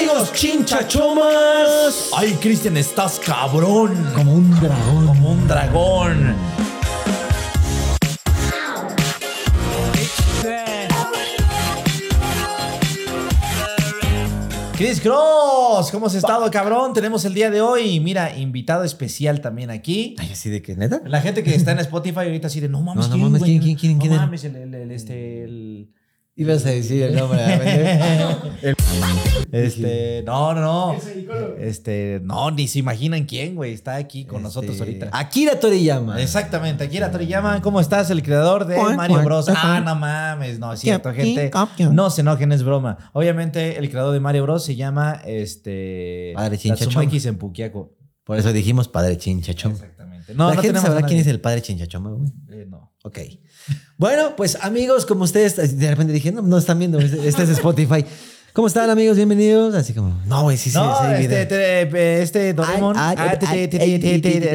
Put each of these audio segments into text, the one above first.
amigos chinchachomas? Ay, Cristian, estás cabrón. Como un dragón. Como un dragón. Chris Cross, ¿cómo has estado, cabrón? Tenemos el día de hoy, mira, invitado especial también aquí. Ay, así de que, ¿neta? La gente que está en Spotify ahorita así de, no mames, No, no ¿quién, mames, güey? ¿quién, quién, quién, No quién era? mames, el, el- el- este, el... Ibas a decir el nombre. a ver. Este, no, no, no. Este, no, ni se imaginan quién, güey. Está aquí con nosotros Este, ahorita. Akira Toriyama. Exactamente, Akira Toriyama, ¿cómo estás? El creador de Mario Bros. Ah, no mames, no, es cierto, gente. No se enojen, es broma. Obviamente, el creador de Mario Bros. se llama este. Padre Chinchachón. Tatsumaki Senpukiako. Por eso dijimos padre chinchachón. Exactamente. No, La no gente sabrá quién es el padre chinchachoma, güey. Eh, no. Ok. Bueno, pues amigos, como ustedes, de repente dije, no, no están viendo, este este es Spotify. ¿Cómo están amigos? Bienvenidos. Así como, no, güey, sí, sí, No, sí, este, te- este Doremon, ah,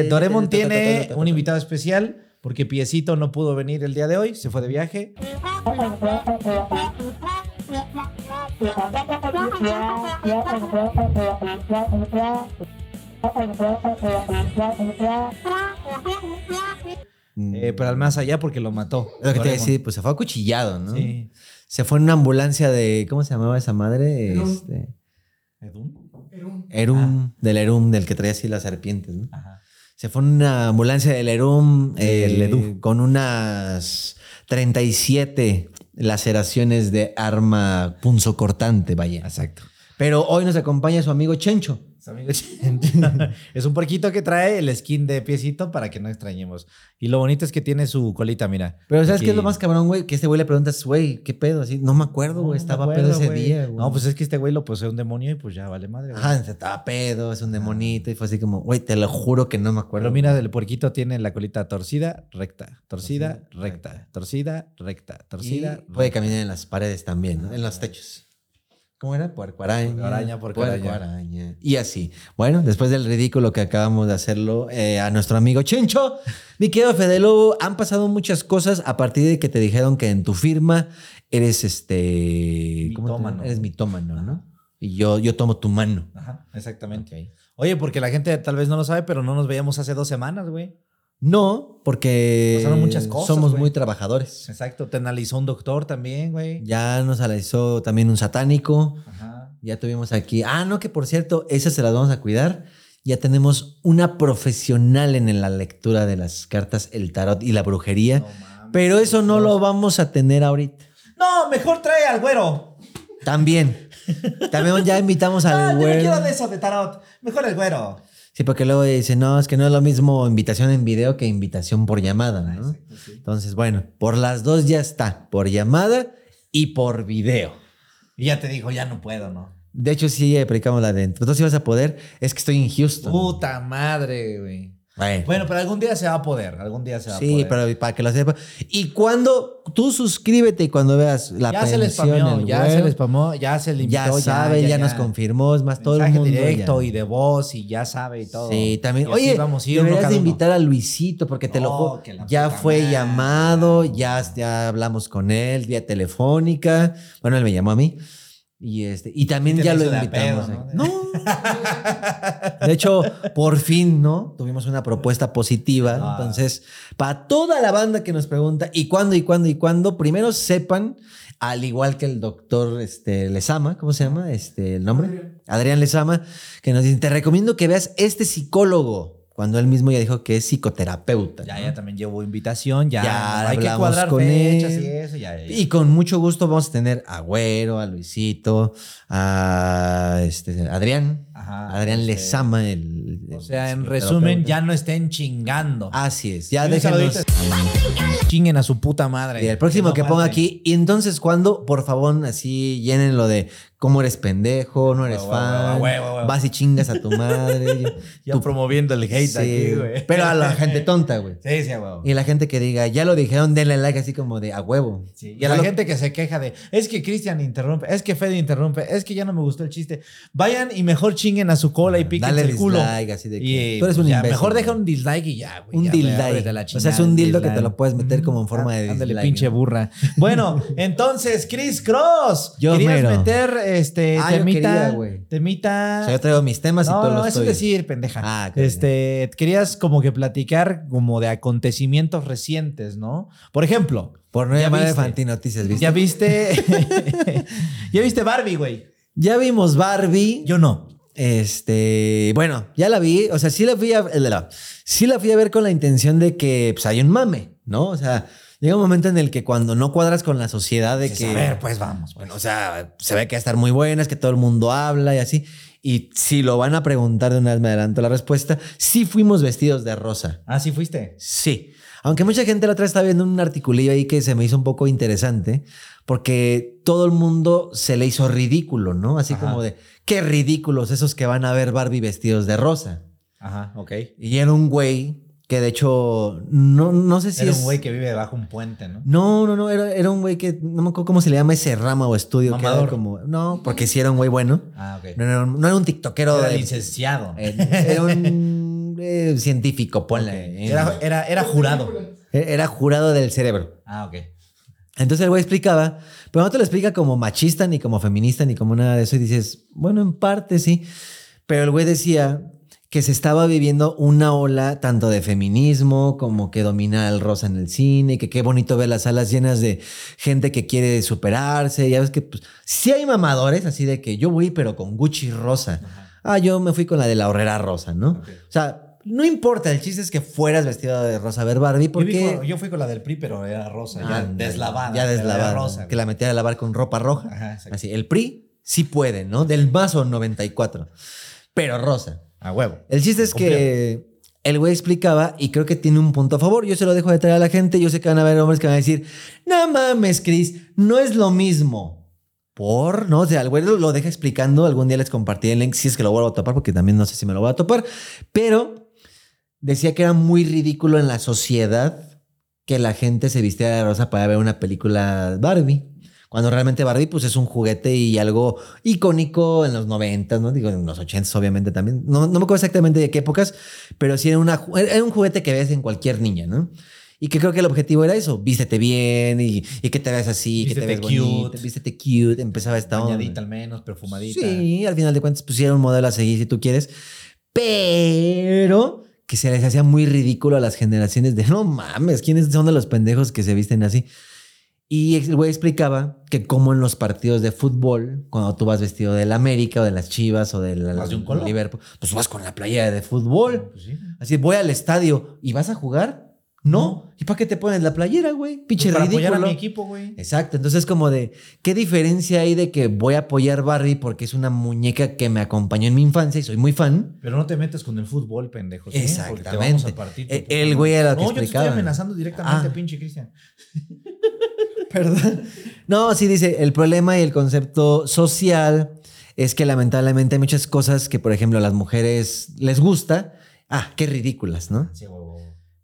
Doremon tiene un invitado especial porque Piecito no pudo venir el día de hoy, se fue de viaje. Mm. Eh, pero al más allá porque lo mató. Lo que te iba a decir, pues se fue acuchillado, ¿no? Sí. Se fue en una ambulancia de, ¿cómo se llamaba esa madre? Este, ¿Edun? Erum, del Erum, del que traía así las serpientes, ¿no? Ajá. Se fue en una ambulancia del Erum eh, con unas 37 laceraciones de arma punzocortante, vaya. Exacto. Pero hoy nos acompaña su amigo Chencho. Es un porquito que trae el skin de piecito para que no extrañemos. Y lo bonito es que tiene su colita, mira. Pero ¿sabes qué es lo más cabrón, güey? Que este güey le preguntas, güey, ¿qué pedo? Así, no me acuerdo, güey. no Estaba pedo ese güey. día, güey. No, pues es que este güey lo posee un demonio y pues ya vale madre. güey. Ajá, estaba pedo, es un demonito. Y fue así como, güey, te lo juro que no me acuerdo. Pero mira, el puerquito tiene la colita torcida, recta, torcida, Torcida, recta, torcida, recta, Y torcida. puede recta. caminar en las paredes también, ¿no? En los techos. ¿Cómo era? Puerco araña. Puerco araña, puerco araña. araña. Y así. Bueno, después del ridículo que acabamos de hacerlo eh, a nuestro amigo Chencho, mi querido Fede Lobo, han pasado muchas cosas a partir de que te dijeron que en tu firma eres este. ¿cómo te Mitómano. Eres mitómano, ¿no? Y yo, yo tomo tu mano. Ajá, exactamente. Oye, porque la gente tal vez no lo sabe, pero no nos veíamos hace dos semanas, güey. No, porque Pasaron muchas cosas, somos güey. muy trabajadores. Exacto. Te analizó un doctor también, güey. Ya nos analizó también un satánico. Ajá. Ya tuvimos aquí. Ah, no, que por cierto, esas se las vamos a cuidar. Ya tenemos una profesional en la lectura de las cartas, el tarot y la brujería. No mames. pero eso no lo vamos a tener ahorita. No, mejor trae al güero. También. También ya invitamos Ah, al yo no güero. quiero de eso de tarot. Mejor el güero. Sí, porque luego dicen, no, es que no es lo mismo invitación en video que invitación por llamada, ¿no? Exacto, sí. Entonces, bueno, por las dos ya está, por llamada y por video. Y ya te dijo, ya no puedo, ¿no? De hecho, sí aplicamos la de tú sí vas a poder, es que estoy en Houston. Puta madre, güey. Bueno. Bueno, pero algún día se va a poder. Algún día se va a Sí, poder. pero para que lo sepa. Y cuando tú suscríbete y cuando veas la ya se spameó, ya se le spamó, ya se le invitó. ya sabe, ya, nos confirmó, es más, todo el mundo. directo ya. y de voz y ya sabe y todo. Sí, también. Y Oye, vamos a ir deberías de invitar a Luisito porque te lo No, la ya fue llamado, ya, ya hablamos con él vía telefónica. Bueno, él me llamó a mí. Y este, y también ya lo invitamos. pedo, ¿eh? ¿no? No. De hecho, por fin, ¿no? Tuvimos una propuesta positiva. Ah. Entonces, para toda la banda que nos pregunta, ¿y cuándo, y cuándo, y cuándo? Primero sepan, al igual que el doctor este, Lezama, ¿cómo se llama? Este, el nombre. Adrián Lezama, que nos dice, te recomiendo que veas este psicólogo. Cuando él mismo ya dijo que es psicoterapeuta. Ya, ¿no? ya también llevó invitación, ya, Ya hay que cuadrar con fechas él. y eso, ya. ya. Y con mucho gusto vamos a tener a Güero, a Luisito, a este, Adrián. Ajá, Adrián este, Lezama, el, O sea, en resumen, ya no estén chingando. Así es, ya déjenos. Chinguen a su puta madre. Y el próximo no que ponga aquí, y entonces cuando, por favor, así llenen lo de cómo eres pendejo, no eres fan, vas y chingas a tu madre. Ya tu- promoviendo el hate Sí, aquí, güey. Pero a la gente tonta, güey. Sí, sí, a huevo. Y la gente que diga, ya lo dijeron, denle like así como de a huevo. Sí, Y a la gente que se queja de, es que Cristian interrumpe, es que Fede interrumpe, es que ya no me gustó el chiste. Vayan y mejor chinguen a su cola y píquense Dale el culo. dislike, así de que Y tú eres un ya, imbécil, mejor deja un dislike y ya, güey. Un ya, dislike. O sea, es un dildo que te lo puedes meter como en forma de Ándale, dislike, pinche ¿no? burra. Bueno, entonces, Chris Cross. Yo querías mero. meter este, Ah, yo temita, quería, güey. temita. O sea, yo traigo mis temas y no, todo no, lo eso es decir, pendeja. Ah, ok. este, querías como que platicar como de acontecimientos recientes, ¿no? Por ejemplo, Por no ¿Ya llamar de viste? Fanti Noticias, ¿viste? ya viste, ya viste Barbie, güey. Ya vimos Barbie. Yo no. Este, bueno, ya la vi, o sea, sí la fui a, eh, sí la fui a ver con la intención de que pues, hay un mame, ¿no? O sea, llega un momento en el que cuando no cuadras con la sociedad de que, a ver, pues vamos. bueno, o sea, se ve que va a estar muy buena, es que todo el mundo habla y así. Y si lo van a preguntar de una vez me adelanto la respuesta, sí fuimos vestidos de rosa. Ah, sí fuiste. Sí. Aunque mucha gente la otra vez estaba viendo un articulillo ahí que se me hizo un poco interesante, porque todo el mundo se le hizo ridículo, ¿no? Así Ajá. como de, qué ridículos esos que van a ver Barbie vestidos de rosa. Ajá, ok. Y era un güey que de hecho, no, no sé si Era es... un güey que vive bajo un puente, ¿no? No, no, no, era, era un güey que, no me acuerdo cómo se le llama ese rama o estudio. Que era Mamador. como, no, porque sí era un güey bueno. Ah, ok. No, era un- no era un tiktokero Era de- licenciado. eh, era un eh, científico, ponle. Era, era, era jurado. Era jurado del cerebro. Ah, ok. Entonces el güey explicaba, pero no te lo explica como machista, ni como feminista, ni como nada de eso. Y dices, bueno, en parte sí. Pero el güey decía que se estaba viviendo una ola tanto de feminismo como que domina el rosa en el cine, que qué bonito ver las salas llenas de gente que quiere superarse. Ya ves que pues, sí hay mamadores, así de que yo voy, pero con Gucci rosa. Ah, yo me fui con la de la horrera rosa, ¿no? O sea, no importa, el chiste es que fueras vestido de rosa a ver Barbie, Yo, porque... con- yo fui con la del PRI, pero era rosa, ya deslavada. Ya deslavada. rosa. que la metía a lavar con ropa roja. Ajá. Así, el PRI sí puede, ¿no? Del mazo 94. Pero rosa. A huevo. El chiste es Cumplió. que el güey explicaba y creo que tiene un punto a favor. Yo se lo dejo de traer a la gente. Yo sé que van a haber hombres que van a decir, no mames, Chris, no es lo mismo. Por, ¿no? O sea, el güey lo, lo deja explicando. Algún día les compartiré el link si es que lo vuelvo a topar, porque también no sé si me lo voy a topar. Pero decía que era muy ridículo en la sociedad que la gente se vistiera de rosa para ver una película Barbie. Cuando realmente Barbie pues es un juguete y algo icónico en los 90, ¿no? Digo, en los 80 obviamente también. No, no me acuerdo exactamente de qué épocas, pero sí era, una, era un juguete que ves en cualquier niña, ¿no? Y que creo que el objetivo era eso, vístete bien y, y que te veas así, que te ves cute. bonita, vístete cute, empezaba esta onda. Bañadita al menos, perfumadita. Sí, al final de cuentas pusieron un modelo a seguir si tú quieres, pero que se les hacía muy ridículo a las generaciones de no mames, ¿quiénes son de los pendejos que se visten así? Y el güey explicaba que como en los partidos de fútbol, cuando tú vas vestido del América o de las Chivas o Vas de un color. Liverpool, pues vas con la playera de fútbol. Pues sí. Así, voy al estadio y vas a jugar. No. ¿Y para qué te pones la playera, güey? Pinche Pues para ridículo. apoyar a mi equipo, güey. Exacto, entonces como de, ¿qué diferencia hay de que voy a apoyar Barbie porque es una muñeca que me acompañó en mi infancia y soy muy fan? Pero no te metes con el fútbol, pendejo. ¿sí? Porque te Exactamente. vamos a partir. tu Eh, puta el güey era lo que No, yo te explicaba. estoy amenazando directamente, Ah. pinche Cristian. Perdón. No, sí dice, el problema y el concepto social es que lamentablemente hay muchas cosas que, por ejemplo, a las mujeres les gusta. Ah, qué ridículas, ¿no? Sí.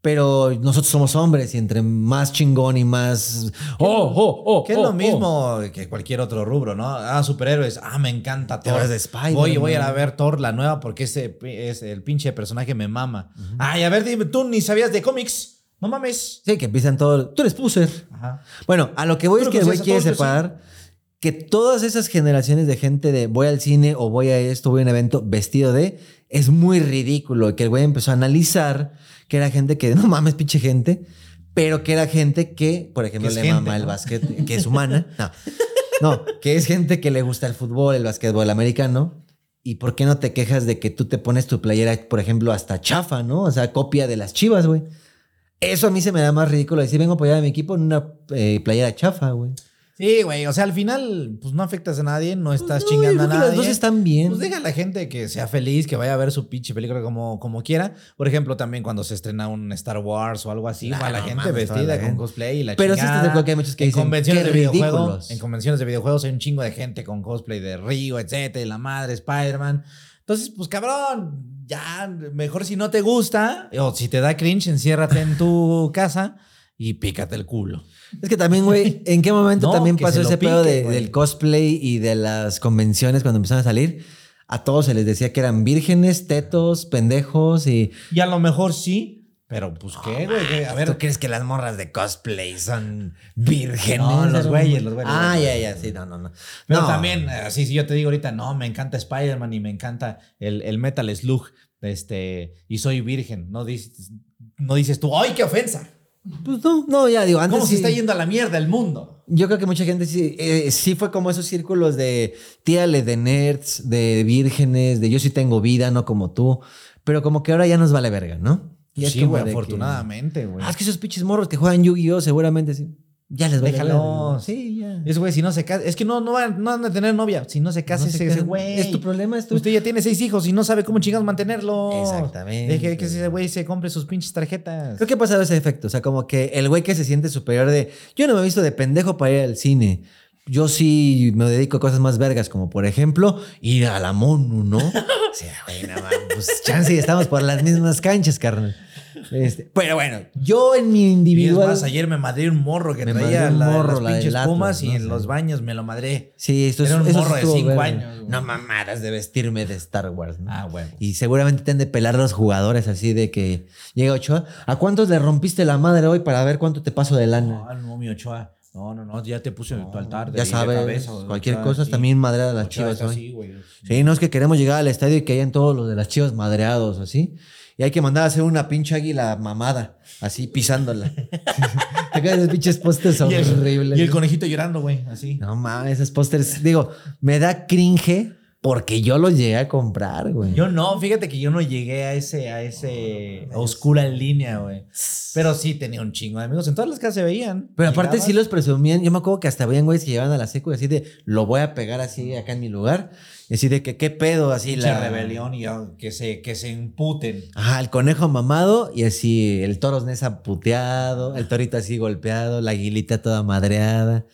Pero nosotros somos hombres y entre más chingón y más... ¡Oh, oh, oh! Que es oh, lo oh! mismo que cualquier otro rubro, ¿no? Ah, superhéroes. Ah, me encanta Thor. de Spider-Man. Voy, voy a ir a ver Thor, la nueva, porque ese es el pinche personaje me mama. Ay, a ver, dime, tú ni sabías de cómics. No mames. Sí, que empiezan todo... Tú eres puser. Ajá. Bueno, a lo que voy es que el güey quiere separar que todas esas generaciones de gente de voy al cine o voy a esto, voy a un evento vestido de, es muy ridículo. Y que el güey empezó a analizar que era gente que, no mames, pinche gente, pero que era gente que, por ejemplo, le gente, mama el básquet, que es humana. No, no, que es gente que le gusta el fútbol, el básquetbol americano. ¿Y por qué no te quejas de que tú te pones tu playera, por ejemplo, hasta chafa, ¿no? O sea, copia de las chivas, güey. Eso a mí se me da más ridículo decir, vengo a apoyar a mi equipo en una eh, playera chafa, güey. Sí, güey. O sea, al final, pues no afectas a nadie, no estás No, chingando a nadie. Las dos están bien. Pues deja a la gente que sea feliz, que vaya a ver su pinche película como, como quiera. Por ejemplo, también cuando se estrena un Star Wars o algo así, Nah, va la no gente mames, toda vestida la con gente. cosplay y la Pero sí chingada. estás de acuerdo que hay muchos que en dicen, convenciones "Qué de videojuegos, ridículos". en convenciones de videojuegos hay un chingo de gente con cosplay de Río, etcétera, la madre Spider-Man. Entonces, pues cabrón, ya mejor si no te gusta o si te da cringe, enciérrate en tu casa y pícate el culo. Es que también, güey, ¿en qué momento No, también pasó ese pedo de- del cosplay y de las convenciones cuando empezaron a salir? A todos se les decía que eran vírgenes, tetos, pendejos y... Y a lo mejor sí, Pero, pues, ¿qué, güey? A ver. ¿Tú crees que las morras de cosplay son vírgenes? No, los güeyes, los güeyes. Ah, ya, ya, sí, no, no, no. Pero No. también, así si yo te digo ahorita, no, me encanta Spider-Man y me encanta el, el Metal Slug, este, y soy virgen. No dices, no dices tú, ¡ay, qué ofensa! Pues no, no, ya digo, antes ¿Cómo se sí- está yendo a la mierda el mundo? Yo creo que mucha gente sí, eh, sí fue como esos círculos de tíale de nerds, de vírgenes, de yo sí tengo vida, no como tú. Pero como que ahora ya nos vale verga, ¿no? Ya es sí, como güey, afortunadamente, güey. Ah, es que esos pinches morros que juegan Yu-Gi-Oh! seguramente sí. Ya les vale Déjalos. verga. Sí, ya. Es güey, si no se casa, es que no, no, van, no van a tener novia. Si no se casa No se ese, ese güey. Es tu problema, es tu- Usted ya tiene seis hijos y no sabe cómo chingados mantenerlos. Exactamente. Deje que ese güey se compre sus pinches tarjetas. Creo que ha pasado ese efecto. O sea, como que el güey que se siente superior de. Yo no me he visto de pendejo para ir al cine. Yo sí me dedico a cosas más vergas, como por ejemplo, ir a la MONU, ¿no? O sea, güey, no mames, pues chance y estamos por las mismas canchas, carnal. Este, pero bueno, yo en mi Y es individual. más, ayer me madré un morro que Me traía un morro, las la pinches pumas y ¿no? en Sí. los baños me lo madré. Sí, esto es Era un eso morro de cinco verga. años. No mamadas de vestirme de Star Wars, ¿no? Ah, huevo. Y seguramente te han de pelar los jugadores así de que llega Ochoa. ¿A cuántos le rompiste la madre hoy para ver cuánto te paso de lana? No, no, mi Ochoa. No, no, no, ya te puse tu altar. de ya de sabes, cabeza, cualquier cosa sí. también madreada a las Ochoa chivas así, güey. Sí, no es que queremos llegar al estadio y que hayan todos los de las chivas madreados, así. Y hay que mandar a hacer una pinche águila mamada, así pisándola. Te quedan esos pinches pósters el, horribles. y el conejito llorando, güey, así. No mames, esos pósters. Digo, me da cringe porque yo los llegué a comprar, güey. Yo no, fíjate que yo no llegué a ese, a ese oscura línea, güey. Pero sí tenía un chingo de amigos. En todas las casas se veían. Pero aparte Llegabas- sí los presumían. Yo me acuerdo que hasta habían güeyes que llegaban a la secu y así de, lo voy a pegar así acá en mi lugar. Y así de que, ¿qué pedo? Así la rebelión y oh, que se, que se imputen. Ajá, el conejo mamado y así el toro Nesa puteado, el torito así golpeado, la aguilita toda madreada.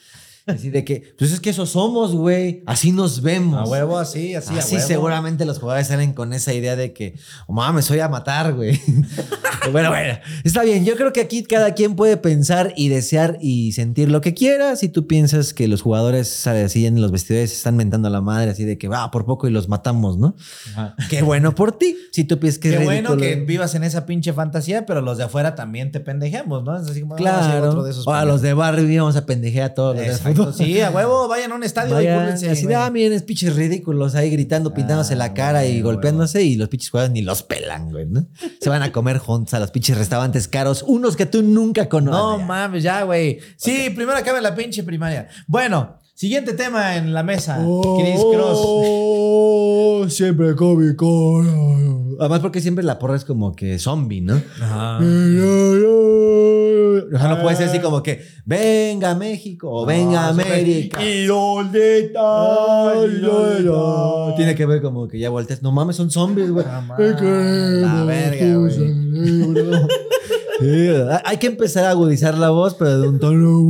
Así de que, pues es que eso somos, güey. Así nos vemos. A huevo, así, así, a Así huevo. seguramente los jugadores salen con esa idea de que, oh, mames, soy a matar, güey. bueno, bueno, está bien. Yo creo que aquí cada quien puede pensar y desear y sentir lo que quiera. Si tú piensas que los jugadores ¿sabes? así en los vestidores están mentando a la madre, así de que va por poco y los matamos, ¿no? Ajá. Qué bueno por ti. Si tú piensas que Qué es bueno que vivas en esa pinche fantasía, pero los de afuera también te pendejemos, ¿no? Es así como, ah, Claro. otro de esos o a los de barrio vamos a pendejear a todos los de Exacto, sí, a huevo, vayan a un estadio y Vayan, así de, ah, miren, es pinches ridículos ahí gritando, pintándose Ah, la cara y golpeándose y los pinches jugadores ni los pelan, güey, ¿no? Se van a comer juntos a los pinches restaurantes caros, unos que tú nunca conoces. No mames, ya, güey. Sí, primero acabe la pinche primaria. Bueno, siguiente tema en la mesa. Chris Cross. Oh, siempre cómico. Además porque siempre la porra es como que zombie, ¿no? Ajá. O sea, no puede ser así como que venga México o venga No, América. ¿Y dónde está? Tiene que ver como que ya volteas. No mames, son zombies, güey. La verga, tu güey. Sí, hay que empezar a agudizar la voz, pero de un tono.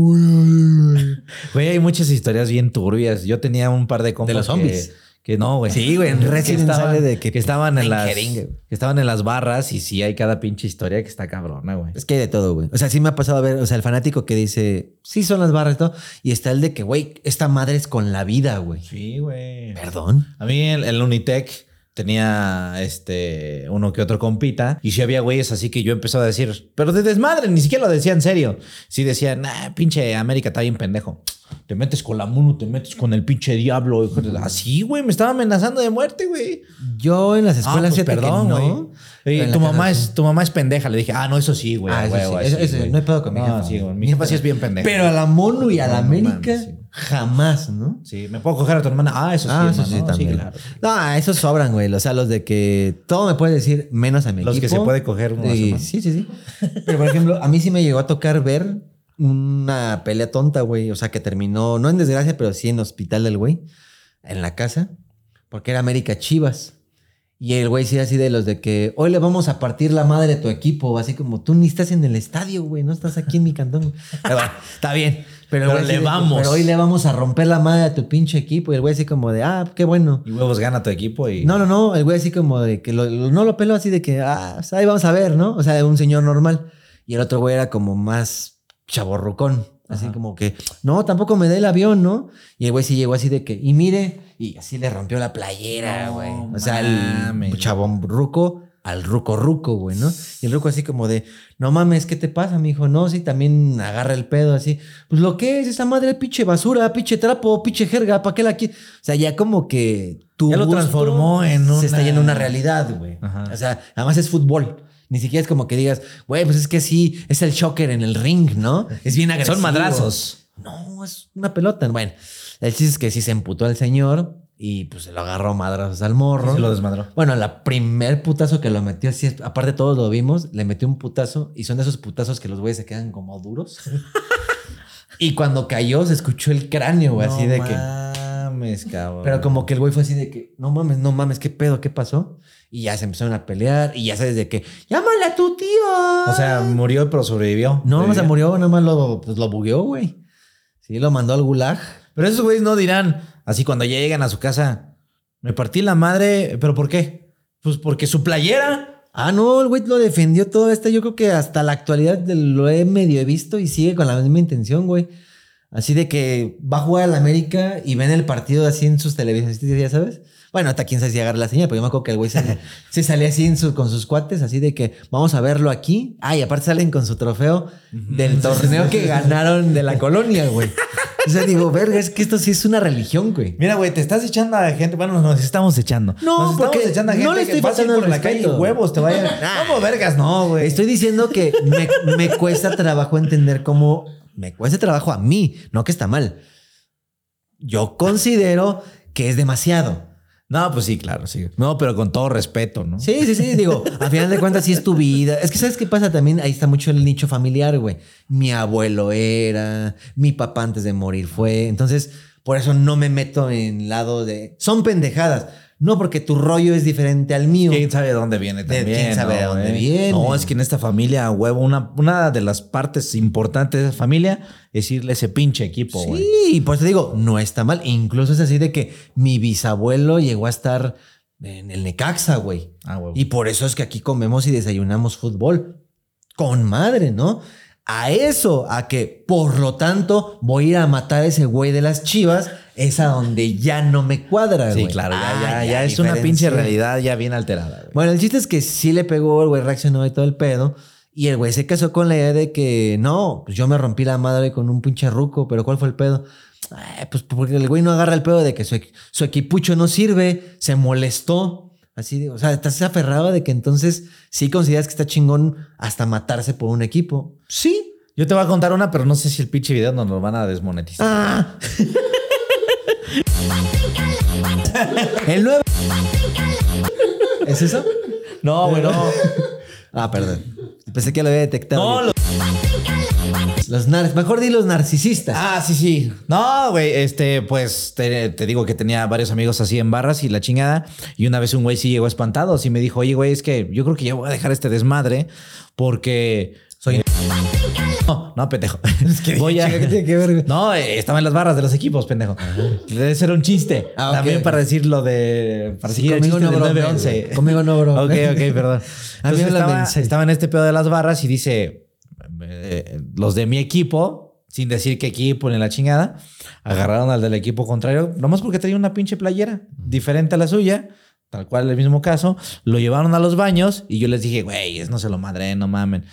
Güey, hay muchas historias bien turbias. Yo tenía un par de compas los que- zombies. Que, no, güey. Sí, güey, en Que Resident sale de que- estaban en las que estaban en las barras y sí hay cada pinche historia que está cabrona, güey. Es que hay de todo, güey. O sea, sí me ha pasado a ver, o sea, el fanático que dice, sí son las barras y todo, y está el de que, güey, esta madre es con la vida, güey. Sí, güey. Perdón. A mí el, el Unitec tenía este uno que otro compita y si había güeyes así que yo empezaba a decir, pero de desmadre, ni siquiera lo decía en serio. Sí decían, nah, pinche América está bien pendejo. Te metes con la Munu, te metes con el pinche diablo. hijo de- Así, güey, me estaba amenazando de muerte, güey. Yo en las Ah, escuelas, pues fíjate que perdón, no. güey. en tu mamá, es, tu mamá es pendeja. Le dije, ah, no, eso sí, güey. Ah, sí, no hay pedo con mi No, sí. Mi jefa sí es bien pendeja. Pero a la Monu y a la No, no América, jamás, ¿no? Sí, ¿me puedo coger a tu hermana? Ah, eso sí, Ah, eso hermano. sí, No, también. claro. No, esos sobran, güey. O sea, los de que todo me puede decir menos a mi Los que equipo. se puede coger uno. Sí, sí, sí. Pero, por ejemplo, a mí sí me llegó a tocar ver una pelea tonta, güey. O sea, que terminó, no en desgracia, pero sí en hospital del güey, en la casa, porque era América Chivas. Y el güey sí así de los de que hoy le vamos a partir la madre a tu equipo, así como tú ni estás en el estadio, güey, no estás aquí en mi cantón. güey". Pero bueno, está bien. Pero, Pero güey, sí le de vamos. Pero hoy le vamos a romper la madre a tu pinche equipo. Y el güey así como de, ah, qué bueno. Y huevos gana tu equipo y... No, no, no. El güey así como de que lo- lo- no lo peló así de que, ah, sea, ahí vamos a ver, ¿no? O sea, un señor normal. Y el otro güey era como más chaborrucón. Así Ajá. como que, no, tampoco me dé el avión, ¿no? Y el güey sí llegó así de que, y mire, y así le rompió la playera, No güey. o sea, mames. el chabón ruco al ruco ruco, güey, ¿no? Y el ruco así como de, no mames, ¿qué te pasa, mijo? No, sí, también agarra el pedo así. Pues lo que es esa madre, pinche basura, pinche trapo, pinche jerga, ¿para qué la quieres? O sea, ya como que tu Ya lo transformó en Se está una- yendo a una realidad, güey. O sea, además es fútbol. Ni siquiera es como que digas, güey, pues es que sí, es el shocker en el ring, ¿no? Es bien agresivo. Son madrazos. No, es una pelota. Bueno, el chiste es que sí se emputó al señor y pues se lo agarró madrazos al morro. Se lo desmadró. Bueno, la primer putazo que lo metió, así, es- aparte todos lo vimos, le metió un putazo y son de esos putazos que los güeyes se quedan como duros. y cuando cayó se escuchó el cráneo, güey, así de que... mames, cabrón. Pero como que el güey fue así de que, no mames, no mames, ¿qué pedo? ¿Qué pasó? Y ya se empezaron a pelear y ya sabes de que, llámale a tu tío. O sea, murió pero sobrevivió. no, se Sobrevivió. murió, nada más lo, pues, lo bugueó, güey. Sí, lo mandó al gulag. Pero esos güeyes no dirán, así cuando ya llegan a su casa, me partí la madre, ¿pero por qué? Pues porque su playera. Ah, no, el güey lo defendió todo esto. Yo creo que hasta la actualidad lo he medio visto y sigue con la misma intención, güey. Así de que va a jugar al América y ven el partido así en sus televisiones, ya sabes. Bueno, hasta quién sabe si agarra la señal, pero yo me acuerdo que el güey se, se salía así en su- con sus cuates, así de que vamos a verlo aquí. Ah, y aparte salen con su trofeo del torneo que ganaron de la colonia, güey. O sea, digo, verga, es que esto sí es una religión, güey. Mira, güey, te estás echando a gente. Bueno, nos estamos echando. No, nos estamos echando a no gente le estoy que vas a ir faltando por la calle huevos te vayan. ¿Cómo vergas? No, güey. Estoy diciendo que me, me cuesta trabajo entender cómo me cuesta trabajo a mí, no que está mal. Yo considero que es demasiado. No, pues sí, claro, sí. No, pero con todo respeto, ¿no? Sí, sí, sí, digo, a final de cuentas sí es tu vida. Es que sabes qué pasa también, ahí está mucho el nicho familiar, güey. Mi abuelo era, mi papá antes de morir fue. Entonces, por eso no me meto en lado de son pendejadas. No porque tu rollo es diferente al mío. ¿Quién sabe de dónde viene De- también? quién sabe ¿no, de dónde güey? viene. No, es que en esta familia, huevo, una, una de las partes importantes de esa familia es irle a ese pinche equipo, güey. Sí, por eso digo, no está mal. Incluso es así de que mi bisabuelo llegó a estar en el Necaxa, güey. Ah. Y por eso es que aquí comemos y desayunamos fútbol. Con madre, ¿no? A eso, a que por lo tanto voy a ir a matar a ese güey de las chivas, es a donde ya no me cuadra, Sí, claro, ya, Ah, ya, ya es una pinche realidad ya bien alterada, güey. Bueno, el chiste es que sí le pegó, el güey reaccionó y todo el pedo. Y el güey se casó con la idea de que no, pues yo me rompí la madre con un pinche ruco, pero ¿cuál fue el pedo? Ay, pues porque el güey no agarra el pedo de que su, su equipucho no sirve, se molestó. Así, de- o sea, estás aferrado de que entonces sí consideras que está chingón hasta matarse por un equipo. Sí. Yo te voy a contar una, pero no sé si el pinche video nos lo van a desmonetizar. Ah. el 9. ¿Es eso? No, güey, no. Ah, perdón. Pensé que lo había detectado. No, lo- Los nar mejor di los narcisistas. Ah, sí, sí. No, güey, este, pues te, te digo que tenía varios amigos así en barras y la chingada. Y una vez un güey sí llegó espantado. Sí me dijo, oye, güey, es que yo creo que ya voy a dejar este desmadre porque soy. No, no, pendejo. Es que voy a. ¿qué tiene que ver? No, eh, estaba en las barras de los equipos, pendejo. Debe ser un chiste. Ah, ok, También para decir lo de. Para seguir el conmigo chiste no del brome, 911. güey. Conmigo no brome. Ok, ok, perdón. A mí estaba, estaba en este pedo de las barras y dice: eh, los de mi equipo, sin decir qué equipo ni la chingada, agarraron al del equipo contrario, nomás porque traía una pinche playera diferente a la suya. Tal cual el mismo caso, lo llevaron a los baños y yo les dije, güey, no se lo madre, no mamen.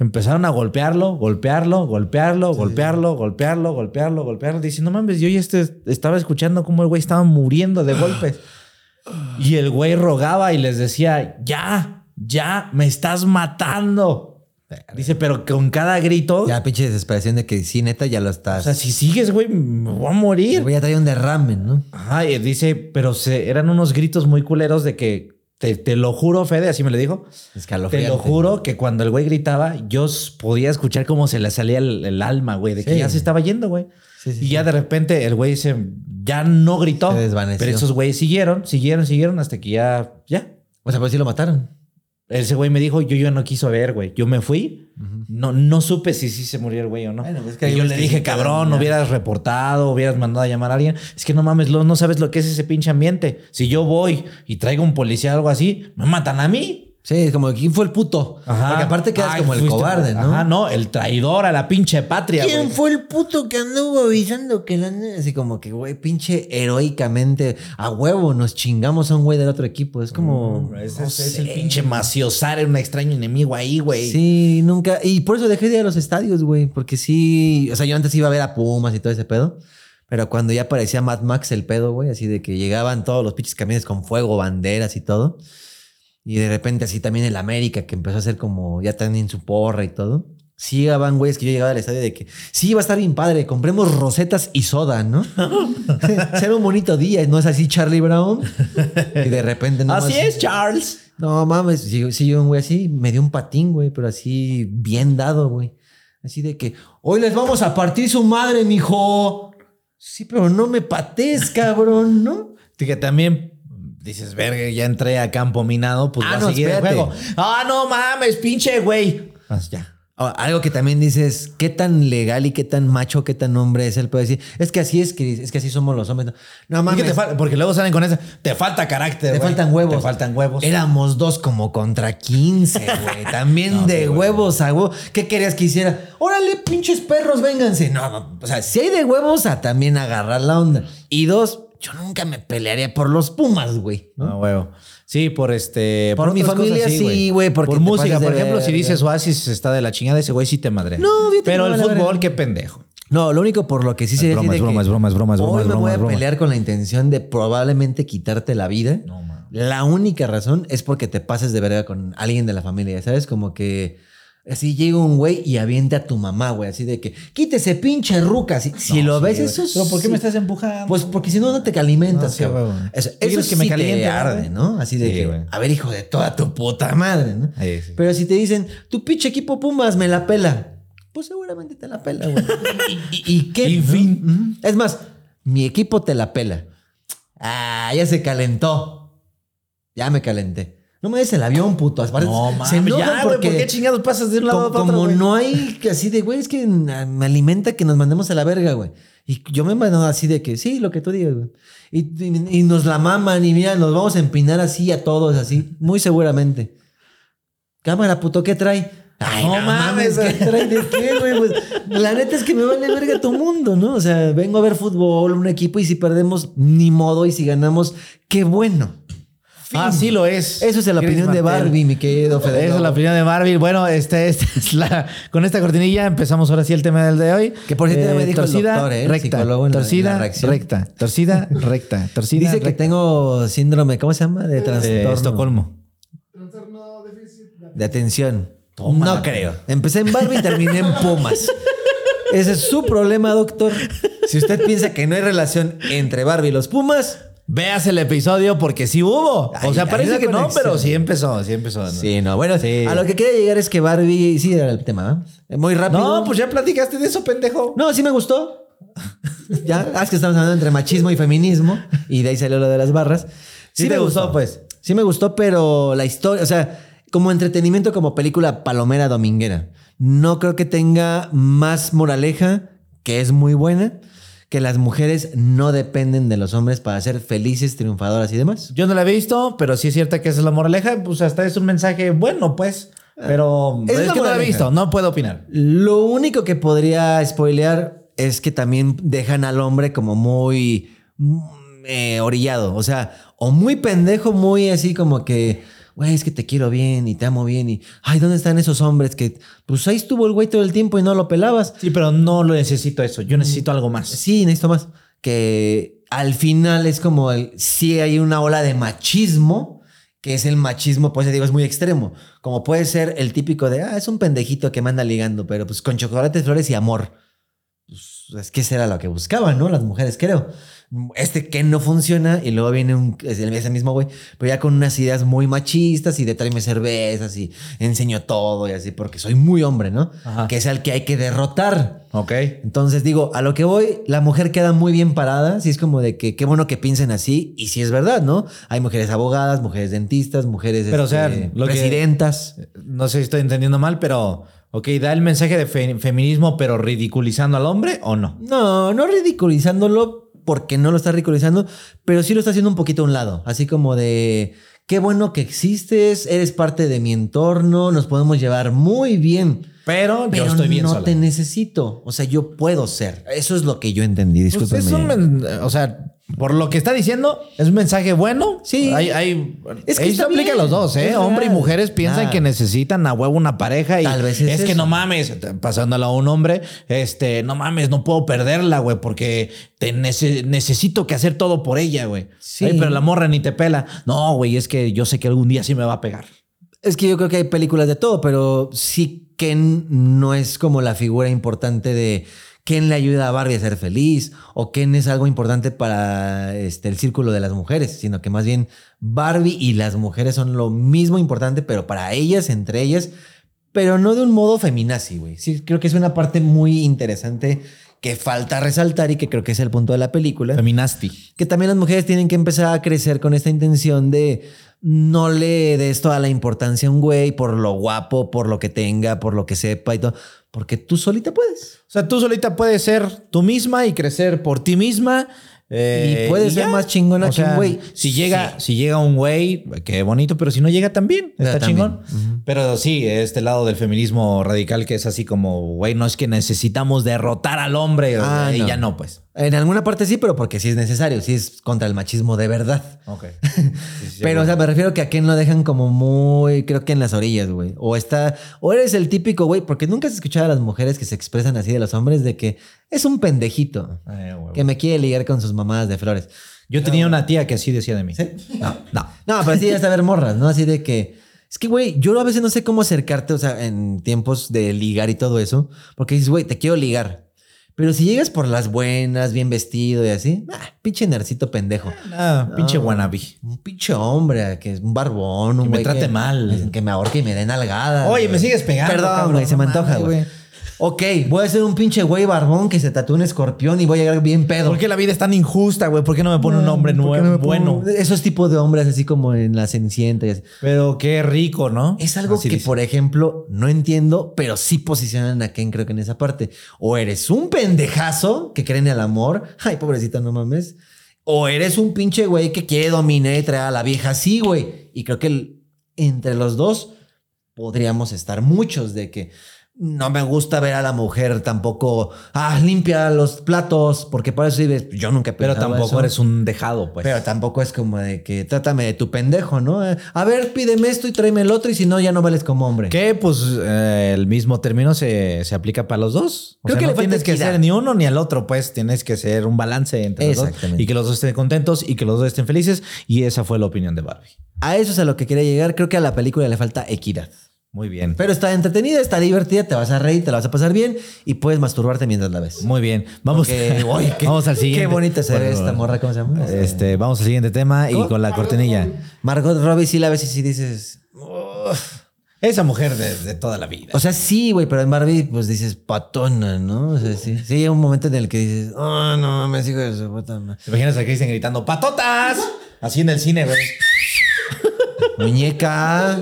Empezaron a golpearlo, golpearlo, golpearlo, golpearlo, golpearlo, golpearlo, golpearlo. Dice, no mames, yo ya este, estaba escuchando cómo el güey estaba muriendo de golpes. Y el güey rogaba y les decía, ya, ya, me estás matando. Dice, pero con cada grito, Ya, pinche desesperación de que sí, neta, ya lo o estás. sea, si sigues, güey, me voy a el morir. güey ya traía un derrame, ¿no? Ajá, y dice, pero se, eran unos gritos muy culeros de que, te, te lo juro, Fede, así me lo dijo. Te lo juro que cuando el güey gritaba, yo podía escuchar cómo se le salía el, el alma, güey, de que Sí. ya se estaba yendo, güey. Sí, sí, y ya de repente el güey se ya no gritó. Se desvaneció. Pero esos güeyes siguieron, siguieron, siguieron hasta que ya, ya. O sea, pues sí lo mataron. Ese güey me dijo, yo ya no quiso ver, güey. Yo me fui. No, no supe si sí se murió el güey o no. Bueno, pues es que y yo le dije, cabrón, hubieras reportado, hubieras mandado a llamar a alguien. Es que no mames, no sabes lo que es ese pinche ambiente. Si yo voy y traigo un policía o algo así, me matan a mí. Sí, es como, ¿quién fue el puto? Porque aparte quedas Ay, como el cobarde, ¿no? Ajá, no, el traidor a la pinche patria, ¿Quién güey. fue el puto que anduvo avisando que la? Así como que, güey, pinche heroicamente a huevo nos chingamos a un güey del otro equipo. Es como. Ese no es, es el pinche maciosar en un extraño enemigo ahí, güey. Sí, nunca. Y por eso dejé de ir a los estadios, güey. Porque sí. O sea, yo antes iba a ver a Pumas y todo ese pedo. Pero cuando ya parecía Mad Max el pedo, güey, así de que llegaban todos los pinches camiones con fuego, banderas y todo. Y de repente así también el América, que empezó a ser como ya también su porra y todo. Sí llegaban, güeyes, que yo llegaba al estadio de que sí, va a estar bien padre, compremos rosetas y soda, ¿no? Será un bonito día, ¿no es así Charlie Brown? Y de repente no Así es, Charles. no mames, si, si yo un güey así, me dio un patín, güey, pero así bien dado, güey. Así de que, hoy les vamos a partir su madre, mijo. Sí, pero no me patees, cabrón, ¿no? Que también dices, verga, ya entré a campo minado, pues Ah, va no, a seguir el espérate. juego. Ah, no mames, pinche güey. Pues ya. Ah, Algo que también dices, qué tan legal y qué tan macho, qué tan hombre es él puede decir. Es que así es, Chris, es que así somos los hombres. No, no Es mames. que te porque luego salen con esa. Te falta carácter. Te faltan huevos. Te faltan huevos. Éramos dos como contra 15, güey. También No, de huevos a huevos. ¿Qué querías que hiciera? Órale, pinches perros, vénganse. No, no. O sea, si hay de huevos a también agarrar la onda. Y dos, yo nunca me pelearía por los Pumas, güey. ¿no? No, huevo. Sí, por este. Por mi otras familia, cosas, sí, güey, porque Por música, por ejemplo, si dices Oasis está de la chingada, ese güey sí te madre. No, Pero el fútbol, qué pendejo. No, lo único por lo que sí sería broma, así de es broma, que es broma, es broma, es broma, Hoy me voy a pelear con la intención de probablemente quitarte la vida. No, mames. La única razón es porque te pases de verga con alguien de la familia, ¿sabes? Como que así llega un güey y avienta a tu mamá, güey, así de que quítese pinche ruca. Si, lo sí, ves, eso es- Pero ¿por qué me estás empujando? Pues porque si no, no te alimentas, No, cabrón. Eso, ¿Tú eso quieres que sí me te caliente, arde, güey? ¿no? Así de Sí, que, güey. a ver, hijo de toda tu puta madre, ¿no? Pero si te dicen, tu pinche equipo Pumas me la pela, pues seguramente te la pela, güey. ¿Y, y- y qué? Fin. Es más, mi equipo te la pela. Ah, ya se calentó. Ya me calenté. No me des el avión, puto. No, se mames. enojan Ya, güey, ¿por porque qué chingados pasas de un lado a otro? como no hay que así de, güey, es que me alimenta que nos mandemos a la verga, güey. Y yo me mando así de que, sí, lo que tú digas, güey. Y, y- y nos la maman y mira, nos vamos a empinar así a todos, así, muy seguramente. Cámara, puto, ¿qué trae? Ay, No no, mames, mames, ¿qué trae de qué, güey? Pues, la neta es que me vale verga tu mundo, ¿no? O sea, vengo a ver fútbol, un equipo, y si perdemos, ni modo, y si ganamos, qué bueno. Ah, sí lo es. Eso es la opinión de. Barbie, mi querido Federico. Esa es la opinión de Barbie. Bueno, este, esta es la, con esta cortinilla empezamos ahora sí el tema del de hoy. Que por cierto me dijo el torcida, doctor, ¿eh? el recta, psicólogo en la- en la torcida, recta, torcida, recta, torcida, Dice que recta. tengo síndrome, ¿cómo se llama? De trastorno. de Estocolmo. De atención. Tómala. No creo. Empecé en Barbie y terminé en Pumas. Ese es su problema, doctor. Si usted piensa que no hay relación entre Barbie y los Pumas, Veas el episodio porque sí hubo. Ay, o sea, parece que no, pero sí empezó, sí empezó. ¿no? sí, no. Bueno, Sí. a lo que quería llegar es que Barbie, sí era el tema, ¿eh? Muy rápido. No, pues ya platicaste de eso, pendejo. No, sí me gustó. ya, es que estamos hablando entre machismo y feminismo y de ahí salió lo de las barras. Sí te gustó, pues. Sí me gustó, pero la historia, o sea, como entretenimiento, como película palomera dominguera, no creo que tenga más moraleja, que es muy buena, que las mujeres no dependen de los hombres para ser felices, triunfadoras y demás. Yo no la he visto, pero sí es cierta que esa es la moraleja. Pues hasta es un mensaje bueno, pues. Pero Es es, la que no la he visto, no puedo opinar. Lo único que podría spoilear es que también dejan al hombre como muy mm, eh, orillado. O sea, o muy pendejo, muy así como que, güey, es que te quiero bien y te amo bien. Y, ay, ¿dónde están esos hombres que, pues ahí estuvo el güey todo el tiempo y no lo pelabas? Sí, pero no lo necesito eso. Yo necesito algo más. Sí, necesito más. Que al final es como, el, sí hay una ola de machismo, que es el machismo, pues digo, es muy extremo. Como puede ser el típico de, ah, es un pendejito que manda ligando, pero pues con chocolates, flores y amor. Pues, es que eso era lo que buscaban, ¿no? Las mujeres, creo. Este que no funciona y luego viene un, es el- ese mismo güey, pero ya con unas ideas muy machistas y de tráeme cervezas y enseño todo y así, porque soy muy hombre, ¿no? Ajá. Que es al que hay que derrotar. Ok. Entonces digo, a lo que voy, la mujer queda muy bien parada, si es como de que qué bueno que piensen así, y si es verdad, ¿no? Hay mujeres abogadas, mujeres dentistas, mujeres Pero, o este, sea, lo que- presidentas. No sé si estoy entendiendo mal, pero. Ok, da el mensaje de fe- feminismo, pero ridiculizando al hombre o no. No, no ridiculizándolo porque no lo está ridiculizando, pero sí lo está haciendo un poquito a un lado, así como de qué bueno que existes, eres parte de mi entorno, nos podemos llevar muy bien. Pero, Pero yo estoy bien no sola. te necesito. O sea, yo puedo ser. Eso es lo que yo entendí. Pues Discúlpeme. es un men- o sea, por lo que está diciendo, es un mensaje bueno. Sí. Hay, hay, Es que eso aplica a los dos, ¿eh? Hombre y mujeres piensan que necesitan a huevo una pareja y Tal vez es, es que no mames, pasándolo a un hombre, este, no mames, no puedo perderla, güey, porque te nece- necesito que hacer todo por ella, güey. Sí. Ay, pero la morra ni te pela. No, güey, es que yo sé que algún día sí me va a pegar. Es que yo creo que hay películas de todo, pero sí Ken no es como la figura importante de Ken le ayuda a Barbie a ser feliz o Ken es algo importante para este, el círculo de las mujeres, sino que más bien Barbie y las mujeres son lo mismo importante, pero para ellas, entre ellas, pero no de un modo feminazi, güey. Sí, creo que es una parte muy interesante que falta resaltar y que creo que es el punto de la película Feminasti. que también las mujeres tienen que empezar a crecer con esta intención de no le des toda la importancia a un güey por lo guapo, por lo que tenga, por lo que sepa y todo, porque tú solita puedes. O sea, tú solita puedes ser tú misma y crecer por ti misma. eh, Y puedes ser más chingona O que un güey. Si llega, Sí. si llega un güey, qué bonito, pero si no llega también, Ya, está también. chingón. Pero sí, este lado del feminismo radical que es así como, güey, no es que necesitamos derrotar al hombre, Ah, y no. ya no, pues. En alguna parte sí, pero porque sí es necesario, sí es contra el machismo de verdad. Ok. Pero, o sea, me refiero que a Ken lo dejan como muy, creo que en las orillas, güey. O está, o eres el típico, güey, porque nunca has escuchado a las mujeres que se expresan así de los hombres de que es un pendejito que me quiere ligar con sus mamadas de flores. Yo tenía una tía que así decía de mí. ¿Sí? No, no. No, pero sí ya ver morras, ¿no? Así de que. Es que, güey, yo a veces no sé cómo acercarte, o sea, en tiempos de ligar y todo eso, porque dices, güey, te quiero ligar. Pero si llegas por las buenas, bien vestido y así, ah, pinche nercito pendejo. Ah, pinche wannabe. Un pinche hombre que es un barbón, un Que me trate mal. Que me ahorque y me den nalgada. Oye, güey. me sigues pegando, Perdón, güey, se me antoja, güey. Ok, voy a ser un pinche güey barbón que se tatúe un escorpión y voy a llegar bien pedo. ¿Por qué la vida es tan injusta, güey? ¿Por qué no me pone un hombre ¿Por qué nuevo, no me pongo bueno? Esos tipos de hombres así como en la Cenicienta y así. Pero qué rico, ¿no? Es algo Así que, dice. por ejemplo, no entiendo, pero sí posicionan a Ken, creo que en esa parte. O eres un pendejazo que cree en el amor. Ay, pobrecita, no mames. O eres un pinche güey que quiere dominar y traer a la vieja así, güey. Y creo que el- entre los dos podríamos estar muchos de que no me gusta ver a la mujer tampoco, ah, limpia los platos, porque para eso. Yo nunca he Pero tampoco eso. eres un dejado, pues. Pero tampoco es como de que trátame de tu pendejo, ¿no? Eh, A ver, pídeme esto y tráeme el otro y si no, ya no vales como hombre. Que pues eh, el mismo término se, se aplica para los dos. O Creo sea, que no le tienes que ser ni uno ni al otro, pues tienes que ser un balance entre los dos y que los dos estén contentos y que los dos estén felices. Y esa fue la opinión de Barbie. A eso es a lo que quería llegar. Creo que a la película le falta equidad. Muy bien. Pero está entretenida, está divertida, te vas a reír, te la vas a pasar bien y puedes masturbarte mientras la ves. Muy bien. Vamos, qué- vamos al siguiente. Qué bonita se ve esta morra, ¿cómo se llama? Este, vamos al siguiente tema y con la cortinilla. Margot Robbie sí la ves y sí dices... "Uf". Esa mujer de, de toda la vida. O sea, sí, güey, pero en Barbie pues dices patona, ¿no? O sea, sí. Sí, hay un momento en el que dices, oh, no, me sigo de su puta madre". ¿Te imaginas a Kristen gritando ¡Patotas! Así en el cine, güey. Muñeca.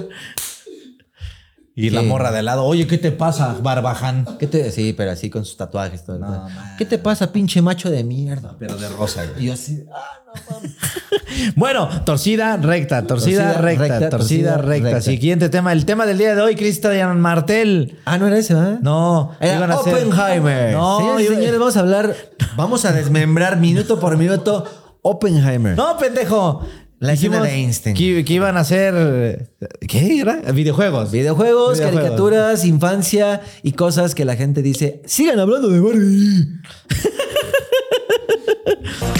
Y la morra de al lado. Oye, ¿qué te pasa, Barbaján? ¿Qué te... Sí, pero así con sus tatuajes. Todo No, man. ¿Qué te pasa, pinche macho de mierda? Pero de rosa, güey. Y yo así, ah, no mames. Bueno, torcida recta, torcida, Torcida, recta, recta, torcida, torcida, recta. recta. Siguiente tema. El tema del día de hoy, Cristian Martel. Ah, no era ese, ¿verdad? No, Era iban a hacer- Oppenheimer. No, Señores iba- señores, vamos a hablar, vamos a desmembrar minuto por minuto Oppenheimer. No, pendejo. La escena de Einstein. Que, que iban a hacer. ¿Qué era? Videojuegos. Videojuegos, Videojuegos. caricaturas, infancia y cosas que la gente dice, sigan hablando de Barbie.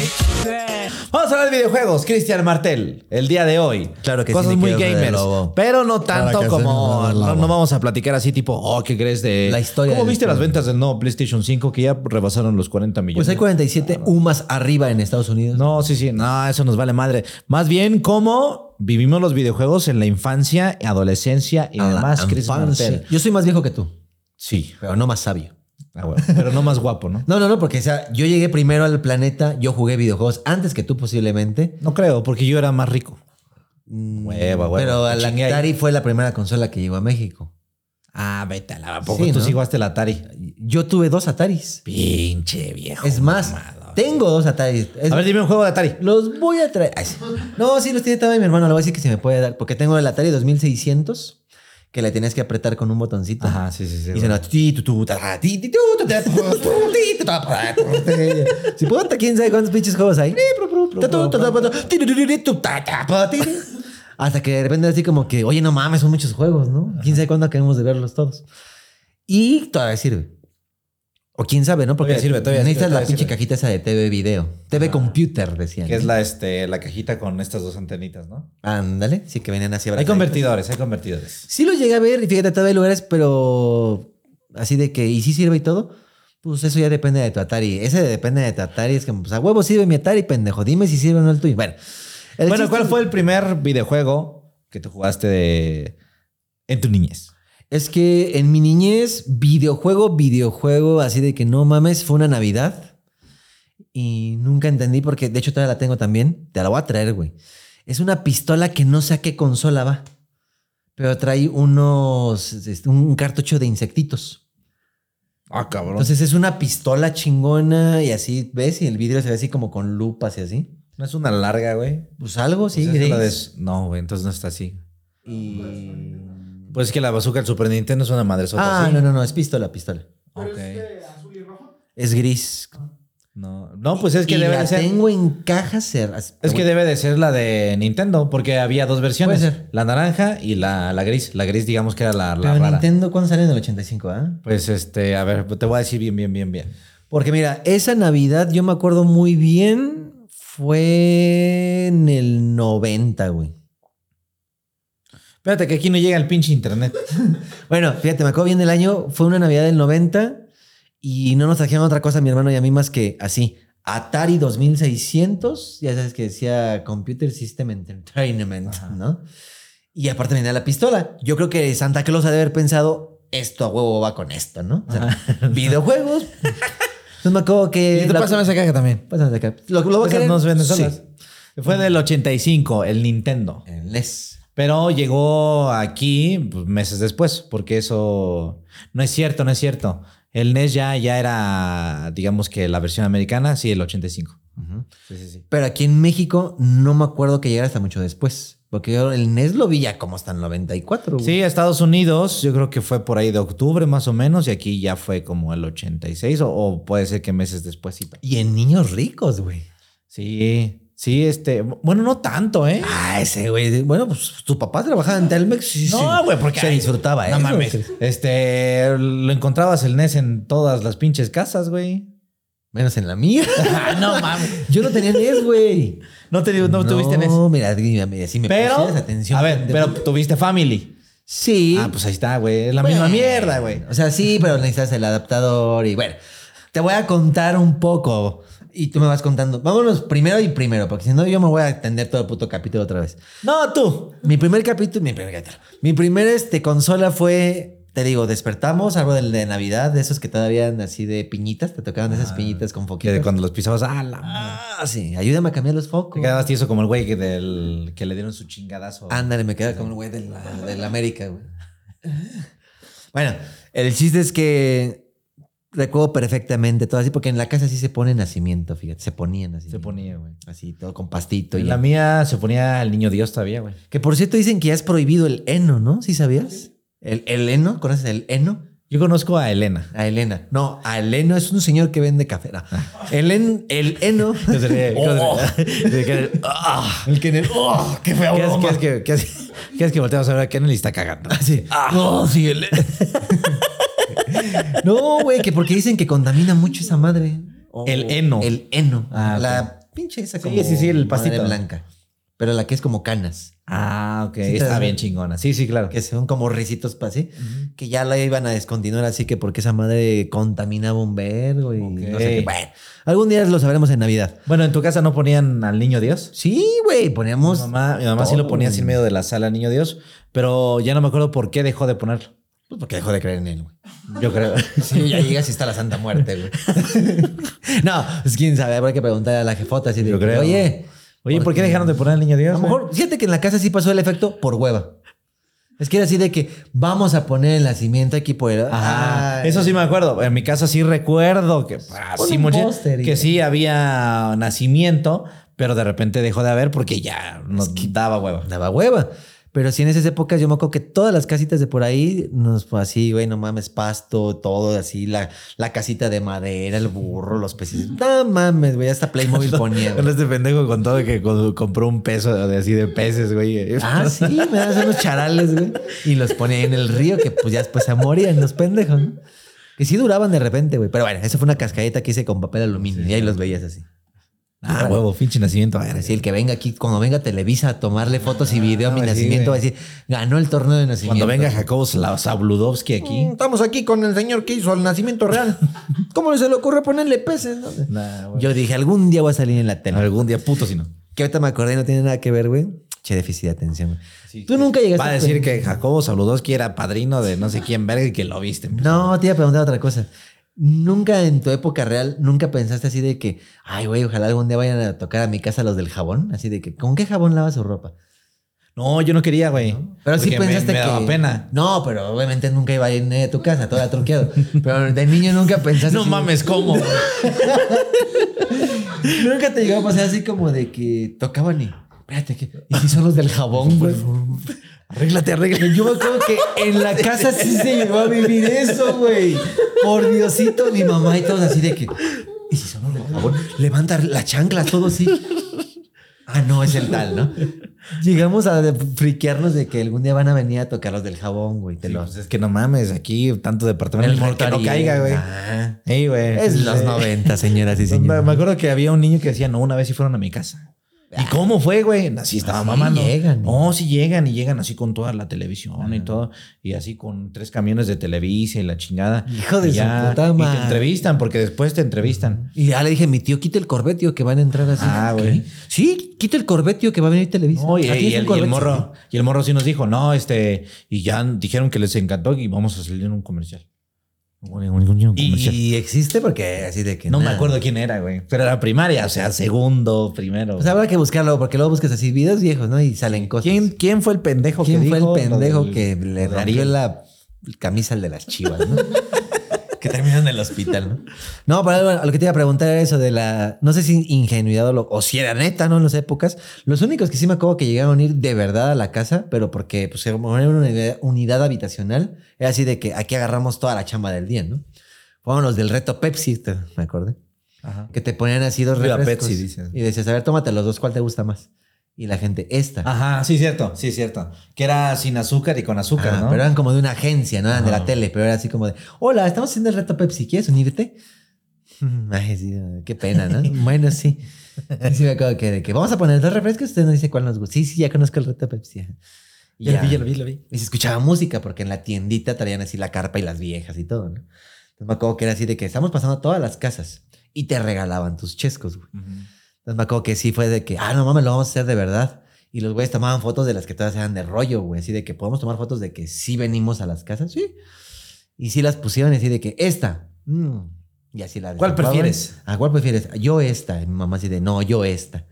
Vamos a hablar de videojuegos, Cristian Martel, el día de hoy. Claro que sí, Cosas mi muy gamers. Lobo. Pero no tanto Claro sí, como. No, vamos a platicar así, tipo, oh, ¿qué crees de. La historia ¿Cómo viste las ventas del nuevo PlayStation 5 que ya rebasaron los 40 millones? Pues hay 47 UMAS arriba en Estados Unidos. No, sí, sí, no, eso nos vale madre. Más bien, cómo vivimos los videojuegos en la infancia, adolescencia y A demás, Cristian. Martel. Yo soy más viejo que tú, Sí, pero no más sabio. Ah, bueno, pero no más guapo, ¿no? No, no, no, porque o sea, yo llegué primero al planeta, yo jugué videojuegos antes que tú posiblemente. No creo, porque yo era más rico. Hueva, hueva. Pero la ahí. Atari fue la primera consola que llegó a México. Ah, vete a la. ¿A poco Sí, tú ¿no? sí jugaste el Atari? Yo tuve dos Ataris. Pinche viejo. Es más, mamado. Tengo dos Atari. Es- A ver, dime un juego de Atari. los voy a traer. Ay, sí. No, sí, los tiene todavía mi hermano. Le voy a decir que se me puede dar. Porque tengo el Atari 2600 que le tenías que apretar con un botoncito. Ajá, sí, sí, sí. Y tu, ti. Si puta, quién sabe cuántos pinches juegos hay. Hasta que de repente así como que, oye, no mames, son muchos juegos, ¿no? Quién sabe cuándo acabemos de verlos todos. Y todavía sirve. O quién sabe, ¿no? Porque Todavía sirve, todavía necesitas sirve, la pinche sirve. cajita esa de TV video. TV Computer, decían. Que es la, este, la cajita con estas dos antenitas, ¿no? Ándale, sí que venían así Hay convertidores, hay convertidores. Sí lo llegué a ver y fíjate, todavía hay lugares, pero así de que, ¿y sí sirve y todo? Pues eso ya depende de tu Atari. Ese depende de tu Atari. Es que, pues a huevo sirve mi Atari, pendejo. Dime si sirve o no el tuyo. Bueno, el bueno, ¿cuál fue el primer videojuego que tú jugaste de... en tu niñez? Es que en mi niñez, videojuego, videojuego, así de que no mames, fue una Navidad. Y nunca entendí porque, de hecho, todavía la tengo también. Te la voy a traer, güey. Es una pistola que no sé a qué consola va. Pero trae unos. un cartucho de insectitos. Ah, cabrón. Entonces es una pistola chingona y así, ¿ves? Y el vidrio se ve así como con lupas y así. ¿No es una larga, güey? Pues algo, sí, Pues de- No, güey, entonces no está así. Y... Pues es que la bazooka del Super Nintendo es una madre Ah, no, no, no, es pistola, pistola. Pero es de azul y rojo. Es gris. No, no, pues es que y debe la de ser... tengo en caja cerrada. Es que debe de ser la de Nintendo, porque había dos versiones. Puede ser. La naranja y la, la gris. La gris, digamos que era la, la Pero rara. Nintendo, ¿cuándo sale en el 85, ah? Pues este, a ver, te voy a decir bien, bien, bien, bien. Porque mira, esa Navidad yo me acuerdo muy bien. Fue en el 90, güey. Espérate que aquí no llega el pinche internet. Bueno, fíjate, me acuerdo bien del año. Fue una Navidad del 90 y no nos trajeron otra cosa, mi hermano y a mí, más que así. Atari 2600, ya sabes que decía Computer System Entertainment, ¿no? Y aparte venía la pistola. Yo creo que Santa Claus ha de haber pensado, esto a huevo va con esto, ¿no? O sea, videojuegos. Entonces me acuerdo que... Y te la- pásame esa caja también. Pásame acá. ¿Lo, lo voy a querer? no se venden Sí. Fue del 85, el Nintendo. En el NES. Pero llegó aquí pues, meses después, porque eso no es cierto, no es cierto. El NES ya, ya era, digamos que la versión americana, sí, el 85. Ujú. Sí, sí, sí. Pero aquí en México no me acuerdo que llegara hasta mucho después. Porque yo el NES lo vi ya como hasta el 94. güey. Sí, Estados Unidos, yo creo que fue por ahí de octubre más o menos, y aquí ya fue como el 86, o, o puede ser que meses después. Y en niños ricos, güey. Sí, sí, este, bueno, no tanto, ¿eh? Ah, ese güey. Bueno, pues tu papá trabajaba en Telmex. sí. No, güey, porque se ay, disfrutaba, No eso, mames. Este, lo encontrabas el NES en todas las pinches casas, güey. Menos en la mía. no mames. Yo no tenía NES, güey. No, te, no, tuviste NES. No, mira, mira, mira, si me Pero, atención. a ver, pero tuviste Family. Sí. Ah, pues ahí está, güey. Es la misma mierda, güey. O sea, sí, pero necesitas el adaptador y bueno, te voy a contar un poco y tú me vas contando. Vámonos primero y primero, porque si no yo me voy a atender todo el puto capítulo otra vez. No, tú. Mi primer capítulo, mi primer capítulo. Mi primer este, consola fue, te digo, despertamos, algo del de Navidad, de esos que todavía eran así de piñitas, te tocaban esas piñitas con Que foquitos. de cuando los pisabas, ah, la. Ah, sí, ayúdame a cambiar los Te focos. quedabas tieso como el güey que, del, que le dieron su chingadazo. Ándale, me queda como el güey de la, de la América, güey. Bueno, el chiste es que recuerdo perfectamente todo así, porque en la casa sí se pone nacimiento, fíjate, se ponían así. Se ponía, güey. Así, todo con pastito. Y En la mía se ponía el niño Dios todavía, güey. Que por cierto dicen que ya es prohibido el heno, ¿no? ¿Sí sabías? El, el heno, ¿conoces el heno? Yo conozco a Elena. A Elena. No, a Eleno es un señor que vende café. No. El, en- el. Que ríe, Oh. que se- Ah. El que en el. ¡Oh! ¡Qué feo! ¿Qué es, que, qué es que volteamos a ver a Kennedy y está cagando? Sí. No, sí, el- no, güey, que porque dicen que contamina mucho esa madre. El heno. El heno. Ah, la pinche esa Sí, como sí, sí, el madre pastito. blanca. Pero la que es como canas. Ah, ok. Sí, está bien chingona. Sí, sí, claro. Que son como risitos para así. Que ya la iban a descontinuar así que porque esa madre contaminaba un vergo y no sé qué. Bueno, algún día lo sabremos en Navidad. Bueno, ¿en tu casa no ponían al niño Dios? Sí, güey, Mi poníamos. mamá, mi mamá sí lo ponía así en medio de la sala al niño Dios, pero ya no me acuerdo por qué dejó de ponerlo. Pues porque dejó de creer en él, güey. Yo creo. Sí, ya llegas y está la Santa Muerte, güey. no, pues quién sabe, habrá que preguntarle a la jefota así de, Yo creo. Oye, Oye, ¿por qué dejaron de poner al niño a Dios? lo mejor, fíjate que en la casa sí pasó el efecto por hueva. Es que era así de que vamos a poner el nacimiento aquí por el... Ajá. Ay. Eso sí me acuerdo. En mi casa sí recuerdo que, Pon sí, un mucha- póster y- que sí había nacimiento, pero de repente dejó de haber porque ya nos daba hueva. daba hueva. Pero sí en esas épocas yo me acuerdo que todas las casitas de por ahí, nos fue así, güey, no mames, pasto, todo así, la, la casita de madera, el burro, los peces. No mames, güey, hasta Playmobil ponía. Con este pendejo contó que co- compró un peso de así de peces, güey. Ah, sí, me das unos charales, güey. Y los ponía en el río que pues ya después se morían los pendejos, ¿no? Que sí duraban de repente, güey. Pero bueno, esa fue una cascadita que hice con papel aluminio y ahí los veías así. Ah, huevo, pinche nacimiento. A Así el que venga aquí, cuando venga Televisa a tomarle fotos y video a mi Ah, sí, nacimiento, va a decir, ganó el torneo de nacimiento. Cuando venga Jacobo Sabludowski aquí. Mm, Estamos aquí con el señor que hizo el nacimiento real. ¿Cómo se le ocurre ponerle peces? no? Nah, güey. Yo dije, algún día voy a salir en la tele. Algún día puto si no. Que ahorita me acordé y no tiene nada que ver, güey. Che, déficit de atención. güey. Tú nunca llegaste Va a decir que Jacobo Sabludowski era padrino de no sé quién verga y que lo viste. No, te iba a preguntar otra cosa. Nunca en tu época real, nunca pensaste así de que, ay, güey, ojalá algún día vayan a tocar a mi casa los del jabón. Así de que, ¿con qué jabón lavas su ropa? No, yo no quería, güey. Pero sí me- pensaste me, que. daba pena. No, pero obviamente nunca iba a ir a tu casa, todo era truqueado. Pero de niño nunca pensaste. No mames, ¿cómo? Nunca te llegó a pasar así como de que tocaban y. Espérate, ¿qué? ¿y si son los del jabón, güey? Arréglate, arréglate. Yo me acuerdo que en la casa sí se llegó a vivir eso, güey. Por Diosito, mi mamá y todos así de que. ¿Y si son los del jabón? Levanta las chanclas, todo así. Ah, no, es el tal, ¿no? Llegamos a friquearnos de que algún día van a venir a tocar los del jabón, güey. Te Sí, lo. pues es que no mames, aquí tanto departamento que no caiga, güey. Ah, Ey, güey. es los sí. 90, señoras y señores. me acuerdo que había un niño que decía, no, una vez sí fueron a mi casa. ¿Y cómo fue, güey? Así estaba mamando. llegan, No, sí llegan y llegan así con toda la televisión y todo. Y así con tres camiones de Televisa y la chingada. Hijo de Y su puta Y madre. te entrevistan porque después te entrevistan. Y ya le dije, mi tío, quita el Corvette, tío, que van a entrar así. Ah, güey. Sí, quita el Corvette, tío, que va a venir Televisa. No, y, y un el, y el morro, y el morro sí nos dijo, no, este, y ya dijeron que les encantó y vamos a salir en un comercial. Y existe porque así de que. no me acuerdo quién era, güey. Pero era primaria, o sea, segundo, primero. Pues habrá que buscarlo, porque luego buscas así videos viejos, ¿no? Y salen cosas. ¿Quién, ¿Quién fue el pendejo ¿Quién que fue dijo el pendejo del- que le rompió la camisa al de las chivas, ¿no? que terminó en el hospital, ¿no? No, pero lo que te iba a preguntar era eso de la. No sé si ingenuidad o, lo- o si era neta, ¿no? En las épocas. Los únicos que sí me acuerdo que llegaron a ir de verdad a la casa, pero porque pues, era una unidad, unidad habitacional, era así de que aquí agarramos toda la chamba del día, ¿no? Fueron los del reto Pepsi, te- me acordé. Ajá. Que te ponían así dos refrescos. Pepsi, dices. Y decías, a ver, tómate los dos, ¿cuál te gusta más? Y la gente, esta. Ajá, sí, cierto, sí, cierto. Que era sin azúcar y con azúcar, ¿no? Pero eran como de una agencia, no eran de la tele, pero era así como de, hola, estamos haciendo el reto Pepsi, ¿quieres unirte? Ay, sí, qué pena, ¿no? bueno, sí. Y sí me acuerdo que, de que vamos a poner dos refrescos, usted nos dice cuál nos gusta. Sí, sí, ya conozco el reto Pepsi. Y, Ya lo ya. vi, ya lo vi, ya lo vi. y se escuchaba música, porque en la tiendita traían así la carpa y las viejas y todo, ¿no? Entonces me acuerdo que era así de que estamos pasando todas las casas y te regalaban tus chescos, güey. Entonces me acuerdo que sí fue de que, ah, no mames, lo vamos a hacer de verdad. Y los güeyes tomaban fotos de las que todas eran de rollo, güey. Así de que podemos tomar fotos de que sí venimos a las casas, sí. Y sí las pusieron así de que esta. mm, y así la ¿Cuál prefieres? ¿A cuál prefieres? Yo esta. Y mi mamá así de, no, yo esta.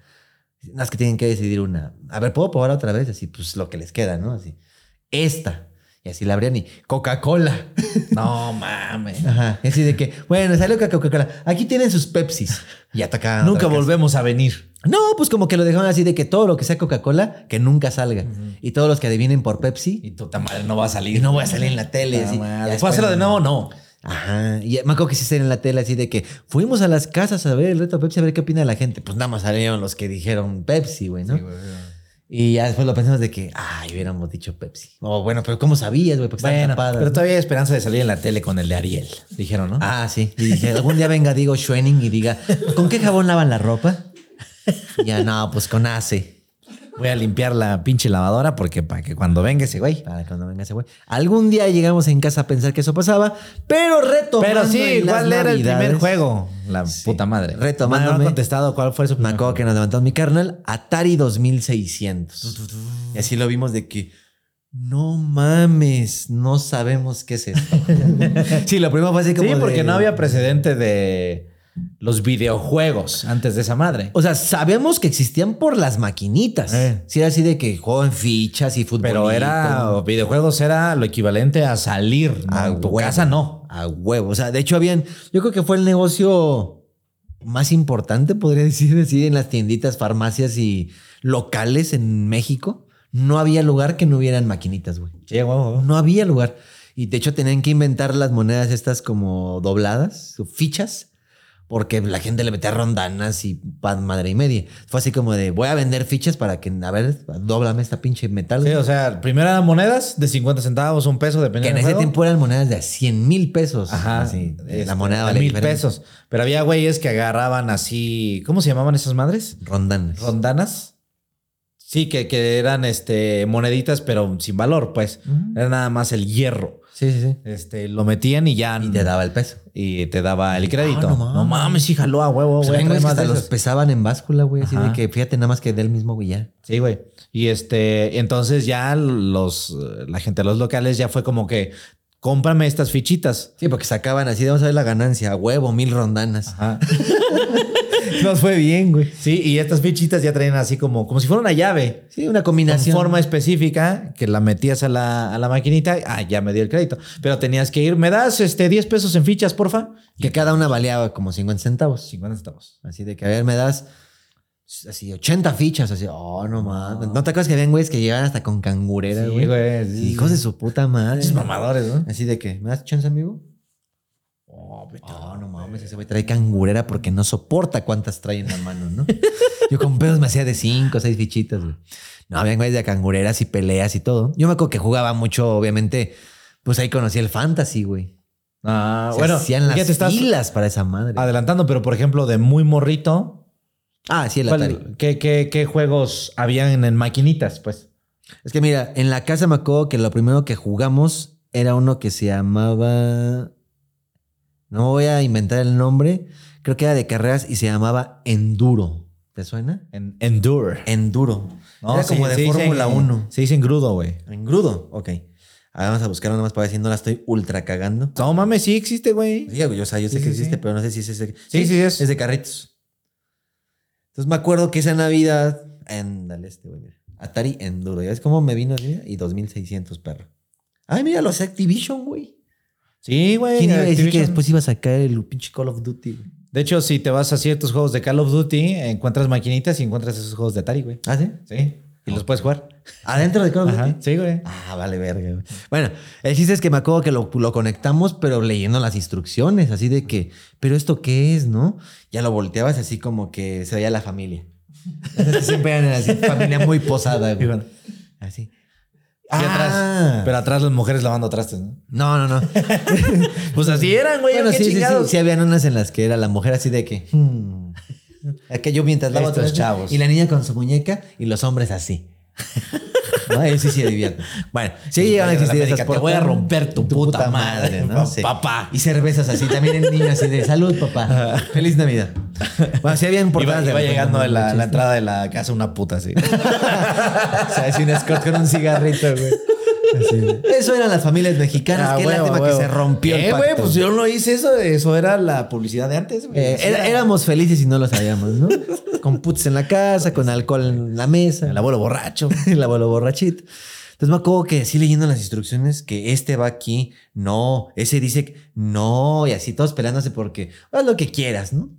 Es que tienen que decidir una. A ver, ¿puedo probar otra vez? Así, pues lo que les queda, ¿no? Así. Esta. Y así la abrían y Coca-Cola. No mames. Ajá. Y así de que, bueno, salió Coca-Cola. Aquí tienen sus Pepsis. Y atacaban. Nunca volvemos a venir. No, pues como que lo dejaron así de que todo lo que sea Coca-Cola, que nunca salga. Y todos los que adivinen por Pepsi, Y tu madre no va a salir. y no voy a salir en la tele. Puta así. madre. ¿Puedo hacerlo de nuevo? No. Ajá. Y me acuerdo que sí en la tele así de que fuimos a las casas a ver el reto Pepsi, a ver qué opina la gente. Pues nada más salieron los que dijeron Pepsi, güey, ¿no? Y ya después lo pensamos de que, ay, hubiéramos dicho Pepsi. O bueno, pero ¿cómo sabías, güey? Porque Bueno, tapadas, pero ¿no? todavía hay esperanza de salir en la tele con el de Ariel. Dijeron, ¿no? Ah, sí. Y dije, algún día venga Diego Schwenning y diga, ¿con qué jabón lavan la ropa? Ya, no, pues con ACE. Voy a limpiar la pinche lavadora porque para que cuando venga ese güey. Para cuando venga ese güey. Algún día llegamos en casa a pensar que eso pasaba, pero retomando Pero sí, ¿cuál era el primer juego? La puta madre. Retomándome. No me han contestado cuál fue su Me acuerdo que nos levantó mi carnal Atari 2600. Y así lo vimos de que no mames, no sabemos qué es esto. sí, lo primero fue así como Sí, porque de- no había precedente de, los videojuegos antes de esa madre. O sea, sabemos que existían por las maquinitas. Eh. Sí, era así de que juegan fichas y fútbol. Pero era, videojuegos era lo equivalente a salir. ¿no? A tu huevo. casa no. A huevo. O sea, de hecho, habían. Yo creo que fue el negocio más importante, podría decir así, en las tienditas, farmacias y locales en México. No había lugar que no hubieran maquinitas, güey. Sí, huevo. No había lugar. Y de hecho tenían que inventar las monedas estas como dobladas, fichas, porque la gente le metía rondanas y pan madre y media. Fue así como de, voy a vender fichas para que, a ver, dóblame esta pinche metal. Sí, o sea, primero eran monedas de 50 centavos, un peso, que dependiendo en del ese juego. tiempo eran monedas de 100 mil pesos. Ajá. Así, este, la moneda de vale mil diferente. pesos. Pero había güeyes que agarraban así. ¿Cómo se llamaban esas madres? Rondanas. Rondanas. Sí, que, que eran este, moneditas, pero sin valor, pues. Era nada más el hierro. Sí, sí, sí. Este, lo metían y ya. Y te daba el peso. y te daba el crédito. Ah, no no, mames. mames, sí, jaló a huevo, Pues güey. más hasta los pesaban en báscula, güey. Así de que fíjate nada más que del mismo, güey, ya. Sí, güey. Y este, entonces ya los, la gente de los locales ya fue como que cómprame estas fichitas. Sí, porque sacaban así, vamos a ver la ganancia, huevo, mil rondanas. Ajá. Nos fue bien, güey. Sí, y estas fichitas ya traían así como, como si fuera una llave. Sí, una Con combinación. forma específica que la metías a la, a la maquinita. Ah, ya me dio el crédito. Pero tenías que ir, ¿me das este 10 pesos en fichas, porfa? Que cada una valía como 50 centavos. 50 centavos. Así de que, a ver, me das así 80 fichas. Así, oh, no mames. ¿No te acuerdas que habían güeyes que llegaban hasta con cangurera, Sí, güey? güey. sí, Hijos de su puta madre. Pinches mamadores, ¿no? Así de que, ¿me das chance, amigo? Oh, vete Oh, a- no mames, ese güey trae cangurera porque no soporta cuántas trae en la mano, ¿no? Yo con pedos me hacía de cinco o seis fichitas, güey. No, habían güeyes de cangureras y peleas y todo. Yo me acuerdo que jugaba mucho, obviamente, pues ahí conocí el fantasy, güey. Ah, Se bueno, hacían las ya te estás filas para esa madre. adelantando, pero por ejemplo, de muy morrito, Ah, sí, el ¿cuál- Atari. ¿qué, qué, qué juegos habían en maquinitas, pues? Es que mira, en la casa me acuerdo que lo primero que jugamos era uno que se llamaba. No voy a inventar el nombre. Creo que era de carreras y se llamaba Enduro. ¿Te suena? En Endure. Enduro. era sí, como de Fórmula en- 1. Se dice engrudo, güey. Engrudo, ok. Ahora vamos a buscarlo nomás para ver si no la estoy ultra cagando. No mames, sí existe, güey. Sí, güey, o sea, yo sé Sí, que sí, existe, pero no sé si es ese. Sí, sí es. Es de carritos. Entonces me acuerdo que esa Navidad. Ándale, este güey. Atari Enduro. ¿Ya ves cómo me vino así? Y 2600, perro. Ay, mira, los Activision, güey. Sí, güey. ¿Quién iba a decir que después iba a sacar el pinche Call of Duty? güey? De hecho, si te vas a ciertos juegos de Call of Duty, encuentras maquinitas y encuentras esos juegos de Atari, güey. ¿Ah, sí? Sí. Y los puedes jugar. ¿Adentro de Call of. Duty? Sí, güey. Ah, vale, verga. güey. Bueno, el chiste es que me acuerdo que lo, lo conectamos, pero leyendo las instrucciones, así de que, ¿pero esto qué es, no? Ya lo volteabas así como que se veía la familia. Siempre eran así, familia muy posada, güey. Así. Atrás. Ah. Pero atrás las mujeres lavando trastes, ¿no? No, no, no. Pues así eran, güey. bueno, sí, sí, sí, sí. habían unas en las que era la mujer así de que. hmm. Aquello mientras lavo Estos trastes, chavos. Y la niña con su muñeca y los hombres así. No, ahí sí se divierten. Bueno, sí Sí, llegan a existir esas te voy a romper tu puta madre, ¿no? pa- papá. Y cervezas así. También el niño así de salud, papá. Feliz Navidad. Bueno, sí habían Iba, portadas de iba repente llegando a la, entrada de la casa una puta así. O sea, así un escort con un cigarrito, güey. Eso eran las familias mexicanas. Ah, Qué huevo, lástima huevo. que se rompió Eh, güey, pues yo no hice eso. Eso era la publicidad de antes. Eh, era- éramos felices y no lo sabíamos, ¿no? Con puts en la casa, con alcohol en la mesa. El abuelo borracho. el abuelo borrachito. Entonces me acuerdo que así leyendo las instrucciones que este va aquí, no, ese dice que no, y así todos peleándose porque haz lo que quieras, ¿no?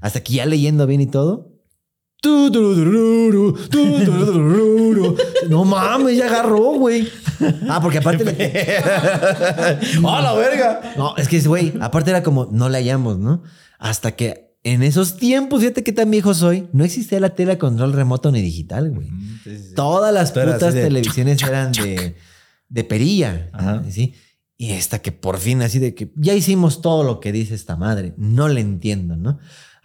Hasta que ya leyendo bien y todo. tu, turururu, tu, turururu. No mames, ya agarró, güey. Ah, porque aparte. le- ¡A la verga! No, es que, güey, aparte era como, no la hallamos, ¿no? Hasta que en esos tiempos, fíjate qué tan viejo soy, no existía la tele a control remoto ni digital, güey. Todas las putas de televisiones eran de, de perilla. Ajá. ¿sí? Y esta que por fin, así de que ya hicimos todo lo que dice esta madre. No le entiendo, ¿no?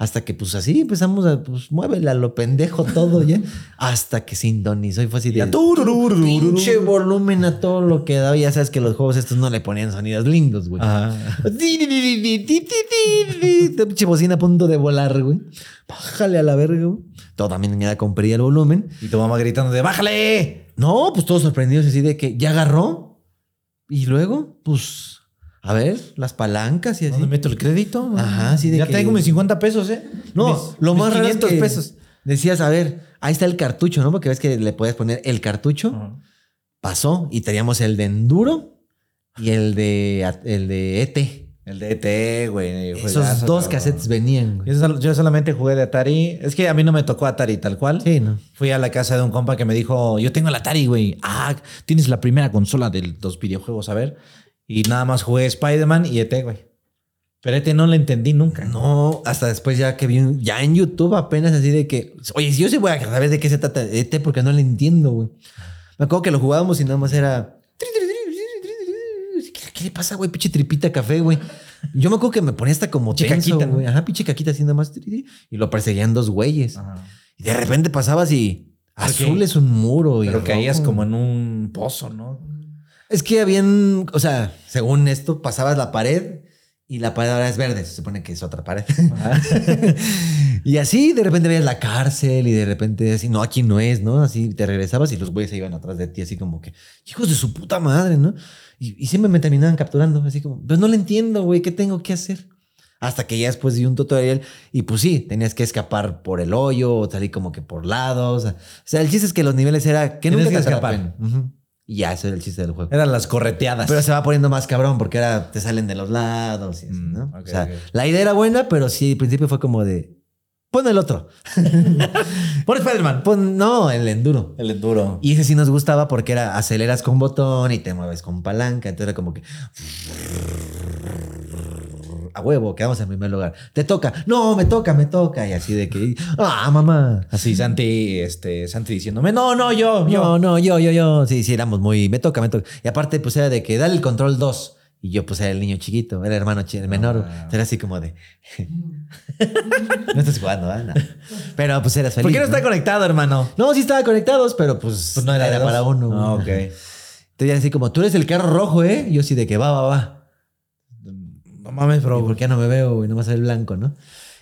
Hasta que, pues así empezamos a, pues muévele a lo pendejo todo ya. Hasta que sintonizó y fue así de. Ya. Pinche volumen a todo lo que daba. Ya sabes que los juegos estos no le ponían sonidos lindos, güey. Pinche bocina a punto de volar, güey. Bájale a la verga, güey. Todo también con perilla el volumen. Y tu mamá gritando de ¡Bájale! No, pues todos sorprendidos así de que ya agarró. Y luego, pues, A ver, las palancas y así. ¿Dónde meto el crédito? Ajá, sí, de Ya que- tengo mis 50 pesos, ¿eh? No, Mis- lo más raro es 500 que pesos. decías, a ver, ahí está el cartucho, ¿no? Porque ves que le puedes poner el cartucho. Pasó y teníamos el de Enduro y el de, el de ET. El de ET, güey. Esos juegazo, dos cabrón. cassettes venían. güey. Yo, yo solamente jugué de Atari. Es que a mí no me tocó Atari tal cual. Sí, ¿no? Fui a la casa de un compa que me dijo, yo tengo el Atari, güey. Ah, tienes la primera consola de los videojuegos, a ver. Y nada más jugué Spider-Man y ET, güey. Pero ET no le entendí nunca. No, hasta después ya que vi, un- ya en YouTube apenas así de que, oye, si yo sí voy a saber de qué se trata ET porque no le entiendo, güey. Me acuerdo que lo jugábamos y nada más era... ¿Qué, le pasa, güey? Pinche tripita café, güey. Yo me acuerdo que me ponía hasta como tenso, güey. Ajá, pinche caquita así nada más. Y lo perseguían dos güeyes. Y de repente pasabas y... Azul es un muro. y Pero caías rojo. como en un pozo, ¿no? Es que habían, o sea, según esto, pasabas la pared y la pared ahora es verde. Se supone que es otra pared. y así de repente veías la cárcel y de repente así, no, aquí no es, ¿no? Así te regresabas y los güeyes se iban atrás de ti, así como que, hijos de su puta madre, ¿no? Y, y siempre me terminaban capturando, así como, pues no le entiendo, güey, ¿qué tengo que hacer? Hasta que ya después di un tutorial y pues sí, tenías que escapar por el hoyo o salir como que por lados. O sea, el chiste es que los niveles era que nunca que te. Y ya, ese era el chiste del juego. Eran las correteadas. Pero se va poniendo más cabrón porque ahora te salen de los lados y así, Mm, la idea era buena, pero sí, al principio fue como de. Pon el otro. Por Spider-Man. Pon, no, el enduro. El enduro. Y ese sí nos gustaba porque era aceleras con botón y te mueves con palanca. Entonces era como que. A huevo, quedamos en primer lugar. Te toca. No, me toca, me toca. Y así de que. Ah, mamá. Así Santi, este, Santi diciéndome, no, no, yo, yo. No, no, yo, yo, yo. Sí, sí, éramos muy. Me toca, me toca. Y aparte, pues era de que dale el control 2. Y yo, pues era el niño chiquito, era el hermano el menor. Ah. Era así como de. no estás jugando, ¿eh? No. Pero pues eras feliz. ¿Por qué no está conectado, hermano? No, sí estaban conectados, pero pues, Pues no era, para uno. Ah, ok. Entonces así como, tú eres el carro rojo, ¿eh? Y yo sí de que va, va, va. No mames, Pero bro. ¿por qué no me veo, güey? No más el blanco, ¿no?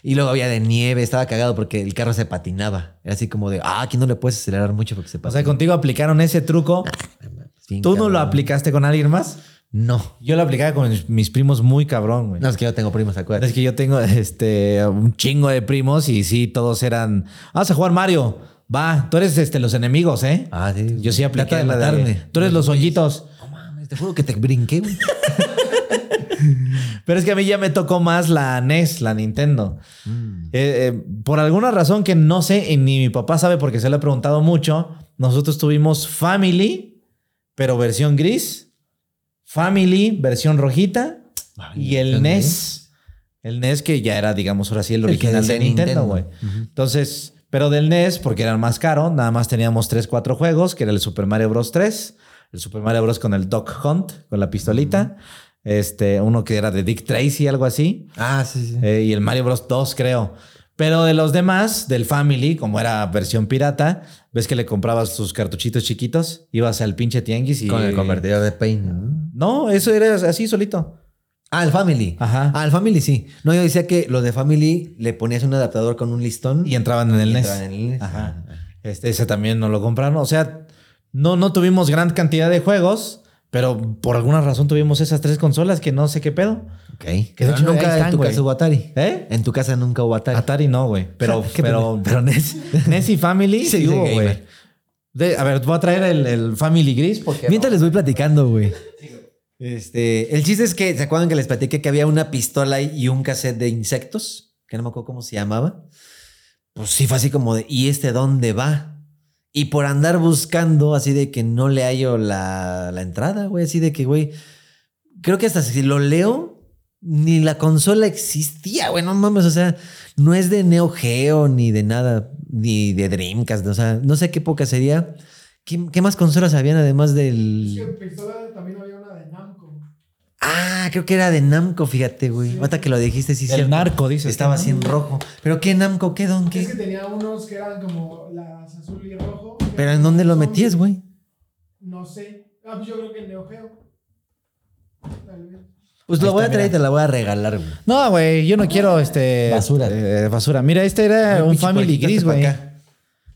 Y luego había de nieve, estaba cagado porque el carro se patinaba. Era así como de, ah, aquí no le puedes acelerar mucho porque se O patina. sea, contigo aplicaron ese truco. ¿Tú no lo aplicaste con alguien más? No. Yo lo aplicaba con mis- primos muy cabrón, güey. No, es que yo tengo primos, Es acuérdate. que yo tengo este un chingo de primos y sí, todos eran. Vamos a jugar Mario. Va, tú eres este, los enemigos, ¿eh? Ah, sí. Yo sí apliqué Trata de la de matarme. Tú eres los hoyitos. No mames, te juro que te brinqué, güey. Pero es que a mí ya me tocó más la NES, la Nintendo. Mm. Eh, eh, por alguna razón que no sé y ni mi papá sabe porque se lo he preguntado mucho, nosotros tuvimos Family, pero versión gris, Family, versión rojita y el NES. El NES que ya era, digamos, ahora sí el original de Nintendo, güey. Entonces, pero del NES, porque eran más caro, nada más teníamos 3, 4 juegos, que era el Super Mario Bros. 3, el Super Mario Bros. con el Doc Hunt, con la pistolita, este, uno que era de Dick Tracy, algo así, Ah, sí, sí. eh, y el Mario Bros. 2, creo. Pero de los demás, del Family, como era versión pirata, ves que le comprabas tus cartuchitos chiquitos, ibas al pinche tianguis y... Con el convertidor de Paint. ¿no? No, eso era así solito. Ah, el Family. Ajá. Ah, el Family sí. No, yo decía que los de Family le ponías un adaptador con un listón Y entraban en el y NES. entraban en el NES. Ajá. Este, ese también no lo compraron. O sea, no, no tuvimos gran cantidad de juegos, pero por alguna razón tuvimos esas tres consolas que no sé qué pedo. Ok. de Pero hecho, ahí nunca están, en tu güey. casa hubo Atari. ¿Eh? En tu casa nunca hubo Atari. Atari no, güey. Pero, pero, pero NES, NES y Family sí, hubo, güey. De- A ver, voy a traer el, el Family Gris porque... Mientras les voy platicando, güey. Este, el chiste es que, ¿se acuerdan que les platiqué que había una pistola y un cassette de insectos? Que no me acuerdo cómo se llamaba. Pues sí, fue así como de, ¿y este dónde va? Y por andar buscando, así de que no le hallo la, la entrada, güey, así de que, güey, creo que hasta si lo leo, ni la consola existía, güey, no mames, o sea, no es de Neo Geo ni de nada, ni de Dreamcast, o sea, no sé qué época sería. ¿Qué, qué más consolas habían además del...? Es que pistola también había una de Namco. Ah, creo que era de Namco, fíjate, güey. Ahorita que lo dijiste, sí, El cierto. narco, dices. Estaba así en rojo. ¿Pero qué Namco? ¿Qué don? Es que ¿Qué? tenía unos que eran como las azul y rojo. ¿Pero en dónde lo metías, güey? No sé. Ah, pues yo creo que en Neo Geo. Tal vez. Pues lo voy a traer y te la voy a regalar, güey. No, güey, yo no quiero este... Basura. eh, basura. Mira, este era Ay, un pinche Family Gris, pa' güey. acá.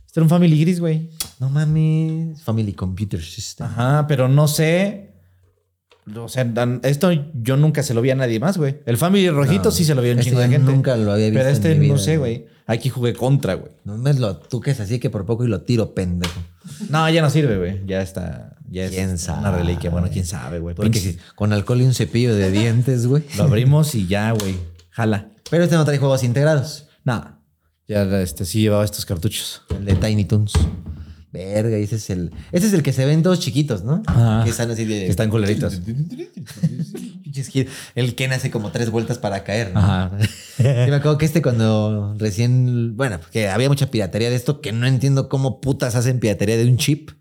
Este era un Family Gris, güey. No mames. Family Computer System. Ajá, pero no sé O sea, esto yo nunca se lo vi a nadie más, güey. El Family Rojito No, sí se lo vi a un este chingo de gente. nunca lo había visto Pero en este mi vida, no sé, güey. Aquí jugué contra, güey. No me lo toques así que por poco y lo tiro, pendejo. No, ya no sirve, güey. Ya está. Ya es ¿Quién una sabe? reliquia. Bueno, quién sabe, güey. Porque con alcohol y un cepillo de dientes, güey. Lo abrimos y ya, güey. Jala. Pero este no trae juegos integrados. No. Ya este sí llevaba estos cartuchos. El de Tiny Toons. Verga, ese es el. Ese es el que se ven todos chiquitos, ¿no? Ajá. Que están así de. Que están gir- El Ken hace como tres vueltas para caer. ¿no? Ajá. Yo me acuerdo que este cuando recién, bueno, porque había mucha piratería de esto, que no entiendo cómo putas hacen piratería de un chip,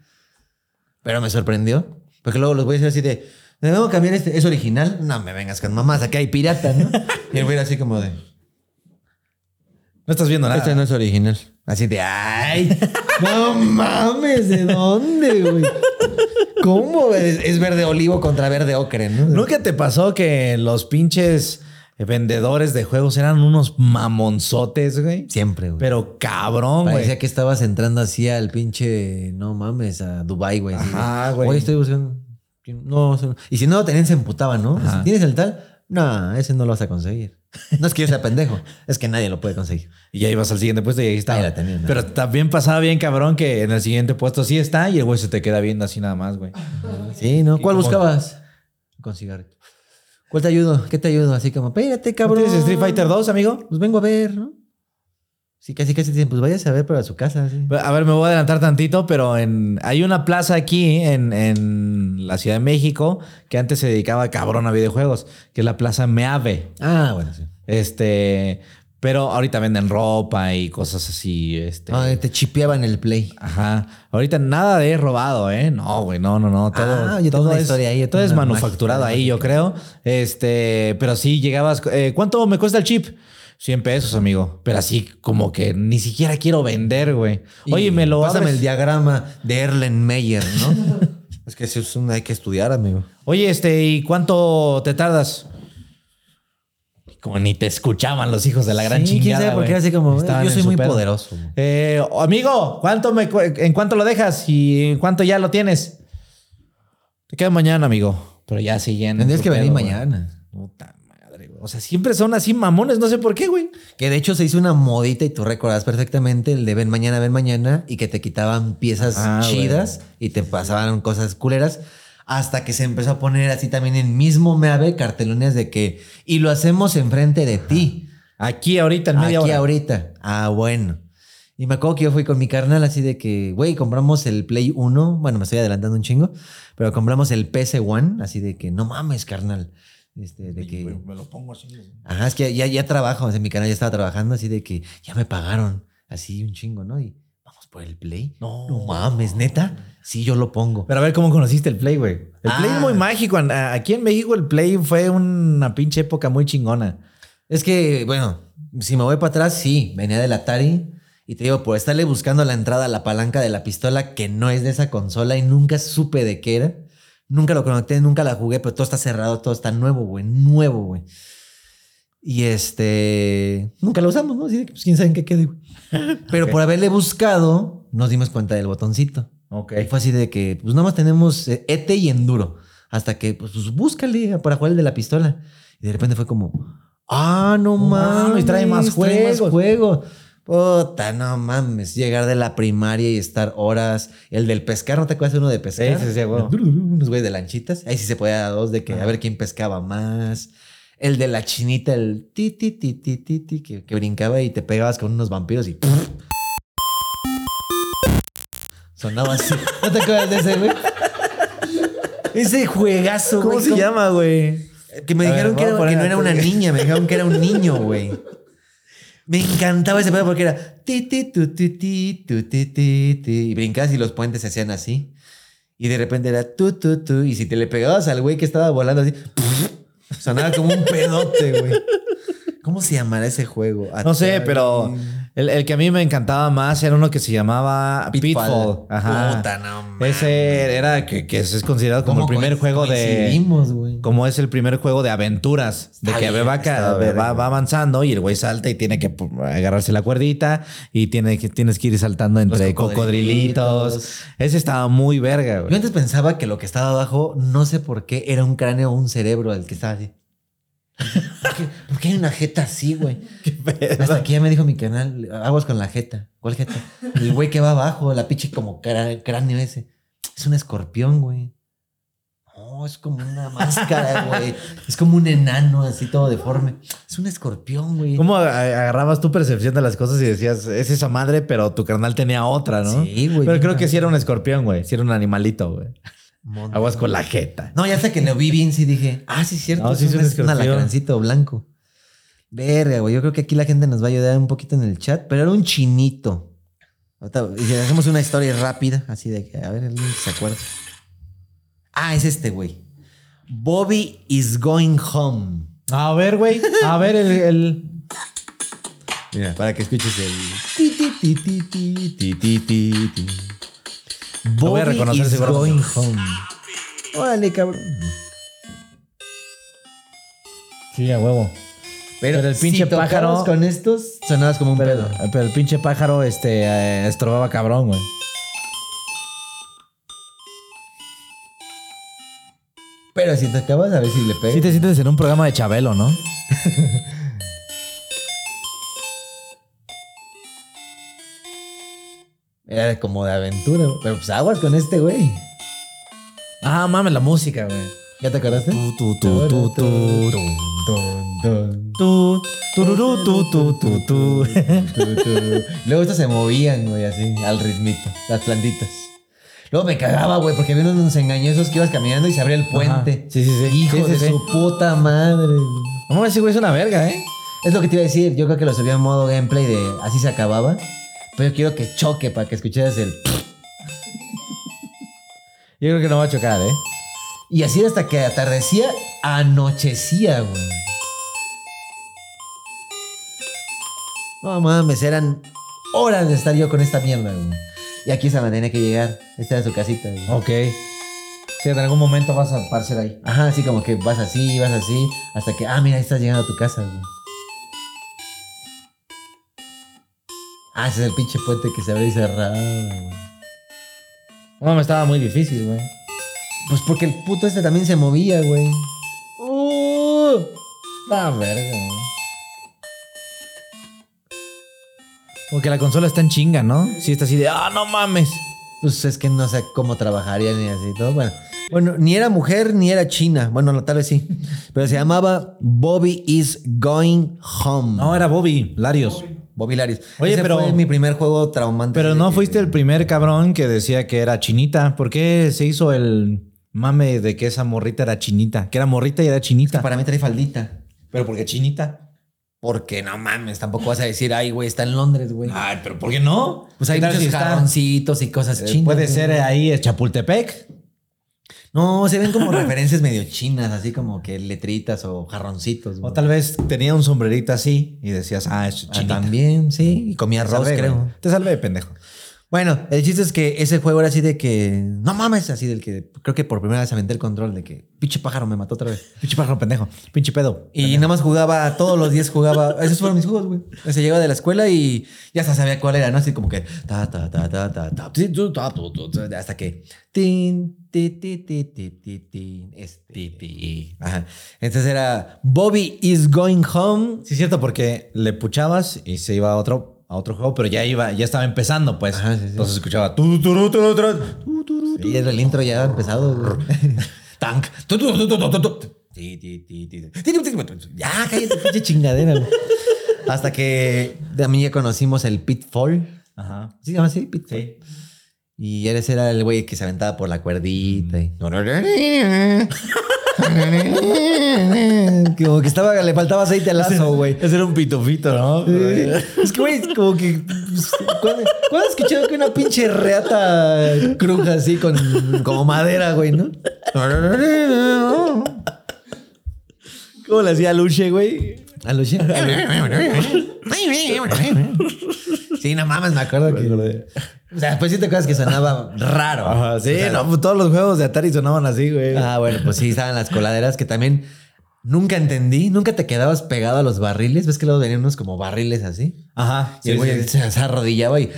pero me sorprendió, porque luego los voy a decir así de, debemos cambiar este, ¿es original? No me vengas con mamás, acá hay pirata, ¿no? Y el güey así como de, No estás viendo nada. este no es original. Así de, ay, no mames, ¿de dónde, güey? ¿Cómo? Es, es verde olivo contra verde ocre, ¿no? ¿Nunca te pasó que los pinches vendedores de juegos eran unos mamonzotes, güey? Siempre, güey. Pero cabrón, güey. Parecía que estabas entrando así al pinche, no mames, a Dubai, güey. así Ajá, güey. Oye, estoy buscando. No, eso no". y si no lo tenían, se emputaban, ¿no? Si tienes el tal, no, ese no lo vas a conseguir. No es que yo sea pendejo, es que nadie lo puede conseguir. Y ya ibas al siguiente puesto y ahí estaba. Pero también pasaba bien, cabrón, que en el siguiente puesto sí está y el güey se te queda viendo así nada más, güey. Sí, ¿no? ¿Cuál buscabas? Con cigarrito. ¿Cuál te ayudo? ¿Qué te ayudo? Así como, espérate, ¿No cabrón. tienes Street Fighter 2, amigo? Pues vengo a ver, ¿no? Sí, casi casi dicen, pues váyase a ver para su casa. sí. A ver, me voy a adelantar tantito, pero en, hay una plaza aquí en, en la Ciudad de México que antes se dedicaba cabrón a videojuegos, que es la Plaza Meave. Ah, bueno, sí. Este, pero ahorita venden ropa y cosas así. Este, Ah, te chipeaban el play. Ajá. Ahorita nada de robado, ¿eh? No, güey, no, no, no. Todo, Ah, yo tengo todo una es, historia ahí, todo es manufacturado ahí, yo creo. Este, pero sí llegabas. eh, ¿Cuánto me cuesta el chip? 100 pesos, amigo. Pero así como que ni siquiera quiero vender, güey. Oye, me lo Pásame abres? el diagrama de Erlenmeyer, ¿no? es que eso es un, hay que estudiar, amigo. Oye, este, ¿y cuánto te tardas? Como ni te escuchaban los hijos de la gran Sí, quién chingada. sabe por qué güey. así como, Estaban yo soy muy pedo. poderoso. Eh, amigo, ¿cuánto me, ¿en cuánto lo dejas y en cuánto ya lo tienes? Te queda mañana, amigo. Pero ya siguen. Tendrías que venir mañana. Puta. O sea, siempre son así mamones, no sé por qué, güey. Que de hecho se hizo una modita y tú recordas perfectamente el de ven mañana, ven mañana y que te quitaban piezas Ah, chidas y te pasaban cosas culeras. Hasta que se empezó a poner así también en mismo Meave cartelones de que y lo hacemos enfrente de ti. Aquí ahorita en media Aquí hora. ahorita. Ah, bueno. Y me acuerdo que yo fui con mi carnal así de que, güey, compramos el Play 1. Bueno, me estoy adelantando un chingo. Pero compramos el PS One. Así de que, no mames, carnal. Este, de que... Me lo pongo así. Ajá, es que ya, ya trabajo. O sea, mi canal ya estaba trabajando así de que ya me pagaron. Así un chingo, ¿no? Y vamos por el Play. No. No mames, neta. Sí, yo lo pongo. Pero a ver cómo conociste el Play, güey. El Play Ah. es muy mágico. Aquí en México el Play fue una pinche época muy chingona. Es que, bueno, si me voy para atrás, sí, venía del Atari. Y te digo, por estarle buscando la entrada a la palanca de la pistola que no es de esa consola y nunca supe de qué era. Nunca lo conecté, nunca la jugué, pero todo está cerrado, todo está nuevo, güey, nuevo, güey. Y este, nunca lo usamos, ¿no? Así de que, pues quién sabe en qué quede, güey. Pero por haberle buscado, nos dimos cuenta del botoncito. Ok. Y fue así de que, pues nada más tenemos eh, ET y Enduro. Hasta que, pues, pues, búscale para jugar el de la pistola. Y de repente fue como, ah, no No mames, mames, trae más trae más juegos. Puta, no mames. Llegar de la primaria y estar horas. El del pescar, ¿no te acuerdas uno de pescar? Sí, sí, sí, güey. Unos güeyes de lanchitas. Ahí sí se podía dar dos de que a ver quién pescaba más. El de la chinita, el ti, ti, ti, ti, ti, ti, que, que brincaba y te pegabas con unos vampiros y. Sonaba así. ¿No te acuerdas de ese, güey? Ese juegazo, ¿Cómo güey. se llama, güey? Que me A dijeron ver, que, era- que no era una niña, me dijeron que era un niño, güey. Me encantaba ese pedo porque era ti, ti, tu, ti, ti, tu, ti, ti, ti, y brincabas y los puentes se hacían así. Y de repente era tu, tu, tu. Y si te le pegabas al güey que estaba volando así, sonaba como un pedote, güey. ¿Cómo se llamará ese juego? No sé, pero el, el que a mí me encantaba más era uno que se llamaba Pitfall. Ajá. Puta, no mames. Ese era que, que es considerado como el ¿Cómo primer juego de. como es el primer juego de aventuras, de que bien, va, avanzando y el güey salta y tiene que pu- agarrarse la cuerdita y tiene que, tienes que ir saltando entre cocodrilitos. cocodrilitos. Ese estaba muy verga, Yo güey. antes pensaba que lo que estaba abajo, no sé por qué, era un cráneo o un cerebro el que estaba así. ¿Por qué, por qué hay una jeta así, güey? Hasta que ya me dijo mi canal, aguas con la jeta. ¿Cuál jeta? El güey que va abajo, la pinche como cráneo ese. Es un escorpión, güey. No, es como una máscara, güey. Es como un enano así todo deforme. Es un escorpión, güey. ¿Cómo agarrabas tu percepción de las cosas y decías, es esa madre, pero tu carnal tenía otra, ¿no? Sí, güey. Pero creo que sí era un escorpión, güey. Sí era un animalito, güey. Aguas con la jeta. No, ya hasta que lo vi bien, sí dije, ah, sí, es cierto. No, sí es, es un, alacrancito blanco. Verga, güey. Yo creo que aquí la gente nos va a ayudar un poquito en el chat, pero era un chinito. Ahorita, y si hacemos una historia rápida, así de que, a ver, alguien se acuerda. Ah, es este, güey. Bobby is going home. A ver, güey. A ver, el. el- Mira, para que escuches el. ti, ti, ti, Lo voy a reconocer is going home. Órale, cabrón. Sí, a huevo. Pero, Pero el pinche si pájaro- con estos sonabas como un Pero, pedo. pero el pinche pájaro este, eh, estorbaba cabrón, güey. Pero si tocabas, a ver si le pegas. Sí te sientes en un programa de Chabelo, ¿no? Era como de aventura. güey. Pero pues aguas con este güey. Ah, mames, la música, güey. ¿Ya te acordaste? Tu, tu, tu, tu, tu. Tu, tu, tu, tu, tu. tu, tu. Luego estos se movían, güey, así, al ritmito. Las plantitas. Luego me cagaba, güey, porque había unos engañosos que ibas caminando y se abría el puente. Ajá. Sí, sí, sí. Hijo de sí. su puta madre. güey. No mames, ese güey es una verga, ¿eh? Es lo que te iba a decir. Yo creo que lo subía en modo gameplay de así se acababa. Pero yo quiero que choque para que escucharas el. Yo creo que no va a chocar, ¿eh? Y así hasta que atardecía, anochecía, güey. No mames, eran horas de estar yo con esta mierda, güey. Y aquí se me tenía que llegar. Esta era su casita, güey. Ok. Sí, en algún momento vas a aparecer ahí. Ajá, así como que vas así, vas así, hasta que, ah, mira, ahí estás llegando a tu casa, güey. Ah, ese es el pinche puente que se abre y cerraba, güey. No mames, estaba muy difícil, güey. Pues porque el puto este también se movía, güey. Uh, la verga, güey. Como que la consola está en chinga, ¿no? Sí, está así de, ah, no mames. Pues es que no sé cómo trabajaría ni así todo. Bueno, bueno, ni era mujer ni era china. Bueno, no, tal vez sí. Pero se llamaba Bobby is Going Home. No, era Bobby, Larios. Bobby Larios. Oye, Ese pero- fue mi primer juego traumante. Pero no que- fuiste el primer cabrón que decía que era chinita. ¿Por qué se hizo el mame de que esa morrita era chinita? Que era morrita y era chinita. Para mí trae faldita. Pero ¿por qué chinita? Porque no mames, tampoco vas a decir, ay, güey, está en Londres, güey. Ay, pero ¿por qué no? Pues hay ¿Qué tal muchos si jarroncitos y cosas Eh, chinas. Puede güey. ser ahí en Chapultepec. No, se ven como referencias medio chinas, así como que letritas o jarroncitos. O güey. tal vez tenía un sombrerito así y decías, ah, es Ah, chinita. también, sí. Y comía arroz, salvé, creo. güey. Te salvé, pendejo. Bueno, el chiste es que ese juego era así de que. No mames, así del que. Creo que por primera vez aventé el control de que. Pinche pájaro me mató otra vez. Pinche pájaro pendejo. Pinche pedo. Y nada más jugaba, todos los días jugaba. Esos fueron mis juegos, güey. Se llegaba de la escuela y ya hasta sabía cuál era, ¿no? Así como que. Ta, ta, ta, ta, ta, ta, Hasta que. Tin, ti, ti, ti, ti, ti, tin, este. Ajá. Entonces era. Bobby is going home. Sí, es cierto, porque le puchabas y se iba a otro, a otro juego, pero ya iba, ya estaba empezando, pues. Ajá, sí, sí. Entonces escuchaba. tu, el intro ya empezado, güey. Tank. Ya, cállate, pinche chingadera. Hasta que también ya conocimos el Pitfall. Ajá. ¿Sí se llama así? Pitfall. Sí. Y eres era el güey que se aventaba por la cuerdita. y- Como que estaba, le faltaba aceite al lazo, güey. Ese era un pitufito, ¿no? Es que, güey, como que. pues, ¿Cuándo, ¿cuándo has escuchado que una pinche reata cruja así con como madera, güey, no? ¿Cómo le hacía Luche, güey? A los. Sí, no mames, me acuerdo que. O sea, después sí te acuerdas que sonaba raro. Ajá, sí, O sea, no, pues todos los juegos de Atari sonaban así, güey. Ah, bueno, pues sí, estaban las coladeras que también nunca entendí. Nunca te quedabas pegado a los barriles. ¿Ves que luego venían unos como barriles así? Ajá. Y el güey se, se arrodillaba y.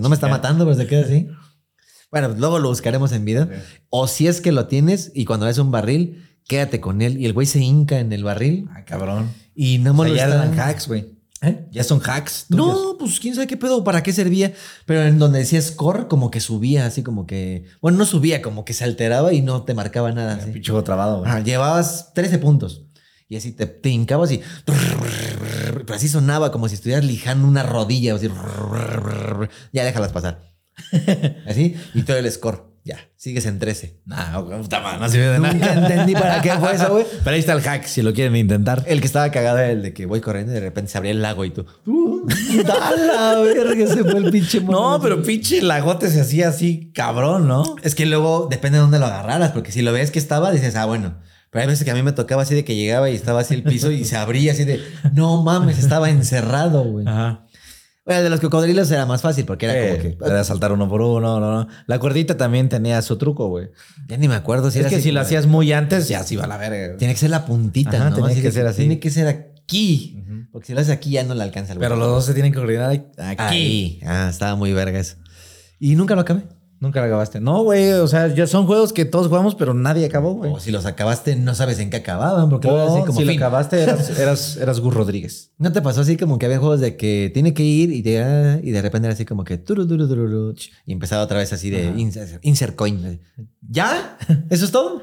No me está matando, pero se queda así. Bueno, luego lo buscaremos en video. O si es que lo tienes y cuando ves un barril, quédate con él. Y el güey se hinca en el barril Ah, cabrón. y no O me sea, lo ya está- eran hacks, güey. ¿Eh? Ya son hacks. tuyos. No, pues quién sabe qué pedo, para qué servía. Pero en donde decía score, como que subía, así como que. Bueno, no subía, como que se alteraba y no te marcaba nada. así. Pinche juego trabado, güey. Llevabas 13 puntos. Y así te, te hincabas y. Pero así sonaba como si estuvieras lijando una rodilla. Así. Ya déjalas pasar. Así. Y todo el score. Ya. Sigues en 13. Nah, puta madre, no sirve de Nunca nada. entendí para qué fue eso, güey. Pero ahí está el hack, si lo quieren intentar. El que estaba cagado era el de que voy corriendo y de repente se abría el lago y tú. Uh, ¡A la verga! Se fue el pinche mono. No, pero pinche lagote se hacía así, cabrón, ¿no? Es que luego depende de dónde lo agarraras, porque si lo ves que estaba, dices, ah, bueno. Pero hay veces que a mí me tocaba así de que llegaba y estaba así el piso y se abría así de, no mames, estaba encerrado, güey. Ajá. Bueno, el de los cocodrilos era más fácil porque era como que. Era saltar uno por uno, no, no. La cuerdita también tenía su truco, güey. Ya ni me acuerdo si es era que así si lo hacías muy antes, ya se iba a la verga. Tiene que ser la puntita, Ajá, ¿no? tenía que ser así. Tiene que ser aquí. Porque si lo haces aquí ya no le alcanza el Pero güey. los dos se tienen que coordinar aquí. Ah, estaba muy verga eso. Y nunca lo acabé. Nunca lo acabaste. No, güey. O sea, ya son juegos que todos jugamos, pero nadie acabó, güey. O si los acabaste, no sabes en qué acababan. Porque O así como si lo acabaste, eras, eras, eras Gus Rodríguez. ¿No te pasó así como que había juegos de que tiene que ir y de, ah, y de repente era así como que turu, turu, turu, turu, ch, y empezaba otra vez así de insert, insert coin? ¿Ya? ¿Eso es todo?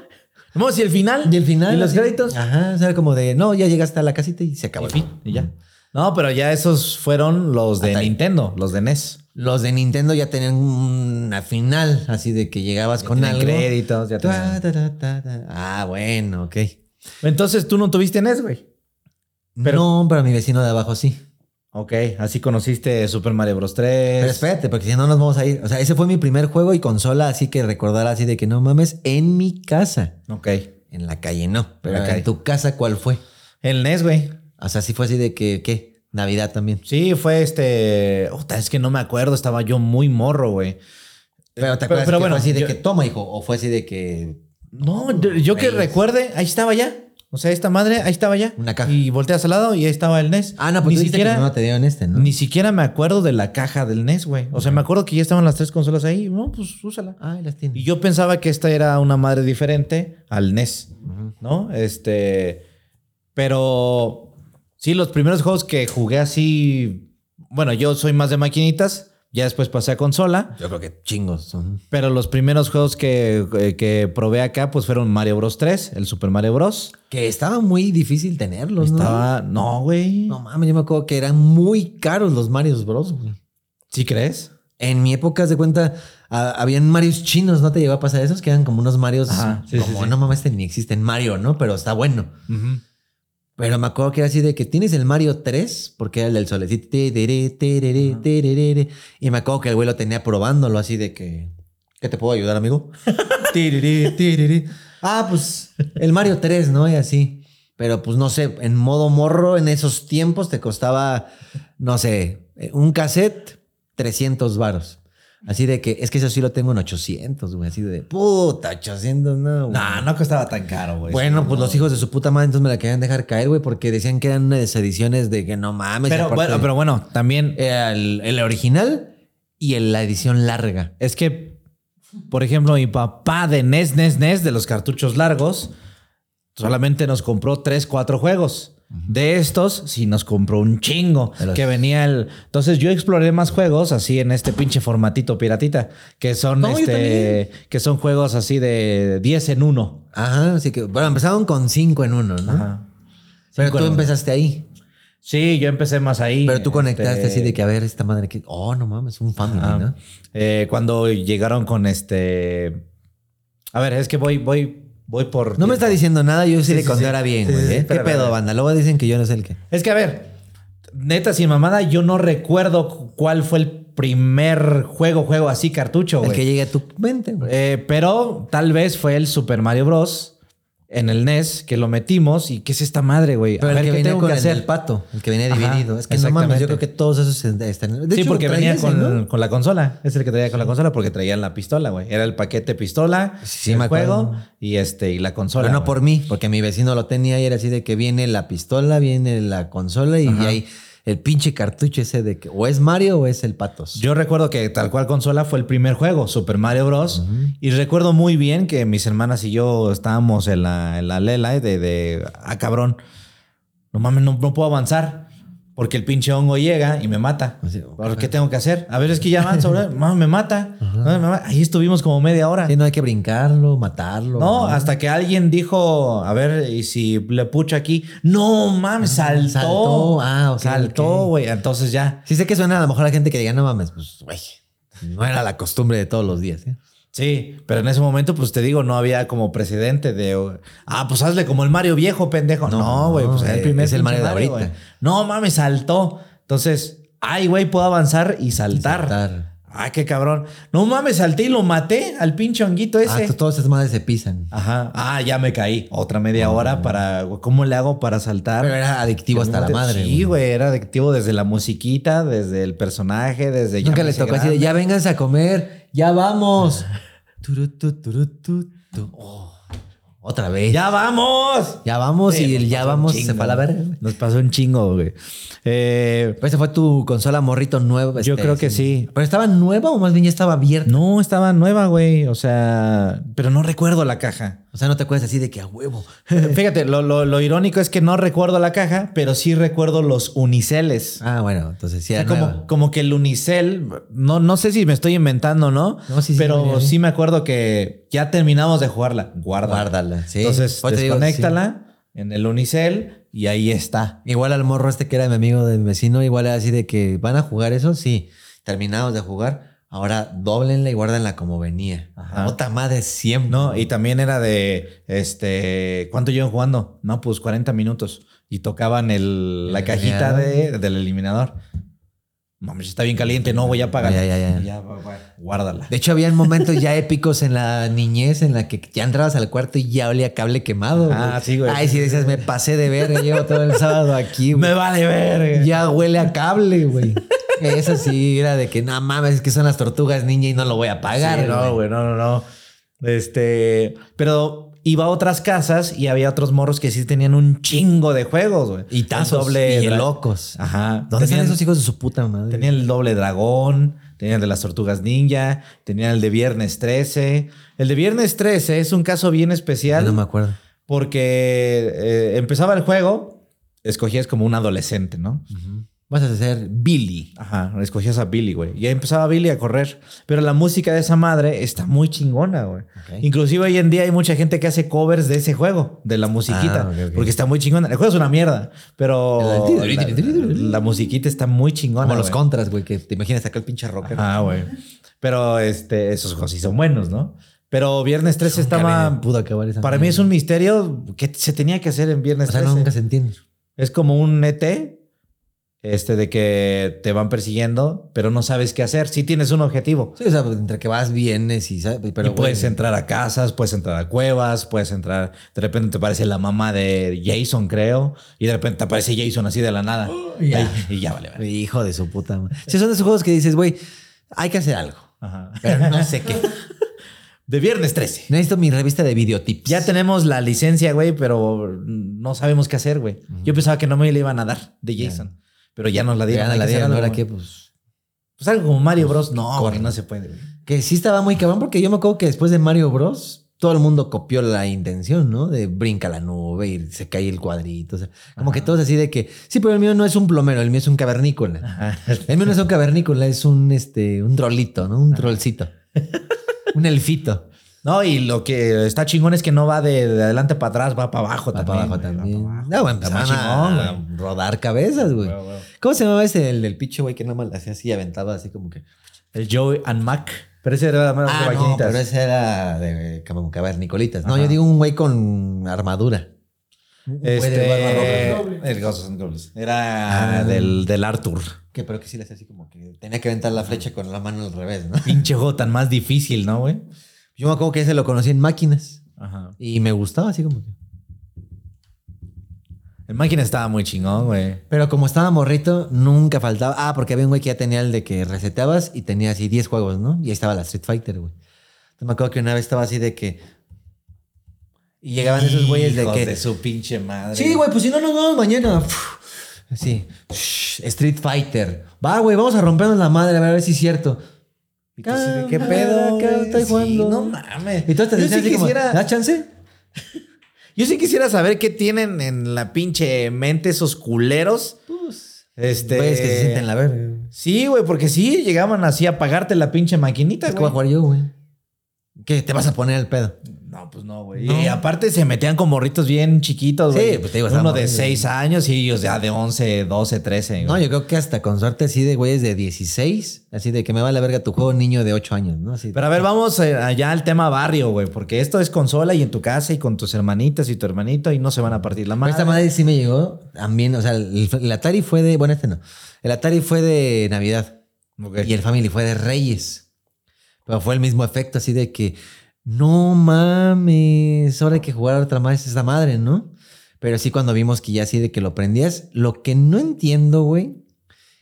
Vamos, y el final. Y el final. Y los créditos. Ajá, o sea, como de no, ya llegaste a la casita y se acabó. Y fin. Y ya. No, pero ya esos fueron los de. Nintendo, los de NES. Los de Nintendo ya tenían una final, así de que llegabas con Tienen algo. créditos, ya Ta, ta, ta. Ah, bueno, ok. Entonces tú no tuviste NES, güey. Pero- no, pero mi vecino de abajo sí. Ok, así conociste Super Mario Bros. 3. Pero espérate, porque si no nos vamos a ir. O sea, ese fue mi primer juego y consola, así que recordar así de que no mames, en mi casa. Ok. En la calle no. Pero en tu casa, ¿cuál fue? El NES, güey. O sea, sí fue así de que, ¿qué? Navidad también. Sí, fue este. Ota, es que no me acuerdo, estaba yo muy morro, güey. Pero te acuerdas pero que bueno, fue así de yo- que toma, hijo, o fue así de que No, yo, yo que recuerde, ahí estaba ya. O sea, esta madre, ahí estaba ya. Una caja. Y volteas al lado y ahí estaba el NES. Ah, no, pues ni tú siquiera, que no te dieron este, ¿no? Ni siquiera me acuerdo de la caja del NES, güey. O sea, me acuerdo que ya estaban las tres consolas ahí. No, pues úsala. Ay, las tienes. Y yo pensaba que esta era una madre diferente al NES, ¿no? Este. Pero sí, los primeros juegos que jugué así. Bueno, yo soy más de maquinitas. Ya después pasé a consola. Yo creo que chingos son. Pero los primeros juegos que, eh, que probé acá, pues fueron Mario Bros 3, el Super Mario Bros. Que estaba muy difícil tenerlos, ¿no? Estaba. No, güey. No mames, yo me acuerdo que eran muy caros los Marios Bros, güey. ¿Sí crees? En mi época, de cuenta, ah, habían Marios chinos, ¿no te llegó a pasar esos? Que eran como unos Marios, Ajá, sí, como, sí, sí. no mames, este ni existe en Mario, ¿no? Pero está bueno. Pero me acuerdo que era así de que tienes el Mario 3, porque era el del solecito. Y me acuerdo que el güey lo tenía probándolo así de que. ¿Qué te puedo ayudar, amigo? Ah, pues el Mario 3, ¿no? Y así. Pero pues no sé, en modo morro, en esos tiempos te costaba, no sé, un cassette, 300 varos. Así de que, es que eso sí lo tengo en 800, güey. Así de, puta, 800, no. güey. No, no costaba tan caro, güey. Bueno, pues No. los hijos de su puta madre entonces me la querían dejar caer, güey, porque decían que eran unas ediciones de que no mames. Pero bueno, pero bueno, también el, el original y el- la edición larga. es que, por ejemplo, mi papá de NES, NES, NES, de los cartuchos largos, solamente nos compró tres, cuatro juegos. De estos, sí nos compró un chingo. Que venía el. Entonces yo exploré más juegos así en este pinche formatito piratita. Que son No, este. Que son juegos así de 10 en 1. Ajá, así que, bueno, empezaron con cinco en uno, ¿no? Pero Cinco tú empezaste ahí. Sí, yo empecé más ahí. Pero tú conectaste este, así de que, a ver, esta madre que, oh, no mames, un family, Ajá. ¿no? Eh, cuando llegaron con este. A ver, es que voy, voy, voy por. No me está diciendo nada, yo sí, Sí, le sí, ahora bien, güey. ¿eh? ¿Qué pedo, banda? Luego dicen que yo no sé el qué. Es que a ver, neta, sin mamada, yo no recuerdo cuál fue el primer juego, juego así, cartucho, El güey. que llegue a tu mente, güey. Eh, pero tal vez fue el Super Mario Bros. En el NES que lo metimos y ¿qué es esta madre, güey? A Pero ver, el que ¿qué venía tengo con que el hacer? del pato, el que Ajá, dividido. es que no mames, yo creo que todos esos están. de sí, hecho, porque traía venía ese, con, ¿no? con la consola. Es el que traía con la consola porque traían la pistola, güey. Era el paquete pistola, Sí, el me acuerdo. juego y este y la consola. Pero no güey. por mí, porque mi vecino lo tenía y era así de que viene la pistola, viene la consola y, hay el pinche cartucho ese de que o es Mario o es el Patos. Yo recuerdo que tal cual consola fue el primer juego, Super Mario Bros. Y recuerdo muy bien que mis hermanas y yo estábamos en la, en la lela de, de, ah, cabrón, no mames, no, no puedo avanzar. Porque el pinche hongo llega y me mata. Así, ¿Por qué tengo que hacer? A ver, es que ya bro. Mamá, me mata. Ahí estuvimos como media hora. Sí, no hay que brincarlo, matarlo. No, hasta que alguien dijo, a ver, y si le pucho aquí, no mames, saltó. saltó. Ah, ok, Saltó, güey. Entonces ya. Sí sé que suena a lo mejor a gente que diga, no mames, pues, güey, no era la costumbre de todos los días, ¿eh? Sí, pero en ese momento, pues te digo, no había como precedente de, ah, pues hazle como el Mario viejo, pendejo. No, No, güey, pues eh, es el primer es el Mario de ahorita. No mames, saltó. Entonces, ay, güey, puedo avanzar y saltar. saltar. Ay, qué cabrón. No mames, salté y lo maté al pinche honguito Ah, ese. to- todas esas madres se pisan. Ajá. Ah, ya me caí. Otra media hora para. ¿Cómo le hago para saltar? Pero era adictivo hasta la madre. Sí, güey, era adictivo desde la musiquita, desde el personaje, desde. ya Nunca les tocó así de, ya vénganse a comer, ya vamos. Turu, tu, turu, tu, tu. Oh, otra vez. Ya, ¡Ya vamos! vamos Sí, y el ya vamos se fue a la verga. Nos pasó un chingo, güey. Eh, esa fue tu consola morrito nueva. Yo creo que sí. ¿Pero estaba nueva o más bien ya estaba abierta? no, estaba nueva, güey. O sea, pero no recuerdo la caja. O sea, no te acuerdas así de que a huevo. Fíjate, lo, lo- lo irónico es que no recuerdo la caja, pero sí recuerdo los uniceles. Ah, bueno, entonces sí O sea, era como, como que el unicel, no, no sé si me estoy inventando, ¿no? No, sí, pero ya, ya. sí me acuerdo que ya terminamos de jugarla. Guárdala. Guárdala, sí. Entonces, Pues te digo, desconéctala en el unicel y ahí está. Igual al morro este que era mi amigo de mi vecino, igual era así de que van a jugar eso, sí. Terminamos de jugar, ahora doblenla y guárdenla como venía. Ajá. Otra madre siempre. No, y también era de, este, ¿cuánto llevan jugando? No, pues 40 minutos. Y tocaban el, la cajita de, del eliminador. Mames, está bien caliente, no, voy a apagar. Ya, ya, ya. Ya, guárdala. De hecho, habían momentos ya épicos en la niñez en la que ya entrabas al cuarto y ya olía cable quemado. Ah, sí, güey. Ay, sí, decías, me pasé de verga, llevo todo el sábado aquí, güey. Me vale ver. Ya huele a cable, güey. Eso sí, era de que no mames, es que son las tortugas niña y no lo voy a pagar. Sí, no, güey, no, no, no. Este, pero iba a otras casas y había otros morros que sí tenían un chingo de juegos, güey. Y tazos, doble y locos. Ajá. ¿Dónde están Tenían- esos hijos de su puta madre? Tenían el doble dragón, tenían el de las tortugas ninja, tenían el de viernes 13. El de viernes 13 es un caso bien especial no me acuerdo. porque eh, empezaba el juego, escogías como un adolescente, ¿no? Vas a ser Billy. Ajá, escogías a Billy, güey. Y ahí empezaba Billy a correr. Pero la música de esa madre está muy chingona, güey. Ok. Inclusive hoy en día hay mucha gente que hace covers de ese juego, de la musiquita. Ah. Porque está muy chingona. El juego es una mierda, pero la, la musiquita está muy chingona. Como los güey. contras, güey, que te imaginas acá el pinche rocker. Ah, güey. Pero este, esos juegos sí son buenos, ¿no? Pero Viernes 13 Nunca estaba... pudo acabar esa Para mí es un misterio que se tenía que hacer en Viernes O sea, 13. nunca se entiende. Es como un ET, este, de que te van persiguiendo, pero no sabes qué haer. Sí tienes un objetivo. Sí, o sea, entre que vas, vienes y sabes, pero y puedes entrar a casas, puedes entrar a cuevas, puedes entrar. De repente te aparece la mamá de Jason, creo, y de repente te aparece Jason así de la nada. Ahí- y ya vale, vale. Hijo de su puta madre. Sí, son de esos juegos que dices, güey, hay que hacer algo. Ajá. Pero no sé qué. De Viernes 13. Necesito mi revista de videotips. Ya tenemos la licencia, güey, pero no sabemos qué hacer, güey. Yo pensaba que no me la iban a dar de Jason, pero ya nos la dieron. Ya la dieron, ahora que pues. Pues algo como Mario Bros. No, corre. no se puede. Que sí estaba muy cabrón porque yo me acuerdo que después de Mario Bros. Todo el mundo copió la intención, ¿no? De brinca la nube y se cae el cuadrito. O sea, como que todos así de que, sí, pero el mío no es un plomero, el mío es un cavernícola. Ajá. El mío no es un cavernícola, es un, este, un trolito, ¿no? Un trollcito. un elfito. No, y lo que está chingón es que no va de, de adelante para atrás, va para abajo Va también. para abajo va también. para abajo. No, chingón, a rodar cabezas, güey. ¿Cómo se llamaba ese, el del pinche güey que nada más hacía así, aventaba así como que... El Joey and Mac. Pero ese era más de Ah, no, pero ese era de cavernicolitas. No, Ajá. yo digo un güey con armadura. Este. El Ghosts and Goblins. Era Ah. del, del Arthur. Que pero que sí le hacía así como que tenía que aventar la flecha con la mano al revés, ¿no? Pinche juego tan más difícil, ¿no, güey? Yo me acuerdo que ese lo conocí en máquinas. Ajá. Y me gustaba así como que. El máquina estaba muy chingón, güey. Pero como estaba morrito, nunca faltaba. Ah, porque había un güey que ya tenía el de que reseteabas y tenía así 10 juegos, ¿no? Y ahí estaba la Street Fighter, güey. Entonces me acuerdo que una vez estaba así de que. Y llegaban esos güeyes de que. de su pinche madre. Sí, güey, pues si no nos vemos mañana. Así. Street Fighter. Va, güey, vamos a rompernos la madre, a ver si es cierto. Y tú así de, ¿Qué Ah, pedo? acá güey? estoy Sí, jugando. no mames. Y entonces te sí así como, quisiera- ¿da chance? Yo sí quisiera saber qué tienen en la pinche mente esos culeros. Pues. Este. Güeyes que se sienten la verga. Sí, güey, porque sí, llegaban así a pagarte la pinche maquinita, ¿Qué voy a güey. jugar yo, güey? ¿Qué? ¿Te vas a poner el pedo? No, pues no, güey. No. Y aparte se metían con morritos bien chiquitos, Sí, güey. pues te digo, Uno de morritos. 6 años y ellos ya de 11, 12, 13. No, yo creo que hasta con suerte así de güeyes de 16, así de que me va la verga tu juego niño de 8 años, ¿no? Así, Pero a ver, vamos eh, allá al tema barrio, güey, porque esto es consola y en tu casa y con tus hermanitas y tu hermanito y no se van a partir la Pero madre. esta madre sí me llegó también, o sea, el, el Atari fue de, bueno, este no, el Atari fue de Navidad y el Family fue de Reyes. Pero fue el mismo efecto así de que, no mames, ahora hay que jugar otra más esta madre, ¿no? Pero sí cuando vimos que ya así de que lo prendías, lo que no entiendo, güey,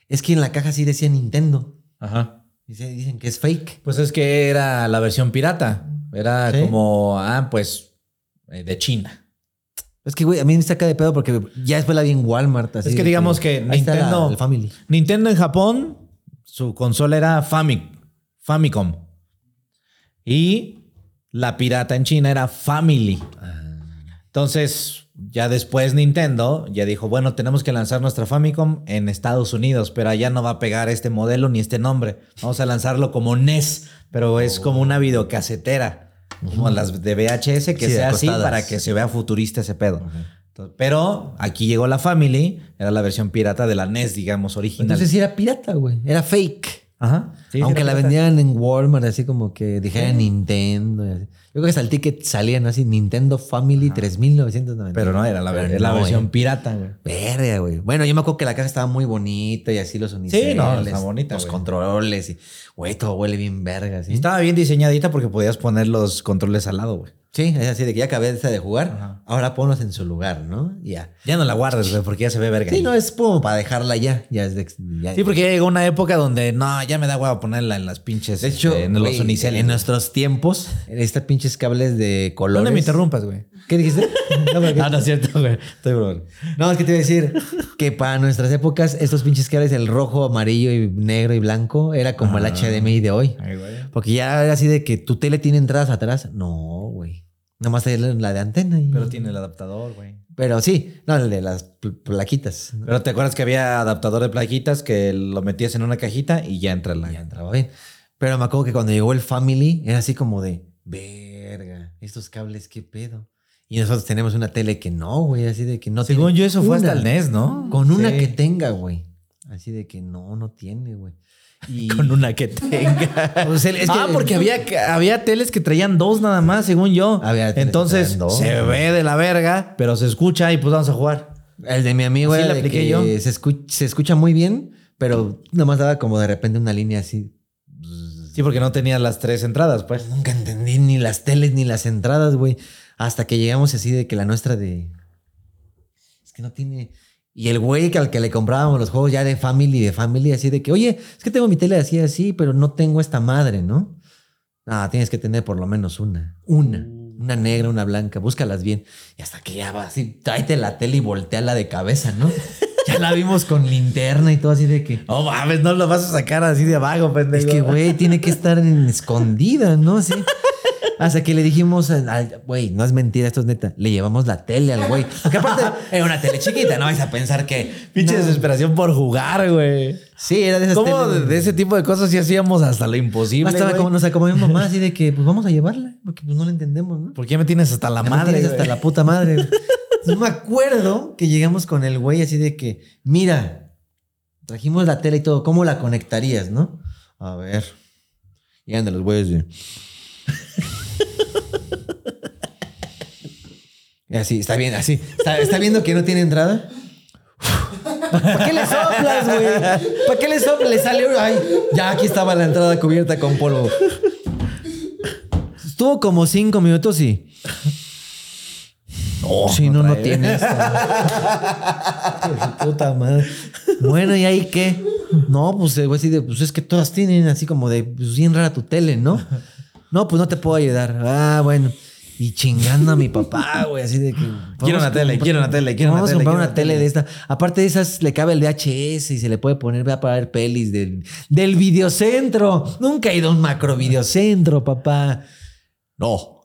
es que en la caja sí decía Nintendo. Ajá. Dice- Dicen que es fake. Pues es que era la versión pirata. Era ¿Sí? como, ah, pues, eh, de China. Es que, güey, a mí me saca de pedo porque ya después la vi en Walmart. así Es que digamos que la- Nintendo- Family. Nintendo en Japón, su consola era Fami- Famicom. Y la pirata en China era Family. Entonces, ya después Nintendo ya dijo, bueno, tenemos que lanzar nuestra Famicom en Estados Unidos, pero allá no va a pegar este modelo ni este nombre. Vamos a lanzarlo como NES, pero es como una videocasetera, como las de VHS, que Sí, sea así para que se vea futurista ese pedo. Pero aquí llegó la Family, era la versión pirata de la NES, digamos, original. Entonces era pirata, güey. Era fake. Ajá. Sí, Aunque la vendían en Walmart, así como que dijera Nintendo. y así. Yo creo que hasta el ticket salía, ¿no? Así, Nintendo Family 3990. Pero no, era la, Pero era la no, versión pirata, güey. Verga, güey. Bueno, yo me acuerdo que la caja estaba muy bonita y así los uniceles. no, está bonita, Los güey. controles y, güey, todo huele bien verga, ¿sí? Y estaba bien diseñadita porque podías poner los controles al lado, güey. Sí, es así de que ya acabé de de jugar, Ajá. ahora ponlos en su lugar, ¿no? Ya. Ya no la guardes, güey, porque ya se ve verga. Sí, ahí. no, es como para dejarla ya. Ya es de, ya- Sí, porque ya llegó una época donde no, ya me da hueva ponerla en las pinches. De hecho, este, en los uniceles. en nuestros tiempos, en estos pinches cables de colores. No me interrumpas, güey. ¿Qué dijiste? No, porque- Ah, no es cierto, güey. Estoy broma. No, es que te iba a decir que para nuestras épocas, estos pinches cables, el rojo, amarillo y negro y blanco, era como el Ah. HDMI de hoy. Ay, güey. Porque ya era así de que tu tele tiene entradas atrás. No. Nomás hay la de antena. Y... Pero tiene el adaptador, güey. Pero sí, no, el de las pl- plaquitas. Pero te acuerdas que había adaptador de plaquitas que lo metías en una cajita y ya entra la. Ya entraba bien. Pero me acuerdo que cuando llegó el Family, era así como de, verga, estos cables, qué pedo. Y nosotros tenemos una tele que no, güey, así de que no Según yo, eso fue hasta el NES, ¿no? Con una Sí. que tenga, güey. Así de que no, no tiene, güey. Y Con una que tenga. Pues el- es que- ah, porque había, había teles que traían dos nada más, según yo. Había Entonces se ve de la verga, pero se escucha y pues vamos a jugar. el de mi amigo era de apliqué que yo. Se, escu- se escucha muy bien, pero nomás daba como de repente una línea así. Sí, porque no tenía las tres entradas, pues. Nunca entendí ni las teles ni las entradas, güey. Hasta que llegamos así de que la nuestra de. Es que no tiene. Y el güey que al que le comprábamos los juegos ya de Family, de Family, así de que, oye, es que tengo mi tele así, así, pero no tengo esta madre, ¿no? Ah, tienes que tener por lo menos una. Una. Una negra, una blanca. Búscalas bien. Y hasta que ya va así, tráete la tele y volteala de cabeza, ¿no? ya la vimos con linterna y todo así de que. No mames, no lo vas a sacar así de abajo, pendejo. Es que, güey, tiene que estar en escondida, ¿no? Así. Hasta que le dijimos güey, no es mentira, esto es neta. Le llevamos la tele al güey. Porque aparte era una tele chiquita, no vais a pensar que. Pinche No. desesperación por jugar, güey. Sí, era de esas ¿Cómo de, de ese tipo de cosas sí hacíamos hasta lo imposible? Hasta güey? como nos acomodó mi mamá, así de que, pues vamos a llevarla, porque pues no la entendemos, ¿no? ¿Por qué me tienes hasta la Ya me madre? tienes güey? hasta la puta madre. Entonces, me acuerdo que llegamos con el güey así de que, mira, trajimos la tele y todo, ¿cómo la conectarías, no? A ver. Llegan de los güeyes de. Y así, está bien, así. ¿Está, está viendo que no tiene entrada? ¿Para qué le soplas, güey? ¿Para qué le soplas? Le sale. Ay, ya aquí estaba la entrada cubierta con polvo. Estuvo como cinco minutos y. si no, no tiene esta. Hijo de su puta madre. Bueno, ¿y ahí qué? No, pues güey así de, pues es que todas tienen así como de, pues bien rara tu tele, ¿no? No, pues no te puedo ayudar. Ah, bueno. Y chingando a mi papá, güey, así de que. Quiero una tele, quiero una tele, quiero una vamos a tele, comprar una tele tele. de esta. Aparte de esas, le cabe el VHS y se le puede poner, va a pagar pelis del, del videocentro. Nunca he ido a un macro videocentro, papá. No.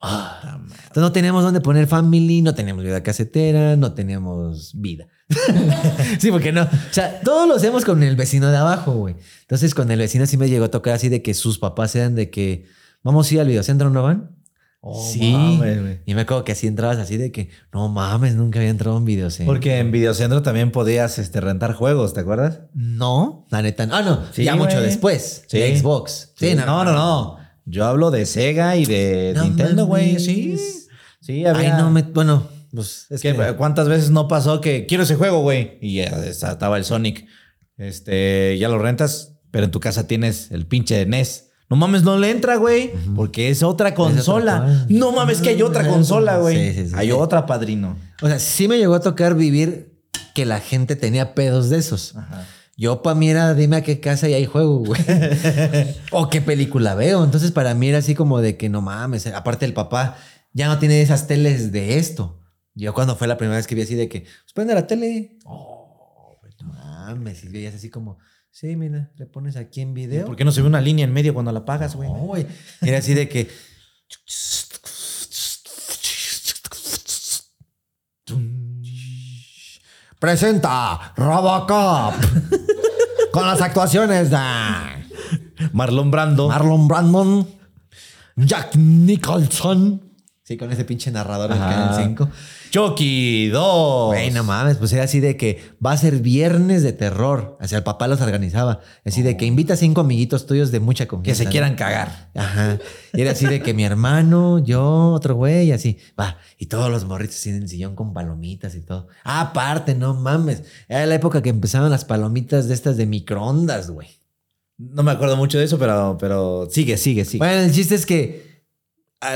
Ah. Entonces no teníamos dónde poner family, no teníamos vida casetera, no teníamos vida. sí, porque no. O sea, todos lo hacemos con el vecino de abajo, güey. Entonces con el vecino sí me llegó a tocar así de que sus papás eran de que vamos a ir al videocentro, ¿no van? Oh, sí. mames, güey. y me acuerdo que así entrabas así de que no mames, nunca había entrado un videocentro. Porque en Videocentro también podías este, rentar juegos, ¿te acuerdas? No, la neta. Ah, no. Sí, ya mucho después. Sí. De Xbox. Sí, no, no, no. Yo hablo de Sega y de No Nintendo, güey. Sí. Sí, Ay, había. no me. Bueno, pues es que. ¿cuántas veces no pasó que quiero ese juego, güey? Y ya estaba el Sonic. Este, ya lo rentas, pero en tu casa tienes el pinche NES. No mames, no le entra, güey, porque es otra consola. no mames, que hay otra consola, güey. Sí, sí, sí. Hay otra, padrino. O sea, sí me llegó a tocar vivir que la gente tenía pedos de esos. Yo para mí era, dime a qué casa y hay juego, güey. o qué película veo. Entonces para mí era así como de que no mames. Aparte el papá ya no tiene esas teles de esto. Yo cuando fue la primera vez que vi así de que, pues prende la tele. Oh, no mames. Y veías así como, sí, mira, le pones aquí en video. ¿Por qué no se ve una línea en medio cuando la pagas, güey? No, güey. Era así de que. Presenta Robocop con las actuaciones de Marlon Brando. Marlon Brandon, Jack Nicholson. Sí, con ese pinche narrador del. Canal 5. Chucky 2. Güey, no mames, pues era así de que va a ser viernes de terror. Así el papá los organizaba. Así de que invita a cinco amiguitos tuyos de mucha que confianza. se ¿no? quieran cagar. Ajá. Y era así de que mi hermano, yo, otro güey, y así. Va. Y todos los morritos así en el sillón con palomitas y todo. Ah, aparte, no mames. Era la época que empezaban las palomitas de estas de microondas, güey. No me acuerdo mucho de eso, pero, pero sigue, sigue, sigue. Bueno, el chiste es que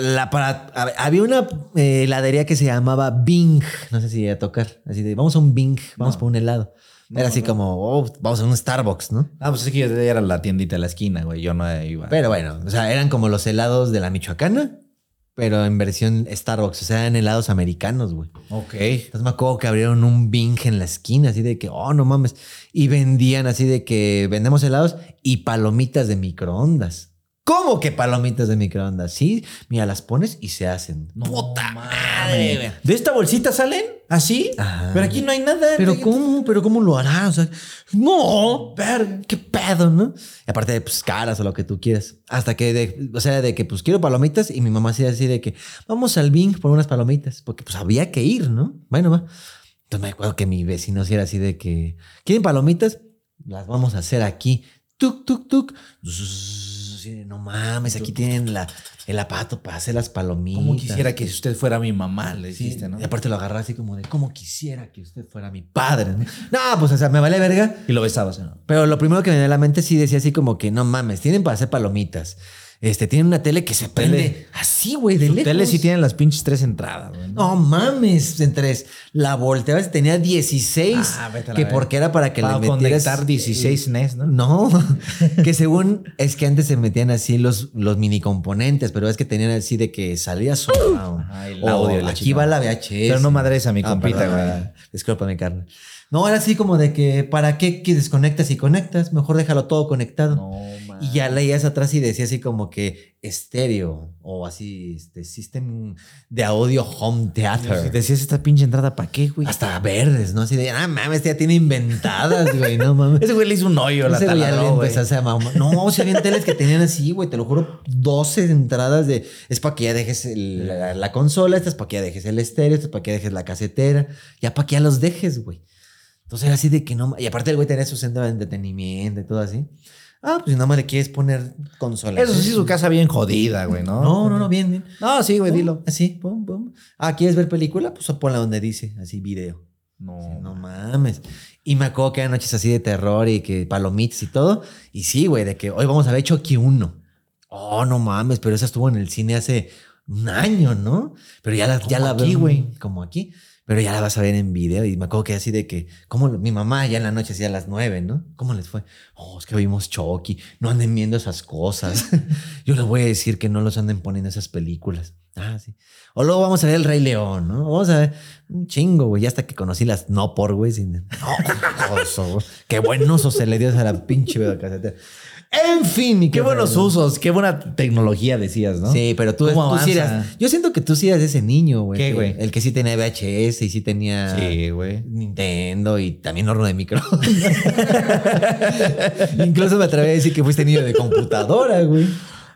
la para, a- había una eh, heladería que se llamaba Bing. No sé si iba a tocar. Así de, vamos a un Bing, vamos No. por un helado. No, Era así no. como, oh, vamos a un Starbucks, ¿no? Ah, pues es que yo era la tiendita de la esquina, güey. Yo no iba. Pero bueno, o sea, eran como los helados de la Michoacana, pero en versión Starbucks. O sea, eran helados americanos, güey. ok. Entonces me acuerdo que abrieron un Bing en la esquina, así de que, oh, no mames. Y vendían así de que vendemos helados y palomitas de microondas. ¿Cómo que palomitas de microondas? Sí, mira, las pones y se hacen. No ¡Puta madre! ¿De esta bolsita salen? ¿Así? Ajá. Pero aquí no hay nada. Pero ¿cómo? ¿Pero cómo lo hará? O sea, no, ver, qué pedo, ¿no? Y aparte de pues caras o lo que tú quieras. Hasta que, de- o sea, de que pues quiero palomitas y mi mamá hacía así de que vamos al Bing por unas palomitas, porque pues había que ir, ¿no? Bueno, va. Entonces me acuerdo que mi vecino sí era así de que quieren palomitas, las vamos a hacer aquí. Tuk, tuk, tuk. Zzz, así no mames, aquí tienen la, el aparato para hacer las palomitas. Como quisiera que usted fuera mi mamá, le Sí, dijiste, ¿no? Y aparte lo agarraba así como de, ¿cómo quisiera que usted fuera mi padre? No, No, pues, o sea, me vale verga. Y lo besabas, ¿no? Pero lo primero que me dio a la mente sí decía así como que, no mames, tienen para hacer palomitas. Este, tienen una tele que se prende tele- así, güey, de Su lejos. tele sí tiene las pinches tres entradas, güey. No mames, en tres. La volteabas tenía 16. Ah, vete a la que porque era para que Para le metieras... conectar 16 NES, ¿no? No, que según es que antes se metían así los, los mini componentes, pero es que tenían así de que salía solo. El O audio la aquí va la VHS. Pero no madres a mi Ah, compita, güey. ah, Discúlpame, carnal. No, era así como de que, ¿para qué que desconectas y conectas? Mejor déjalo todo conectado. No, Y ya leías atrás y decía así como que estéreo o así, este, system de audio home Si theater. decías esta pinche entrada, ¿para qué, güey? Hasta verdes, ¿no? Así de, ah, mames, ya tiene inventadas, güey, no mames. Ese güey le hizo un hoyo, la Ese güey ya le empezaste a mamar. No, habían teles que tenían así, güey, te lo juro, 12 entradas de. Es para que ya dejes el- la, la consola, esta es para que ya dejes el estéreo, esta es para que ya dejes la casetera, ya para que ya los dejes, güey. Entonces era así de que no. Y aparte el güey tenía su centro de entretenimiento y todo así. Ah, pues si nada más le quieres poner consola. Eso sí, su casa bien jodida, güey, ¿no? No, no, no, bien, bien. No, sí, güey, dilo. Así, pum, pum. Ah, ¿quieres ver película? Pues ponla donde dice, así, video. No, No mames. Y me acuerdo que eran noches así de terror y que palomitas y todo. Y sí, güey, de que hoy vamos a ver Chucky 1. Oh, no mames, pero esa estuvo en el cine hace un año, ¿no? Pero ya la, ya la aquí, veo- güey. Como aquí. Pero ya la vas a ver en video y me acuerdo que así de que, como mi mamá ya en la noche hacía las nueve, ¿no? ¿Cómo les fue? Oh, es que vimos Chucky, no anden viendo esas cosas. Yo les voy a decir que no los anden poniendo esas películas. Ah, sí. O luego vamos a ver El Rey León, ¿no? Vamos a ver un chingo, güey. Hasta que conocí las no por, güey. No, oso. Qué buen uso se le dio a la pinche videocasetera. En fin, mi Qué buenos usos, qué buena tecnología decías, ¿no? Sí, pero tú, ¿Cómo tú sí avanza? eras. Yo siento que tú sí eras ese niño, güey. ¿Qué, güey? El que sí tenía VHS y sí tenía Sí, güey. Nintendo y también horno de micro. Incluso me atreví a decir que fuiste niño de computadora, güey.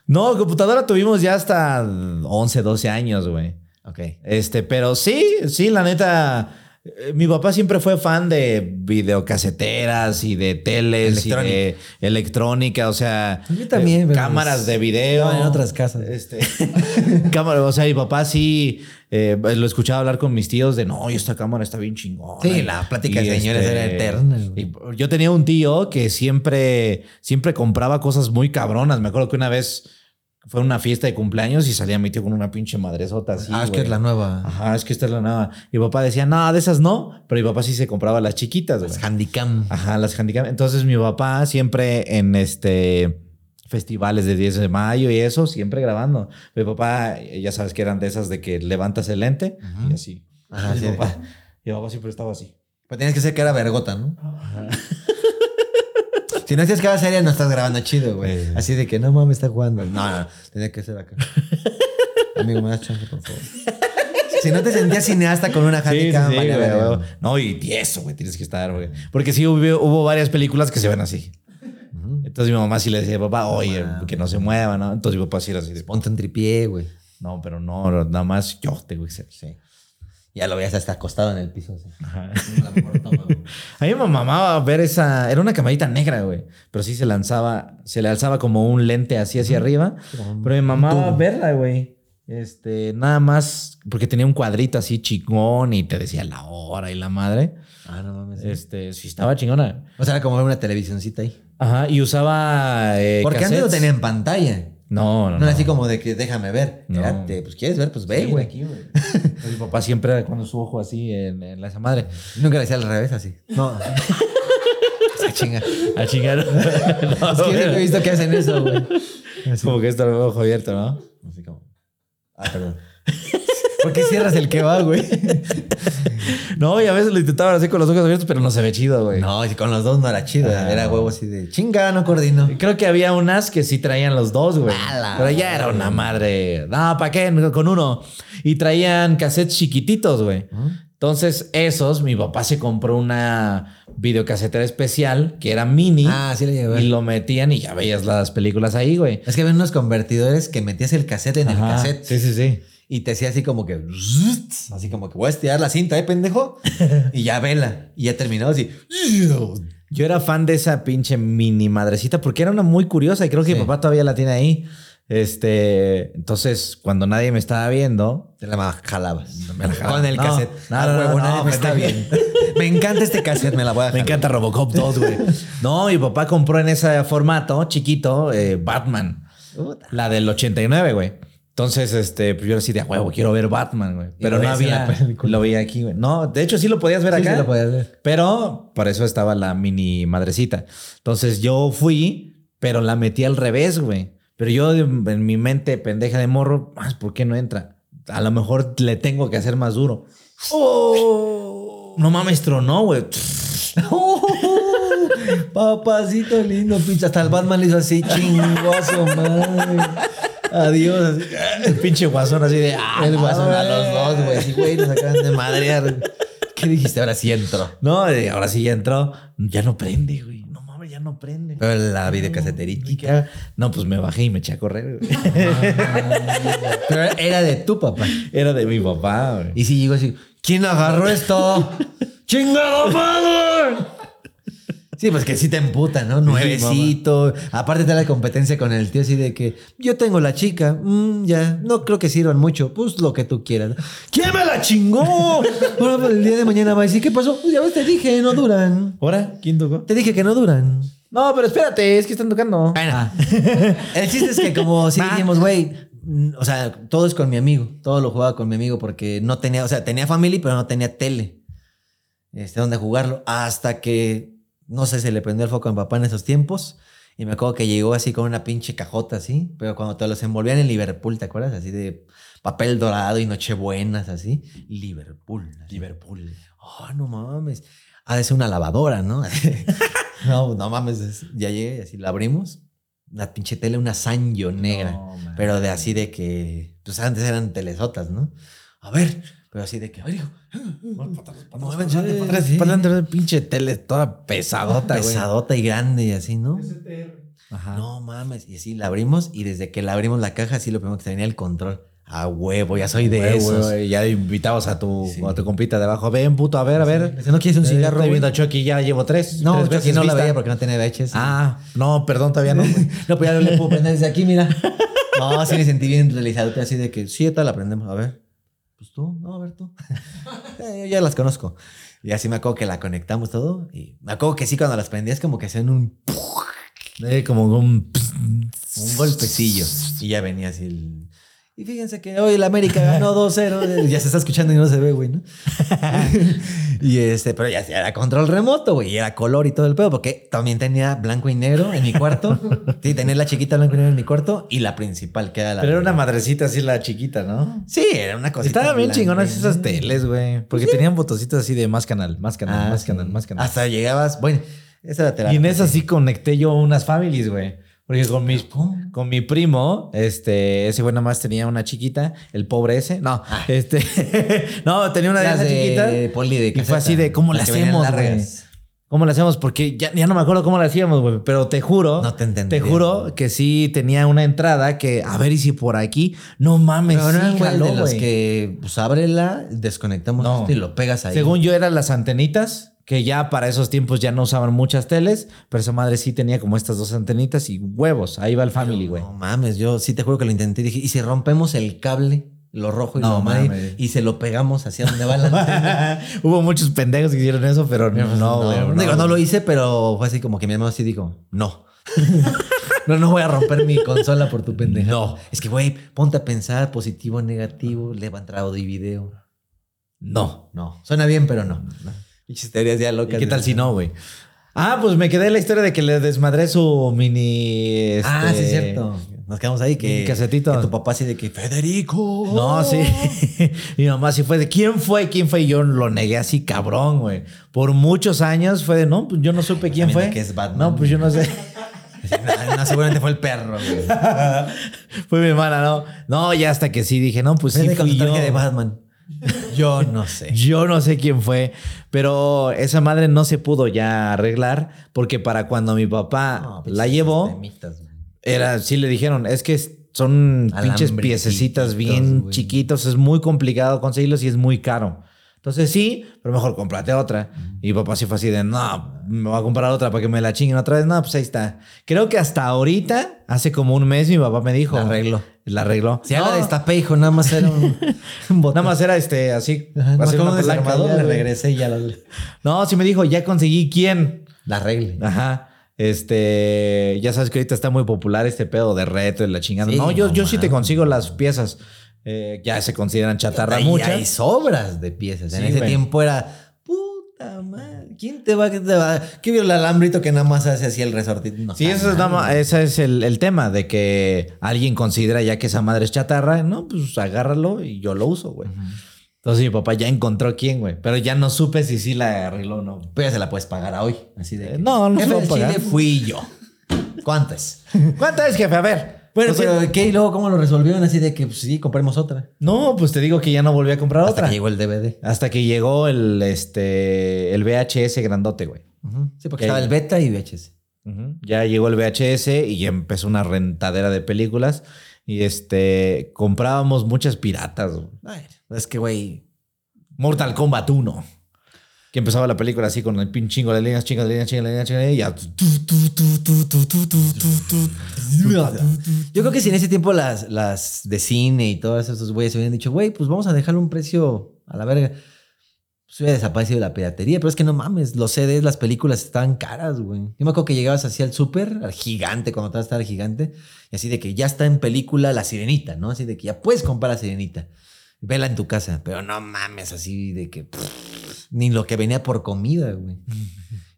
No, computadora tuvimos ya hasta 11, 12 años, güey. Ok. Este, pero sí, sí, la neta. Eh, Mi papá siempre fue fan de videocaseteras y de teles y de electrónica, o sea, Yo también, eh, cámaras pues, de video. no, en otras casas. Este, cámara, o sea, mi papá sí eh, lo escuchaba hablar con mis tíos de no, esta cámara está bien chingona. Sí, la plática de señores era eterna, y yo tenía un tío que siempre, siempre compraba cosas muy cabronas. Me acuerdo que una vez fue una fiesta de cumpleaños y salía mi tío con una pinche madresota así. ah, es que güey. es la nueva. Ajá, es que esta es la nueva. Y mi papá decía, no, de esas no, pero mi papá sí se compraba las chiquitas. Las Handicam. Ajá, las handicap. Entonces mi papá siempre en este festivales de 10 de mayo y eso, siempre grabando. Mi papá, ya sabes que eran de esas de que levantas el lente y así. Ajá, mi, papá, mi papá siempre estaba así. Pero tienes que ser que era vergota, ¿no? Si no hacías cada serie, no estás grabando chido, güey. Eh. Así de que no mames, está jugando. No, no, tenía que ser acá. Amigo, me das chance, por favor. Si no te sentías cineasta con una sí, güey, güey. No, y tieso, güey, tienes que estar, güey. Porque sí hubo, hubo varias películas que se ven así. Entonces mi mamá sí le decía, papá, oye, que no se mueva, ¿no? Entonces mi papá sí era así Ponte un tripié, güey. no, pero no, nada más yo tengo que ser. Sí. Ya lo veías hasta acostado en el piso. así. A mí me mamaba ver esa. Era una camarita negra, güey. Pero sí se lanzaba, se le alzaba como un lente así hacia arriba. Pero me mamaba verla, güey. Este, nada más porque tenía un cuadrito así chingón y te decía la hora y la madre. Ah, no mames. Este, sí estaba chingona. O sea, era como una televisioncita ahí. Ajá, y usaba. eh, Porque antes lo tenía en pantalla. No, no, No, no. así como de que déjame ver. No. Pues quieres ver, pues ve, güey. güey. Mi papá siempre era con su ojo así en, en la esa madre. Nunca le decía al revés así. No. Esa chinga. A chingar. No, Es que yo he visto que hacen eso, güey. Como que está el ojo abierto, ¿no? Así como. Ah, perdón. ¿Por qué cierras el que va, güey? No, y a veces lo intentaban hacer con los ojos abiertos, pero no se ve chido, güey. No, si con los dos no era chido. Ah. Era huevo así de chinga, no coordino. Creo que había unas que sí traían los dos, güey. Pero ya era una madre. No, ¿para qué? Con uno. Y traían cassettes chiquititos, güey. Entonces, esos, mi papá se compró una videocasetera especial que era mini. Ah, sí le llevé. Y lo metían y ya veías las películas ahí, güey. Es que había unos convertidores que metías el cassette en el cassette. Sí, sí, sí. Y te hacía así como que. Así como que voy a estirar la cinta, ¿eh, pendejo? Y ya vela. Y ya terminó así. Yo era fan de esa pinche mini madrecita porque era una muy curiosa y creo que Sí. mi papá todavía la tiene ahí. Este, entonces, cuando nadie me estaba viendo, Te la jalabas. me la jalaba. Con el No, cassette. no, Ah, no, huevo, no, nadie me está bien. me encanta este cassette, me la voy a Me encanta Robocop 2, güey. No, mi papá compró en ese formato chiquito eh, Batman. La del 89, güey. Entonces, este, pues yo así de a huevo, quiero ver Batman, güey. Pero no había. Lo veía aquí, güey. No, de hecho sí lo podías ver Sí, acá. sí lo podías ver. Pero por eso estaba la mini madrecita. Entonces yo fui, pero la metí al revés, güey. Pero yo en mi mente pendeja de morro, más, ¿por qué no entra? A lo mejor le tengo que hacer más duro. ¡Oh! No mames, tronó, güey. Papacito lindo, pinche. Hasta el Batman le hizo así, chinguazo, madre. Adiós. El pinche guasón así de. ¡ah! El guasón a los dos, güey. Sí, güey, nos acaban de madrear. ¿Qué dijiste? Ahora sí entro. No, ahora sí ya entró. Ya no prende, güey. No mames, ya no prende. Pero la videocaseterita. No, pues me bajé y me eché a correr. güey. Pero era de tu papá. Era de mi papá, güey. Y si llegó así, ¿quién agarró esto? ¡Chingado madre! Sí, pues que sí te emputa, ¿no? Nuevecito. Aparte te da la competencia con el tío así de que yo tengo la chica, mm, ya, no creo que sirvan mucho, pues lo que tú quieras. ¿Quién me la chingó? Ahora el día de mañana va a decir, ¿qué pasó? Pues ya ves, te dije, no duran. ¿Ahora? ¿Quién tocó? Te dije que no duran. No, pero espérate, es que están tocando. Bueno, el chiste es que como si dijimos, güey, mm, o sea, todo es con mi amigo. Todo lo jugaba con mi amigo porque no tenía, o sea, tenía family, pero no tenía tele. Este, donde jugarlo. Hasta que, no sé, se le prendió el foco a mi papá en esos tiempos. Y me acuerdo que llegó así con una pinche cajota así. Pero cuando te los envolvían en Liverpool, ¿te acuerdas? Así de papel dorado y nochebuenas, así. Liverpool. así. Liverpool. Oh, no mames. Ha de ser una lavadora, ¿no? no, no mames. es- Ya llegué, así la abrimos. Una pinche tele, una Sanyo negra. No, pero de así de que. Pues antes eran telesotas, ¿no? A ver. Pero así de que. A ver, hijo. Muévanse, sí. padre, padre, pinche tele toda pesadota, güey. Pesadota y grande y así, ¿no? STR. Ajá. No mames. Y así la abrimos. Y desde que la abrimos la caja, así lo primero que tenía el control. A huevo, ya soy de Güey, esos. ya invitabas a tu, Sí. a tu compita de abajo. Ven, puto, a ver, a ver. Dice, ¿No quieres un Eh, cigarro? Estoy güey?" viendo a Chucky, ya llevo tres. No, tres Chucky veces no la vista. veía porque no tenía VHS. Ah, no, perdón, todavía no. No, pues ya no le puedo prender desde aquí, mira. No, sí me sentí bien realizado, así de que sí, esta la aprendemos. A ver. Tú, no, a. Eh, yo ya las conozco. Y así me acuerdo que la conectamos todo. Y me acuerdo que sí, cuando las prendías, como que hacían un, Eh, como un. un golpecillo. Y ya venía así el. Y fíjense que hoy el América ganó 2-0. Ya se está escuchando y no se ve, güey, ¿no? y este, pero ya era control remoto, güey. Y era color y todo el pedo, porque también tenía blanco y negro en mi cuarto. Sí, tenía la chiquita blanco y negro en mi cuarto y la principal, que era la. Pero era una madrecita así, la chiquita, ¿no? Sí, era una cosita. Estaban bien chingonas esas teles, güey. Porque tenían botocitos así de más canal, más canal, Ah, más sí. canal, más canal. Hasta llegabas, bueno, esa era terapia. Y en esas sí conecté yo unas families, güey. Porque con mis, con mi primo, este, ese güey nada más tenía una chiquita, el pobre ese. No, este, no, tenía una de esas chiquitas. poli de Y fue así de, ¿cómo venían hacemos, güey? ¿Cómo le hacemos? Porque ya, ya no me acuerdo cómo le hacíamos, güey. Pero te juro, No te entendí. te juro que sí tenía una entrada que, a ver, y si por aquí, no mames, Pero no sí, jaló, de los que, pues ábrela, desconectamos No. esto y lo pegas ahí. Según yo eran las antenitas, que ya para esos tiempos ya no usaban muchas teles, pero esa madre sí tenía como estas dos antenitas y huevos. Ahí va el family, güey. No mames, yo sí te juro que lo intenté. Dije, ¿y si rompemos el cable, lo rojo y No lo amarillo, mames. y se lo pegamos hacia donde va la antena? Hubo muchos pendejos que hicieron eso, pero no, güey. Digo, no lo hice, pero fue así como que mi hermano sí dijo, no. no, no voy a romper mi consola por tu pendeja. No. Es que, güey, ponte a pensar positivo, negativo, le va a entrar audio y video. No. No, suena bien, pero no. Teorías ya ¿Y locas. qué tal si no, güey? Ah, pues me quedé en la historia de que le desmadré su mini. Ah, este, sí, es cierto. Nos quedamos ahí que, casetito. que tu papá así de que Federico. No, sí. Mi mamá sí fue de quién fue, quién fue. Y yo lo negué así, cabrón, güey. Por muchos años fue de no, pues yo no supe quién También fue. que es Batman. No, pues yo no sé. No, no, seguramente fue el perro, güey. fue mi hermana, no. No, ya hasta que sí dije, no, pues sí fui yo. de Batman. Yo no sé. Yo no sé quién fue, pero esa madre no se pudo ya arreglar porque para cuando mi papá No, pinches la llevó, era, sí le dijeron, es que son pinches piececitas bien güey. chiquitos, es muy complicado conseguirlos y es muy caro. Entonces sí, pero mejor cómprate otra. Y mi papá sí fue así de, no, me voy a comprar otra para que me la chinguen otra vez. No, pues ahí está. Creo que hasta ahorita, hace como un mes, mi papá me dijo. La arregló. La arregló. Si No, la destapé, hijo, nada más era un, un botón. Nada más era este, así. Ajá, ser como desarmador, le regresé y ya la, No, sí me dijo, ya conseguí quién. la arregle. Ajá. Este, ya sabes que ahorita está muy popular este pedo de reto y la chingada. Sí, no, yo, no yo sí te consigo las piezas. Eh, ya se consideran chatarra muchas. hay sobras de piezas. En Sí, ese tiempo era puta madre. ¿Quién te va, qué te va? ¿Qué vio el alambrito que nada más hace así el resortito? No Sí, eso es nada más- ese es el, el tema de que alguien considera ya que esa madre es chatarra. No, pues agárralo y yo lo uso, güey. Entonces mi papá ya encontró quién, güey. Pero ya no supe si sí la arregló o no. Pero ya se la puedes pagar a hoy. Así de. Eh, no, no se Jefe va a del pagar. Fui yo. ¿Cuántas? ¿Cuánta es, jefe? A ver. Bueno, Entonces, pero ¿qué? ¿Y luego cómo lo resolvieron? Así de que pues, sí, compremos otra. No, pues te digo que ya no volví a comprar Hasta otra. que llegó el DVD. Hasta que llegó el, este, el VHS grandote, güey. Sí, porque Ok. estaba el beta y VHS. Ya llegó el VHS y ya empezó una rentadera de películas. Y este, comprábamos muchas piratas. güey. Es que, güey. Mortal Kombat 1. Que empezaba la película así con el pin chingo de líneas, chingo de líneas, chingo de líneas, líneas, y ya. Yo creo que si en ese tiempo las, las de cine y todos esos güeyes hubieran dicho, güey, pues vamos a dejarle un precio a la verga. se hubiera desaparecido la piratería, pero es que no mames, los CDs, las películas estaban caras, güey. Yo me acuerdo que llegabas así al súper, al gigante, cuando todavía estaba el gigante, y así de que ya está en película La Sirenita, ¿no? Así de que ya puedes comprar La Sirenita. Vela en tu casa, pero no mames, así de que ni lo que venía por comida, güey.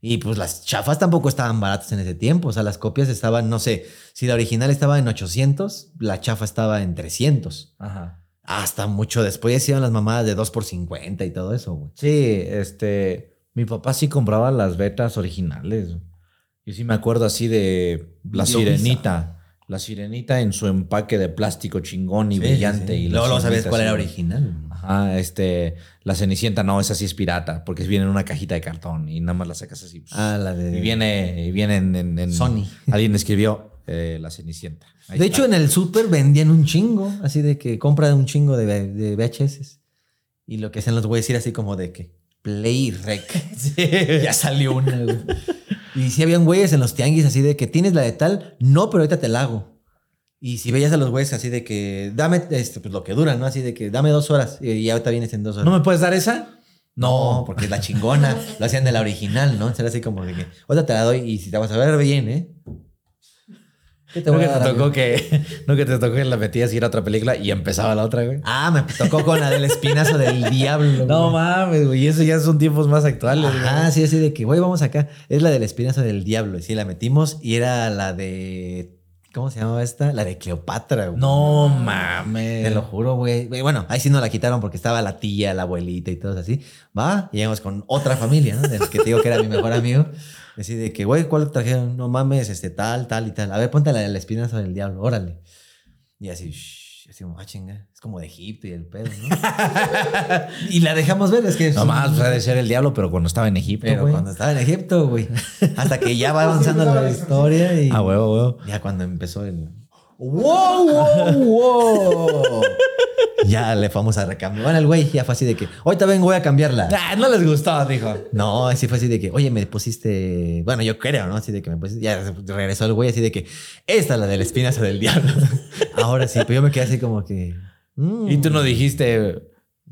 Y pues las chafas tampoco estaban baratas en ese tiempo, o sea, las copias estaban, no sé, si la original estaba en 800, la chafa estaba en 300. Ajá. Hasta mucho después ya iban las mamadas de 2 por 50 y todo eso, güey. Sí, este. Mi papá sí compraba las betas originales. Yo sí me acuerdo así de la Yo sirenita. La sirenita en su empaque de plástico chingón y Sí, brillante. sí, sí. Y Luego no sabes sirenita cuál era original. Ajá, este. La cenicienta no, esa sí es pirata, porque viene en una cajita de cartón y nada más la sacas así. Ah, la de. Y viene, y viene en, en- en- Sony. Alguien escribió eh, la cenicienta. Ahí De está. hecho, en el súper vendían un chingo, así de que compra un chingo de, de VHS. Y lo que hacían los güeyes era así como de que Play Rec. ya salió una, güey. Y si habían güeyes en los tianguis así de que tienes la de tal, no, pero ahorita te la hago. Y si veías a los güeyes así de que dame este, pues lo que dura, ¿no? Así de que dame dos horas y ya ahorita vienes en dos horas. ¿No me puedes dar esa? No, porque es la chingona. Lo hacían de la original, ¿no? Era así como de que, ahorita te la doy y si te vas a ver bien, ¿eh? ¿Qué te ¿No que te tocó que, no que te tocó que la metías y era otra película y empezaba la otra, güey? Ah, me tocó con la del espinazo del diablo. No güey. mames, güey. Eso ya son tiempos más actuales, Ah, sí, así de que, güey, vamos acá. Es la del espinazo del diablo. Y sí, la metimos y era la de. ¿Cómo se llamaba esta? La de Cleopatra, güey. No mames. Te lo juro, güey. Bueno, ahí sí nos la quitaron porque estaba la tía, la abuelita y todo así. Va, y llegamos con otra familia, ¿no? Del que te digo que era mi mejor amigo. Así de que, güey, ¿cuál trajeron? No mames, este, tal, tal y tal. A ver, ponte la del espinazo del diablo, órale. Y así, shh, así como, ah, chinga. Es como de Egipto y el pedo, ¿no? y la dejamos ver, es que. es No un- más, pues ha de ser el diablo, pero cuando estaba en Egipto, Pero cuando estaba en Egipto, güey. Hasta que ya va avanzando la historia y. Ah, huevo, huevo. Ya cuando empezó el. ¡Wow, wow, wow! ya le fuimos a recambiar. Bueno, el güey ya fue así de que, ahorita vengo, voy a cambiarla. Ah, no les gustó, dijo. No, así fue así de que, oye, me pusiste. Bueno, yo creo, ¿no? Así de que me pusiste. Ya regresó el güey así de que, esta es la del espinazo del diablo. Ahora sí, pero yo me quedé así como que. mm. Y tú no dijiste,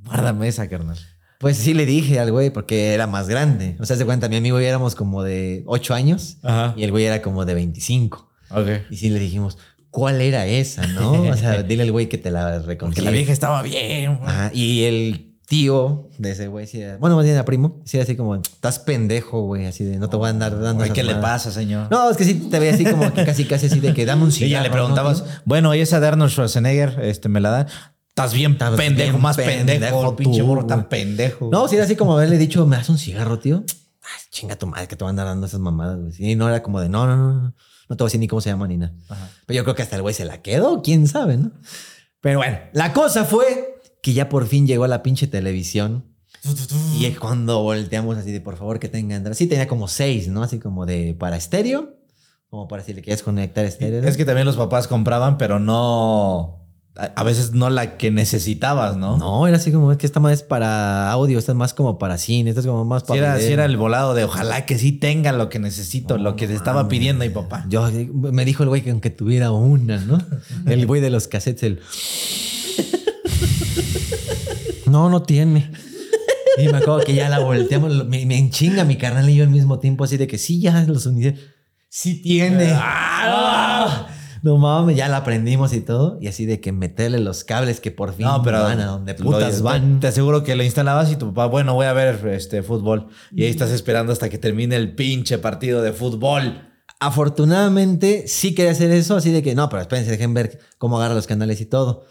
guárdame esa, carnal. Pues sí le dije al güey porque era más grande. O sea, se cuenta, mi amigo y éramos como de 8 años Ajá. y el güey era como de 25. Ok. Y sí le dijimos, ¿cuál era esa, no? O sea, dile al güey que te la Porque reconquiste. la vieja estaba bien, güey. Ajá, y el tío de ese güey, sí era- bueno, más bien era primo, sí era así como, estás pendejo, güey, así de, no te voy a andar dando Ay, esas ¿Qué le mamadas". pasa, señor? No, es que sí te veía así como que casi, casi así de que dame un Y cigarro. ya le ¿no, preguntabas, bueno, y esa de Arnold Schwarzenegger, este, me la da. Estás bien Estás pendejo, bien más pendejo pendejo, tú, pinche burro tan güey. pendejo. No, sí era así como haberle dicho, ¿me das un cigarro, tío? Ay, chinga tu madre que te van a andar dando esas mamadas, güey. Sí, no era como de, no, no, no, no, te voy a decir ni cómo se llama ni nada. Ajá. Pero yo creo que hasta el güey se la quedó, quién sabe, ¿no? Pero bueno, la cosa fue que ya por fin llegó la pinche televisión. Y es cuando volteamos así de por favor que tengan. Sí, tenía como seis, ¿no? Así como de para estéreo. Como para si le quieres conectar estéreo. Es que también los papás compraban, pero no. A a veces no la que necesitabas, ¿no? No, era así como es que esta más es para audio, esta es más como para cine, esta es como más Si para. era, sí era el volado de ojalá que sí tenga lo que necesito, lo que te estaba pidiendo mi papá. Yo me dijo el güey que aunque tuviera una, ¿no? El güey de los cassettes, el. No, no tiene. Y me acuerdo que ya la volteamos, me, me enchinga mi carnal y yo al mismo tiempo, así de que sí, ya los unidades. Sí tiene. ¡Ah! No mames, ya la aprendimos y todo. Y así de que meterle los cables que por fin No, pero van a donde putas van. Te aseguro que lo instalabas y tu papá, bueno, voy a ver este fútbol. Y ahí estás esperando hasta que termine el pinche partido de fútbol. Afortunadamente sí quería hacer eso, así de que no, pero espérense, dejen ver cómo agarra los canales y todo.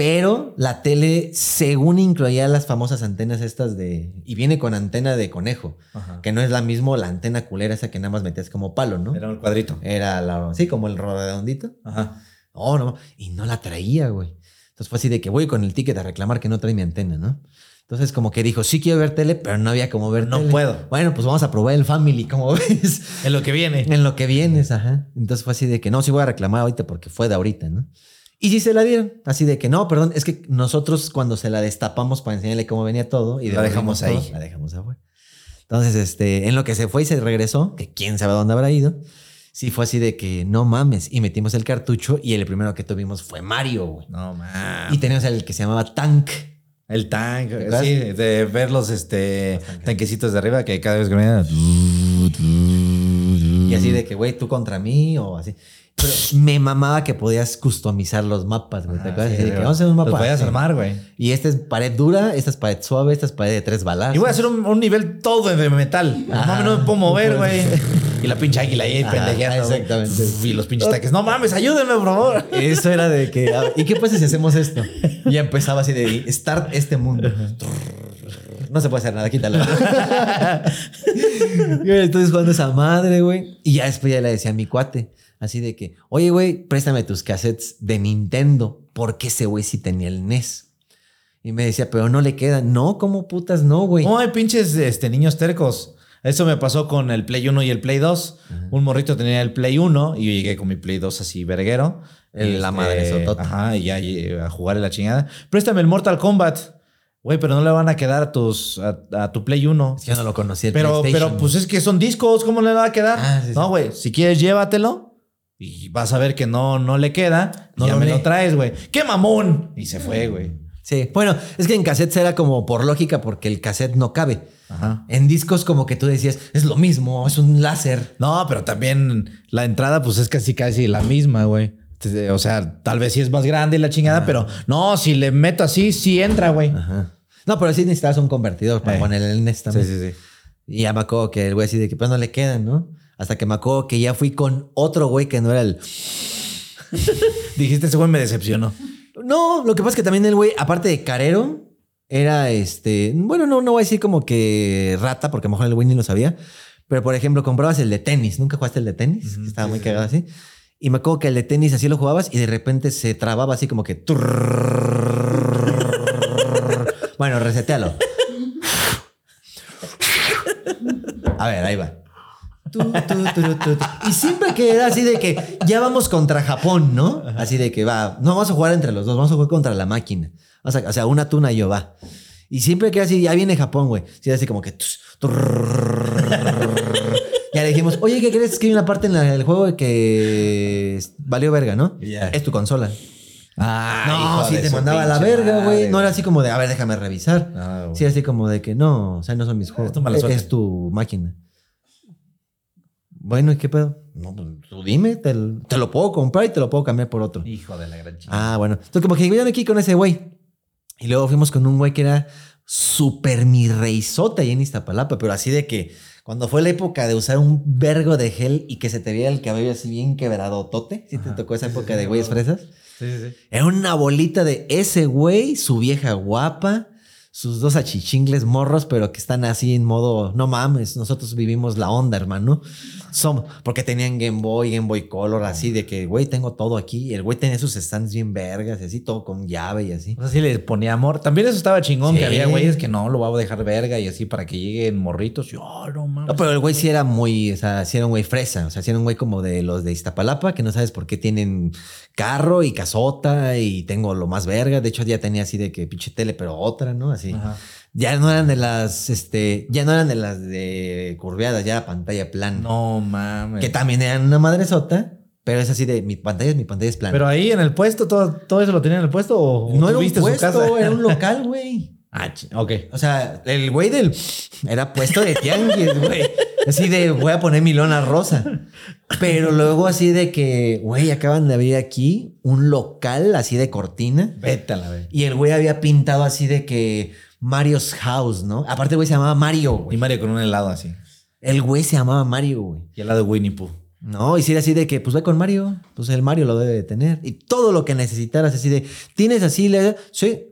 Pero la tele, según incluía las famosas antenas estas de... Y viene con antena de conejo, que no es la misma la antena culera esa que nada más metías como palo, ¿no? Era un cuadrito. Era la... Sí, como el redondito. Ajá. No, no. Y no la traía, güey. Entonces fue así de que voy con el ticket a reclamar que no trae mi antena, ¿no? Entonces como que dijo, sí quiero ver tele, pero no había como ver No tele. puedo. Bueno, pues vamos a probar el Family, como ves. En lo que viene. En lo que vienes, ajá. Entonces fue así de que no, sí voy a reclamar ahorita porque fue de ahorita, ¿no? Y sí se la dieron. Así de que no, perdón, es que nosotros cuando se la destapamos para enseñarle cómo venía todo y La dejamos ahí. todo, la dejamos afuera. Entonces, este, en lo que se fue y se regresó, que quién sabe dónde habrá ido, sí fue así de que no mames. Y metimos el cartucho y el primero que tuvimos fue Mario, güey. No, man. Y teníamos el que se llamaba Tank. El tank, acuerdas? sí, de ver los este, tanquecitos de arriba que cada vez que venían. Y así de que, güey, tú contra mí o así. Pero me mamaba que podías customizar los mapas, güey. ¿Te Ah, acuerdas? sí, de que vamos a hacer un mapa. Los podías Sí. armar, güey. Y esta es pared dura, esta es pared suave, esta es pared de tres balas. Y voy a hacer un, un nivel todo de metal. No mames, no me puedo mover, güey. Y la pinche águila ahí pendejeando. güey. exactamente. Y los pinches tanques. No mames, ayúdenme, por favor. Eso era de que, a ver, ¿y qué pasa si hacemos esto? Y empezaba así de start este mundo. No se puede hacer nada, quítalo. Entonces jugando esa madre, güey. Y ya después ya le decía a mi cuate, así de que, oye, güey, préstame tus cassettes de Nintendo, porque ese güey sí tenía el NES. Y me decía, pero no le quedan. No, ¿cómo putas no, güey? No, hay pinches este, niños tercos. Eso me pasó con el Play 1 y el Play 2. Un morrito tenía el Play 1 y yo llegué con mi Play 2 así verguero. El- Y, la madre sotota. Ajá, y ya llegué a jugar la chingada. Préstame el Mortal Kombat. Güey, pero no le van a quedar a, tus, a, a tu Play 1. Es que yo no lo conocía. el Pero, pero pues es que son discos, ¿cómo le va a quedar? Ah, sí. No, güey, si quieres llévatelo y vas a ver que no, no le queda. No ya lo me lee. lo traes, güey. ¡Qué mamón! Y se fue, güey. Sí, bueno, es que en cassettes era como por lógica porque el cassette no cabe. Ajá. En discos como que tú decías, es lo mismo, es un láser. No, pero también la entrada, pues es casi casi la misma, güey. O sea, tal vez sí es más grande la chingada, pero no, si le meto así, sí entra, güey. Ajá. No, pero sí necesitabas un convertidor para Eh. poner el NES también. sí, sí. Y ya me acuerdo que el güey así de que pues no le quedan, ¿no? Hasta que me acuerdo que ya fui con otro güey que no era el... Dijiste, ese güey me decepcionó. No, lo que pasa es que también el güey, aparte de carero, era este... Bueno, no, no voy a decir como que rata, porque a lo mejor el güey ni lo sabía. Pero, por ejemplo, comprabas el de tenis. ¿Nunca jugaste el de tenis? Estaba muy cagado así. Y me acuerdo que el de tenis así lo jugabas y de repente se trababa así como que... Bueno, resetealo. A ver, ahí va. Tu, tu, tu, tu, tu. Y siempre que era así de que ya vamos contra Japón, ¿no? Así de que va, no vamos a jugar entre los dos, vamos a jugar contra la máquina. O sea, o sea una tuna y yo va. Y siempre que era así, ya viene Japón, güey. Sí, así como que. Ya le dijimos, oye, ¿qué crees? Es que hay una parte en la- el juego que valió verga, ¿no? Es tu consola. Ah, no, sí, te mandaba a la verga, güey. No era así como de, a ver, déjame revisar. Ah, sí, así como de que no, o sea, no son mis juegos. es, suerte. es tu máquina. Bueno, ¿y qué pedo? No, pues tú dime, te, te lo puedo comprar y te lo puedo cambiar por otro. Hijo de la gran chingada. Ah, bueno. Entonces, como que llegaron aquí con ese güey. Y luego fuimos con un güey que era súper mi reizote ahí en Iztapalapa, pero así de que cuando fue la época de usar un vergo de gel y que se te veía el cabello así bien quebrado tote, ¿sí te tocó esa sí, época sí, de güeyes fresas? Sí, sí, sí. Era una bolita de ese güey, su vieja guapa, sus dos achichingles morros, pero que están así en modo, no mames, nosotros vivimos la onda, hermano. Somos, porque tenían Game Boy, Game Boy Color, así de que, güey, tengo todo aquí. El güey tenía sus stands bien vergas, y así, todo con llave y así. O sea, sí le ponía amor. También eso estaba chingón, Sí. que había güeyes que no, lo voy a dejar verga y así para que lleguen morritos. Y, oh, no mames. No, pero el güey sí era muy, o sea, sí era un güey fresa. O sea, sí era un güey como de los de Iztapalapa, que no sabes por qué tienen carro y casota y tengo lo más verga. De hecho, ya tenía así de que pinche tele, pero otra, ¿no? Así. Ajá. Ya no eran de las, este, ya no eran de las de curveadas, ya era pantalla plana. No mames. Que también eran una madresota, pero es así de mi pantalla, mi pantalla es plana. Pero ahí en el puesto, todo, todo eso lo tenía en el puesto o no era un su puesto, casa? era un local, güey. Ah, ok. O sea, el güey del era puesto de tianguis, güey. Así de voy a poner mi lona rosa. Pero luego así de que, güey, acaban de abrir aquí un local así de cortina. Vete a la vez. Y el güey había pintado así de que Mario's House, ¿no? Aparte, el güey se llamaba Mario, Y güey. Mario con un helado así. El güey se llamaba Mario, güey. Y helado de Winnie Pooh. No, y si era así de que, pues ve con Mario, pues el Mario lo debe de tener. Y todo lo que necesitaras, así de, tienes así, le, sí.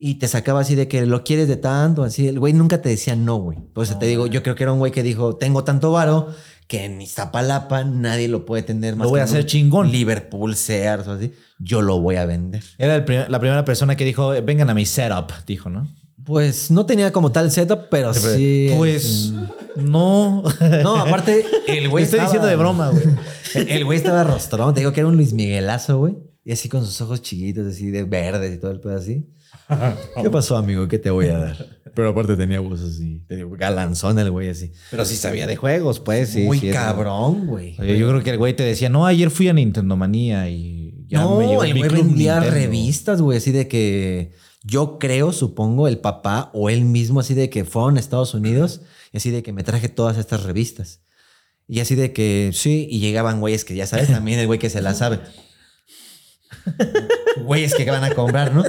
Y te sacaba así de que lo quieres de tanto, así. El güey nunca te decía no, güey. Eso te digo, yo creo que era un güey que dijo, tengo tanto varo que en Iztapalapa nadie lo puede tener más. Lo voy que a hacer chingón. Liverpool, Sears o así. Yo lo voy a vender. Era el prim- la primera persona que dijo, vengan a mi setup, dijo, ¿no? Pues no tenía como tal setup, pero sí. Pues no. No, aparte, el güey. Estoy estaba- diciendo de broma, güey. El el güey estaba rostrón, te digo que era un Luis Miguelazo, güey. Y así con sus ojos chiquitos, así de verdes y todo el pedo así. ¿Qué pasó, amigo? ¿Qué te voy a dar? Pero aparte tenía voz así. Te digo, galanzón el güey así. Pero sí sabía de juegos, pues. Sí, Muy sí, cabrón, güey. Oye, yo creo que el güey te decía, no, ayer fui a Nintendo Manía y ya no, me llevo el güey vendía Nintendo". revistas, güey, así de que Yo creo, supongo, el papá o él mismo, así de que fueron a Estados Unidos y así de que me traje todas estas revistas. Y así de que sí, y llegaban güeyes que ya sabes, también el güey que se la sabe. Güeyes que van a comprar, ¿no?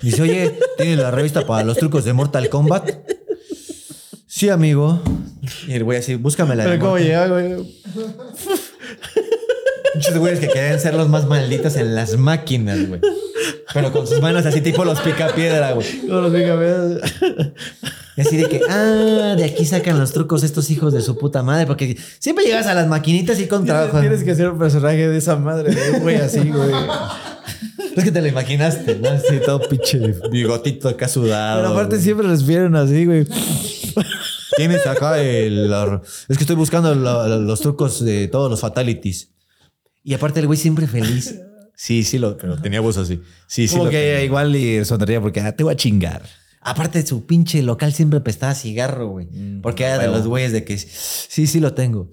Dice, oye, ¿tienes la revista para los trucos de Mortal Kombat? Sí, amigo. Y el güey así, búscame la de Pero cómo llega, güey. Muchos güeyes que querían ser los más malditos en las máquinas, güey. Pero con sus manos así, tipo los picapiedra, güey. ¿Cómo los pica, güey? Y así de que, ah, de aquí sacan los trucos estos hijos de su puta madre. Porque siempre llegas a las maquinitas y con trabajo. Tienes que ser un personaje de esa madre, de un güey así, güey. Es que te lo imaginaste, ¿no? Así todo pinche bigotito acá sudado. Pero aparte güey. siempre respiran así, güey. Tienes acá el... Es que estoy buscando los trucos de todos los fatalities. Y aparte el güey siempre feliz. Sí, sí, lo, pero tenía voz así. Sí, sí. Como lo que tenía. igual y sonreía porque ah, te voy a chingar. Aparte, su pinche local siempre prestaba cigarro, güey. Mm, Porque era de los güeyes de que sí, sí lo tengo.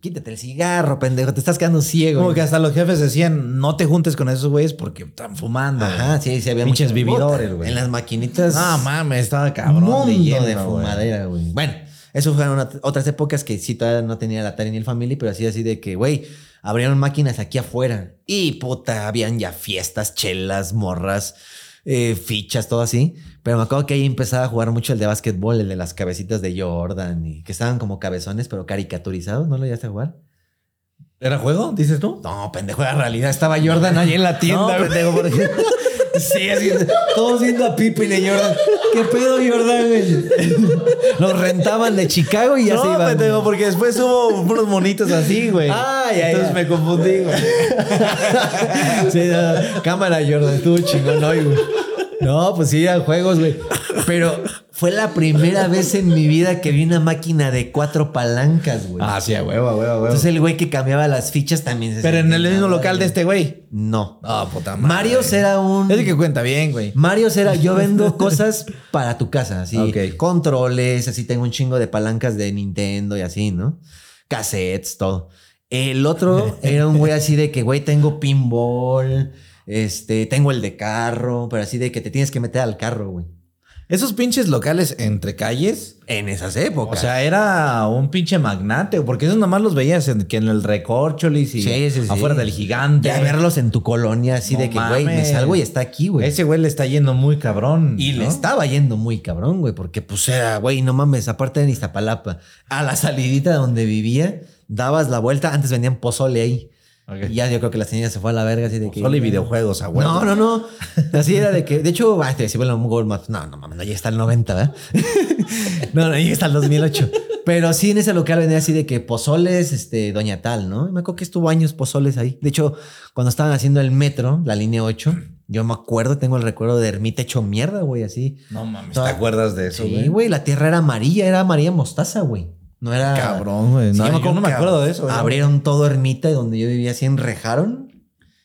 Quítate el cigarro, pendejo. Te estás quedando ciego. Como güey. que hasta los jefes decían, no te juntes con esos güeyes porque están fumando. Ajá, sí, sí había Pinches muchos- vividores, güey. En las maquinitas. No mames, estaba cabrón. mundo de, de, lleno, güey. fumadera, güey. Bueno, eso fueron otras épocas que sí todavía no tenía la Atari ni el Family, pero así así de que, güey, abrieron máquinas aquí afuera. Y puta, habían ya fiestas, chelas, morras, eh, fichas, todo así. Pero me acuerdo que ahí empezaba a jugar mucho el de básquetbol, el de las cabecitas de Jordan, y que estaban como cabezones, pero caricaturizados. ¿No lo llegaste a jugar? ¿Era juego? ¿Dices tú? No, pendejo, era realidad. Estaba Jordan ahí en la tienda. No, pendejo, porque... Sí, así, todos viendo a Pippen y Jordan. ¿Qué pedo, Jordan? güey? Los rentaban de Chicago y ya se no, iban. pendejo, porque después hubo unos monitos así, güey. Ah, ya, Entonces ya. me confundí, güey. Sí, no, cámara, Jordan, estuvo chingón hoy, güey. No, pues sí, eran juegos, güey. Pero fue la primera vez en mi vida que vi una máquina de cuatro palancas, güey. Ah, sí, a huevo, a huevo, a huevo. Entonces el güey que cambiaba las fichas también se Pero en el mismo local de este güey. No. Ah, puta madre. Mario era un. Es que cuenta bien, güey. Mario era yo vendo cosas para tu casa, así Ok. controles, así tengo un chingo de palancas de Nintendo y así, ¿no? Cassettes, todo. El otro era un güey así de que, güey, tengo pinball, este, tengo el de carro, pero así de que te tienes que meter al carro, güey. Esos pinches locales entre calles. En esas O épocas. sea, era un pinche magnate, porque esos nomás los veías en, que en el Recorcholis y Sí, sí, sí. afuera del gigante. de verlos en tu colonia, así No de que, güey, me salgo y está aquí, güey. Ese güey le está yendo muy cabrón. Y le estaba yendo muy cabrón, güey, porque pues era, güey, no mames, aparte de Iztapalapa, a la salidita donde vivía, dabas la vuelta, antes vendían pozole ahí. Y ya yo creo que la señora se fue a la verga así de que... Solo y videojuegos, a. No, no, no. Así era de que, de hecho, ay, te decía, bueno, Google Maps, no, no mames, no llega hasta el 90, ¿verdad? no, no llega hasta el 2008. Pero sí en ese local venía así de que pozoles, este, Doña Tal, ¿no? Me acuerdo que estuvo años pozoles ahí. De hecho, cuando estaban haciendo el metro, la línea 8, yo me acuerdo, tengo el recuerdo de Ermita hecho mierda, güey, así. No mames, ¿te acuerdas de eso, Sí, güey, la tierra era amarilla, era amarilla mostaza, güey. No era. Cabrón, güey. Sí, No, yo acuerdo no me acuerdo de eso, güey. Abrieron todo Ermita, donde yo vivía, así enrejaron.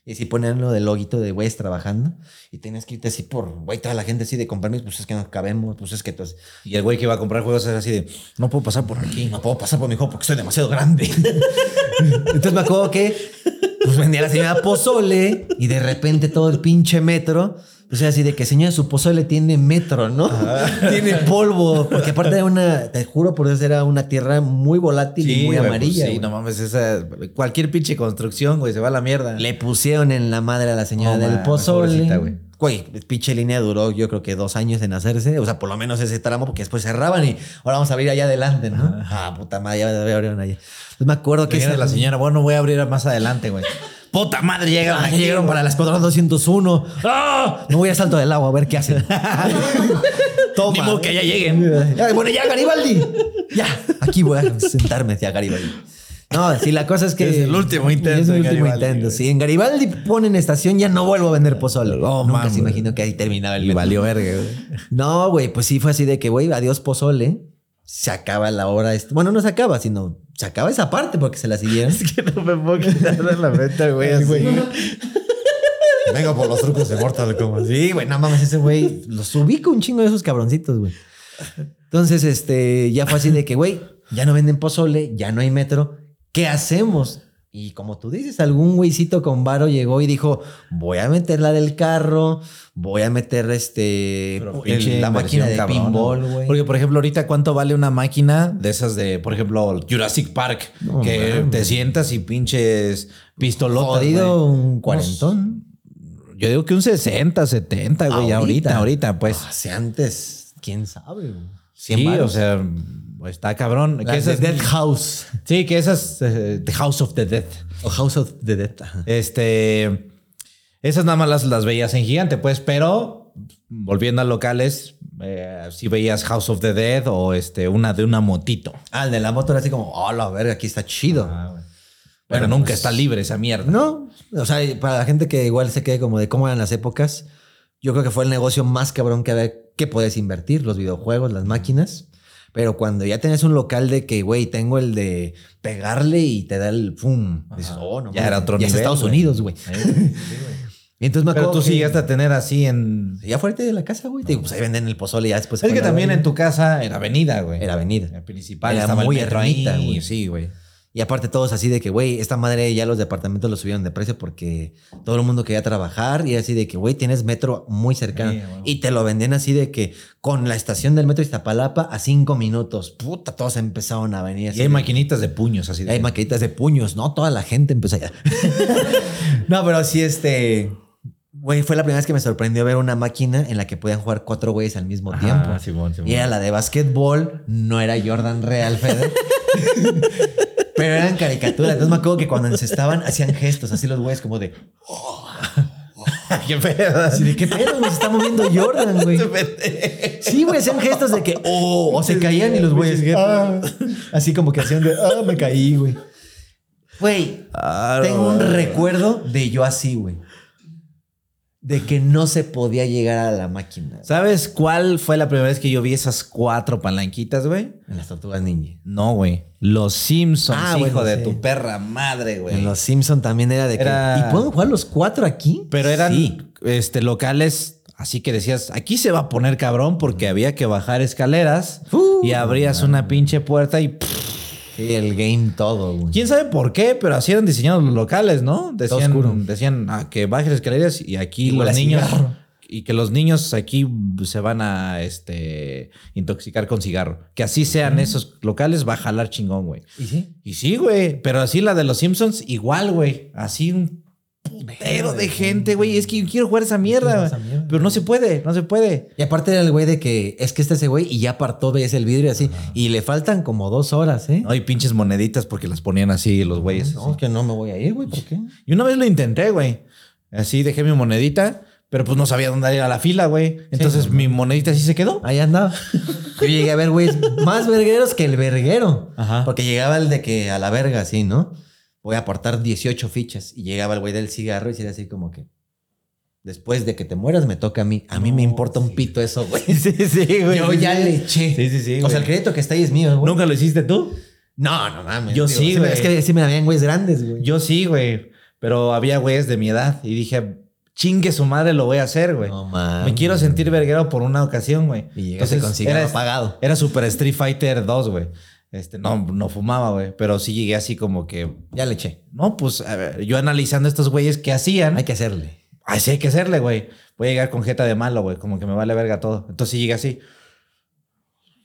Y así ponían lo del loguito de güeyes trabajando. Y tenías que irte así por, güey, toda la gente así de comprarme, pues es que no cabemos, pues es que entonces, Y el güey que iba a comprar juegos era así de, no puedo pasar por aquí. no puedo pasar por mi juego porque soy demasiado grande. Entonces me acuerdo que pues vendía la señora Pozole y de repente todo el pinche metro. Pues era así de que señora, su pozole tiene metro, ¿no? tiene polvo. Porque aparte era una, te juro por Dios, era una tierra muy volátil y muy güey, amarilla. pues sí, no mames, esa, cualquier pinche construcción, güey, se va a la mierda. Le pusieron en la madre a la señora No del mames, pozole. güey. Güey, pinche línea duró yo creo que dos años en hacerse. O sea, por lo menos ese tramo, porque después cerraban y ahora vamos a abrir allá adelante, ¿no? Ah, puta madre, ya abrieron allá. Entonces me acuerdo que Que esa la señora, bueno, voy a abrir más adelante, güey. Puta madre, llegaron aquí, para la escuadrón 201. ¡Ah! Me voy a salto del agua a ver qué hacen. Toma. Ni modo que ya lleguen. Ya, bueno, ya, Garibaldi. Ya, aquí voy a sentarme hacia Garibaldi. No, sí, la cosa es que. Es el último intento Es el último Garibaldi, intento. güey. Si en Garibaldi ponen estación, ya no vuelvo a vender pozole. No, Nunca mames. se imaginó que ahí terminaba el metro. valió verga, güey. No, güey, pues sí fue así de que, güey, adiós pozole. Se acaba la hora. Bueno, no se acaba, sino se acaba esa parte porque se la siguieron. Es que no me puedo quitar de la mente, güey. así. Vengo por los trucos de Mortal Kombat. Sí, güey, no mames, ese güey los ubico un chingo de esos cabroncitos, güey. Entonces, este, ya fue así de que, güey, ya no venden pozole, ya no hay metro. ¿Qué hacemos? Y como tú dices, algún güeycito con varo llegó y dijo, voy a meter la del carro, voy a meter este el- pinche la máquina de inversión pinball, güey. Porque, por ejemplo, ahorita, ¿cuánto vale una máquina de esas de, por ejemplo, Jurassic Park? No que mames. te sientas y pinches pistolotas. Jodido güey. un cuarentón. Yo digo que un 60, 70, güey. Ahorita, ahorita, pues. Hace antes, quién sabe, güey. Sí, 100 o varos. sea, está cabrón. Que esas, Dead House. sí, que esas, eh, The House of the Dead. O House of the Dead. ajá. Este, esas nada más las, las veías en gigante, pues, pero volviendo a locales, eh, si veías House of the Dead o este, una de una motito. Ah, el de la moto era así como, oh, la verga, aquí está chido. Pero Bueno, nunca pues- está libre esa mierda. No, o sea, para la gente que igual se quede como de cómo eran las épocas, yo creo que fue el negocio más cabrón que, había- que puedes invertir, los videojuegos, las máquinas. Pero cuando ya tenés un local de que, güey, tengo el de pegarle y te da el pum, dices, oh, no Ya era otro ya es nivel, Estados güey. Unidos, güey. Y entonces me Pero acuerdo tú sí llegaste a tener así en... Ya fuerte de la casa, güey. Te digo, pues ahí venden el pozole y ya después. Es que también en tu casa era avenida, güey. Era avenida. La principal. Era estaba muy ahí. güey. Sí, güey. Y aparte todos así de que, güey, esta madre ya los departamentos los subieron de precio porque todo el mundo quería trabajar y así de que, güey, tienes metro muy cercano. Sí. Y te lo vendían así de que con la estación del metro Iztapalapa a cinco minutos. Puta, todos empezaron a venir así. Y hay de- maquinitas de puños así. De... hay maquinitas de puños, ¿no? Toda la gente empezó allá. no, pero sí, este... Güey, fue la primera vez que me sorprendió ver una máquina en la que podían jugar cuatro güeyes al mismo Ajá, tiempo. Simón, Simón. Y era la de básquetbol, no era Jordan Real, Fede. Pero eran caricaturas. Entonces me acuerdo que cuando se estaban hacían gestos, así los güeyes como de... Qué pedo. Así de qué pedo, nos está moviendo Jordan, güey. Sí, güey, hacían gestos de que... Oh, o se caían y los güeyes... "Ah". así como que hacían de... Ah, me caí, güey. Güey, tengo un recuerdo de yo así, güey. De que no se podía llegar a la máquina. ¿Sabes cuál fue la primera vez que yo vi esas cuatro palanquitas, güey? En las tortugas ninja. No, güey. Los Simpsons, Ah, hijo bueno, de sí. tu perra madre, güey. En los Simpson también era de que... ¿Y pueden jugar los cuatro aquí? Pero eran Sí. este, locales, así que decías, aquí se va a poner cabrón porque había que bajar escaleras Uh, y abrías una pinche puerta y pff, Sí, el game todo, güey. quién sabe por qué, pero así eran diseñados los locales, ¿no? Decían, oscuro. decían ah, que bajes escaleras y aquí Y los niños cigarro. y que los niños aquí se van a este intoxicar con cigarro. Que así sean esos locales va a jalar chingón, güey. ¿Y sí? Y sí, güey, pero así la de los Simpsons igual, güey. Así un putero de gente, güey. Es que yo quiero jugar esa mierda, esa mierda. pero no se puede, no se puede. Y aparte era el güey de que es que está ese güey y ya apartó, ves el vidrio y así. Y le faltan como dos horas, ¿eh? No hay pinches moneditas porque las ponían así los güeyes. No, así. que no me voy a ir, güey. ¿Por qué? Y una vez lo intenté, güey. Así dejé mi monedita, pero pues no sabía dónde ir a la fila, güey. Entonces mi monedita así se quedó. Ahí andaba. Yo llegué a ver güeyes más vergueros que el verguero. Ajá. Porque llegaba el de que a la verga, así, ¿no? Voy a aportar 18 fichas. Y llegaba el güey del cigarro y sería así como que. Después de que te mueras, me toca a mí. A mí me importa un pito eso, güey. Sí, sí, güey. Yo ya le eché. Sí, sí, sí. O sea, el crédito que está ahí es mío, güey. ¿Nunca lo hiciste tú? No, no mames. Yo sí, güey. Es que sí me habían güeyes grandes, güey. Yo sí, güey. Pero había güeyes de mi edad y dije, chingue su madre, lo voy a hacer, güey. No mames. Me quiero sentir verguero por una ocasión, güey. Y llegaste con cigarro era, apagado. Era Super Street Fighter 2, güey. Este, no, no fumaba, güey. Pero sí llegué así como que. Ya le eché. No, pues a ver, yo analizando estos güeyes que hacían. Hay que hacerle. Así hay que hacerle, güey. Voy a llegar con jeta de malo, güey. Como que me vale verga todo. Entonces sí llegué así.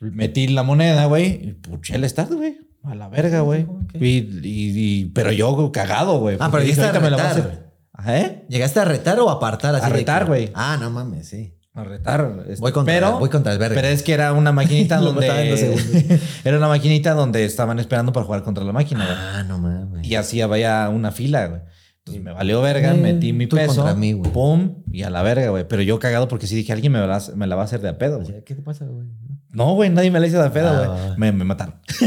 Metí la moneda, güey. Y puché el start, güey. A la verga, güey. Y, y- y- pero yo cagado, güey. Ah, pero llegaste a me la a retar. hacer. Ajá, ¿Eh? ¿Llegaste a retar o a apartar así? A retar, que- güey. Ah, no mames, sí. A retar. este, Voy contra- pero, voy contra el verga. Pero es que era una maquinita donde. era una maquinita donde estaban esperando para jugar contra la máquina, güey. Ah, no mames. Y así había una fila, güey. Entonces me valió verga, Eh, metí mi tú peso. contra mí, güey. Pum, y a la verga, güey. Pero yo cagado porque sí dije, alguien me la, me la va a hacer de a pedo, O güey. sea, ¿Qué te pasa, güey? No, güey, nadie me la hizo de a pedo, Ah, güey. va. me, me mataron.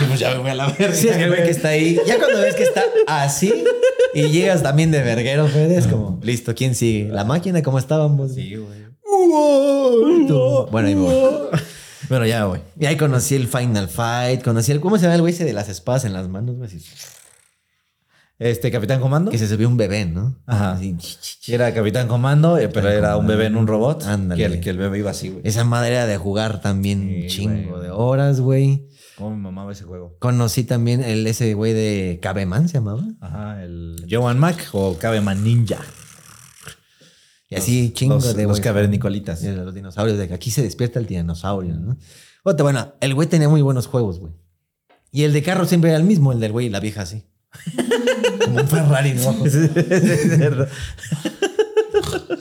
y pues ya me voy a la verga. Sí, es que el güey que está ahí. Ya cuando ves que está así y llegas también de verguero, Fede, es como, listo, ¿quién sigue? ¿La máquina? ¿Cómo estábamos? Sí, güey. Tú. Bueno, ahí me voy. Pero ya, güey. Y ahí conocí el Final Fight, conocí el. ¿Cómo se llama el güey ese de las espadas en las manos? Así, Este, Capitán Comando. Que se subió un bebé, ¿no? Ajá. Así, Era Capitán Comando, eh, pero era un bebé en un robot. Ándale. Que el, que el bebé iba así, güey. Esa madre era de jugar también Sí, un chingo güey. de horas, güey. ¿Cómo me mamaba ese juego? Conocí también el ese güey de Cabeman, se llamaba. Ajá, el Joan Mac o Caveman Ninja. Y así chingo los, de los cavernicolitas. Los dinosaurios, de que aquí se despierta el dinosaurio, ¿no? Bueno, el güey tenía muy buenos juegos, güey. Y el de carro siempre era el mismo, el del güey y la vieja así. Como un Ferrari, ¿no? Es pi- o sea, pi-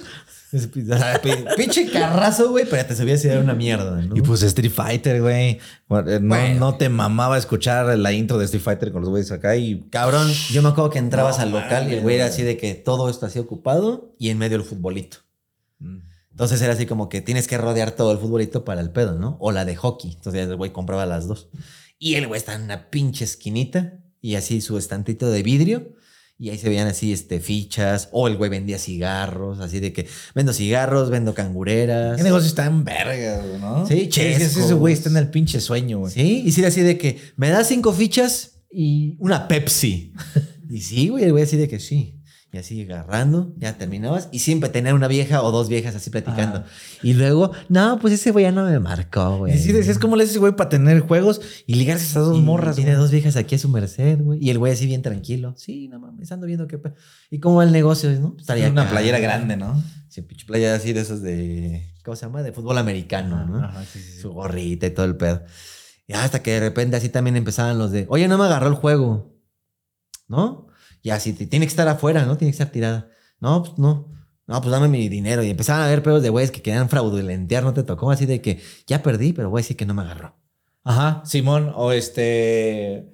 Pinche carrazo, güey, pero te subías y era una mierda, ¿no? Y pues Street Fighter, güey. Eh, No, Bueno. no te mamaba escuchar la intro de Street Fighter con los güeyes acá y Cabrón, yo me acuerdo que entrabas No al local y el güey era así de que todo esto así ocupado y en medio el futbolito. Entonces era así como que tienes que rodear todo el futbolito para el pedo, ¿no? O la de hockey. Entonces el güey compraba las dos. Y el güey está en una pinche esquinita y así su estantito de vidrio. Y ahí se veían así este, fichas. O el güey vendía cigarros, así de que vendo cigarros, vendo cangureras. ¿Qué negocio está en verga, no? Sí, che, ese chescos. güey está en el pinche sueño, güey. Sí, y sí así de que me das cinco fichas y una Pepsi. y sí, güey, el güey así de que sí. Y así agarrando, ya terminabas. Y siempre tener una vieja o dos viejas así platicando. Y luego, no, pues ese güey ya no me marcó, güey. Y sí decías, ¿cómo le haces ese güey para tener juegos y ligarse a esas dos Y morras, Tiene dos viejas aquí a su merced, güey. Y el güey así bien tranquilo. Sí, no mames, ando viendo qué. ¿Y cómo va el negocio? ¿no? Estaría Una acá. playera grande, ¿no? Sí, pinche playera así de esos de. ¿Cómo se llama? De fútbol americano, ¿no? Ajá, sí, sí. su gorrita y todo el pedo. Y hasta que de repente así también empezaban los de, oye, no me agarró el juego, ¿no? Y así, tiene que estar afuera, ¿no? Tiene que estar tirada. No, pues no. No, pues dame mi dinero. Y empezaban a haber pedos de güeyes que querían fraudulentear, no te tocó así de que ya perdí, pero voy a decir que no me agarró. Ajá, Simón, o este.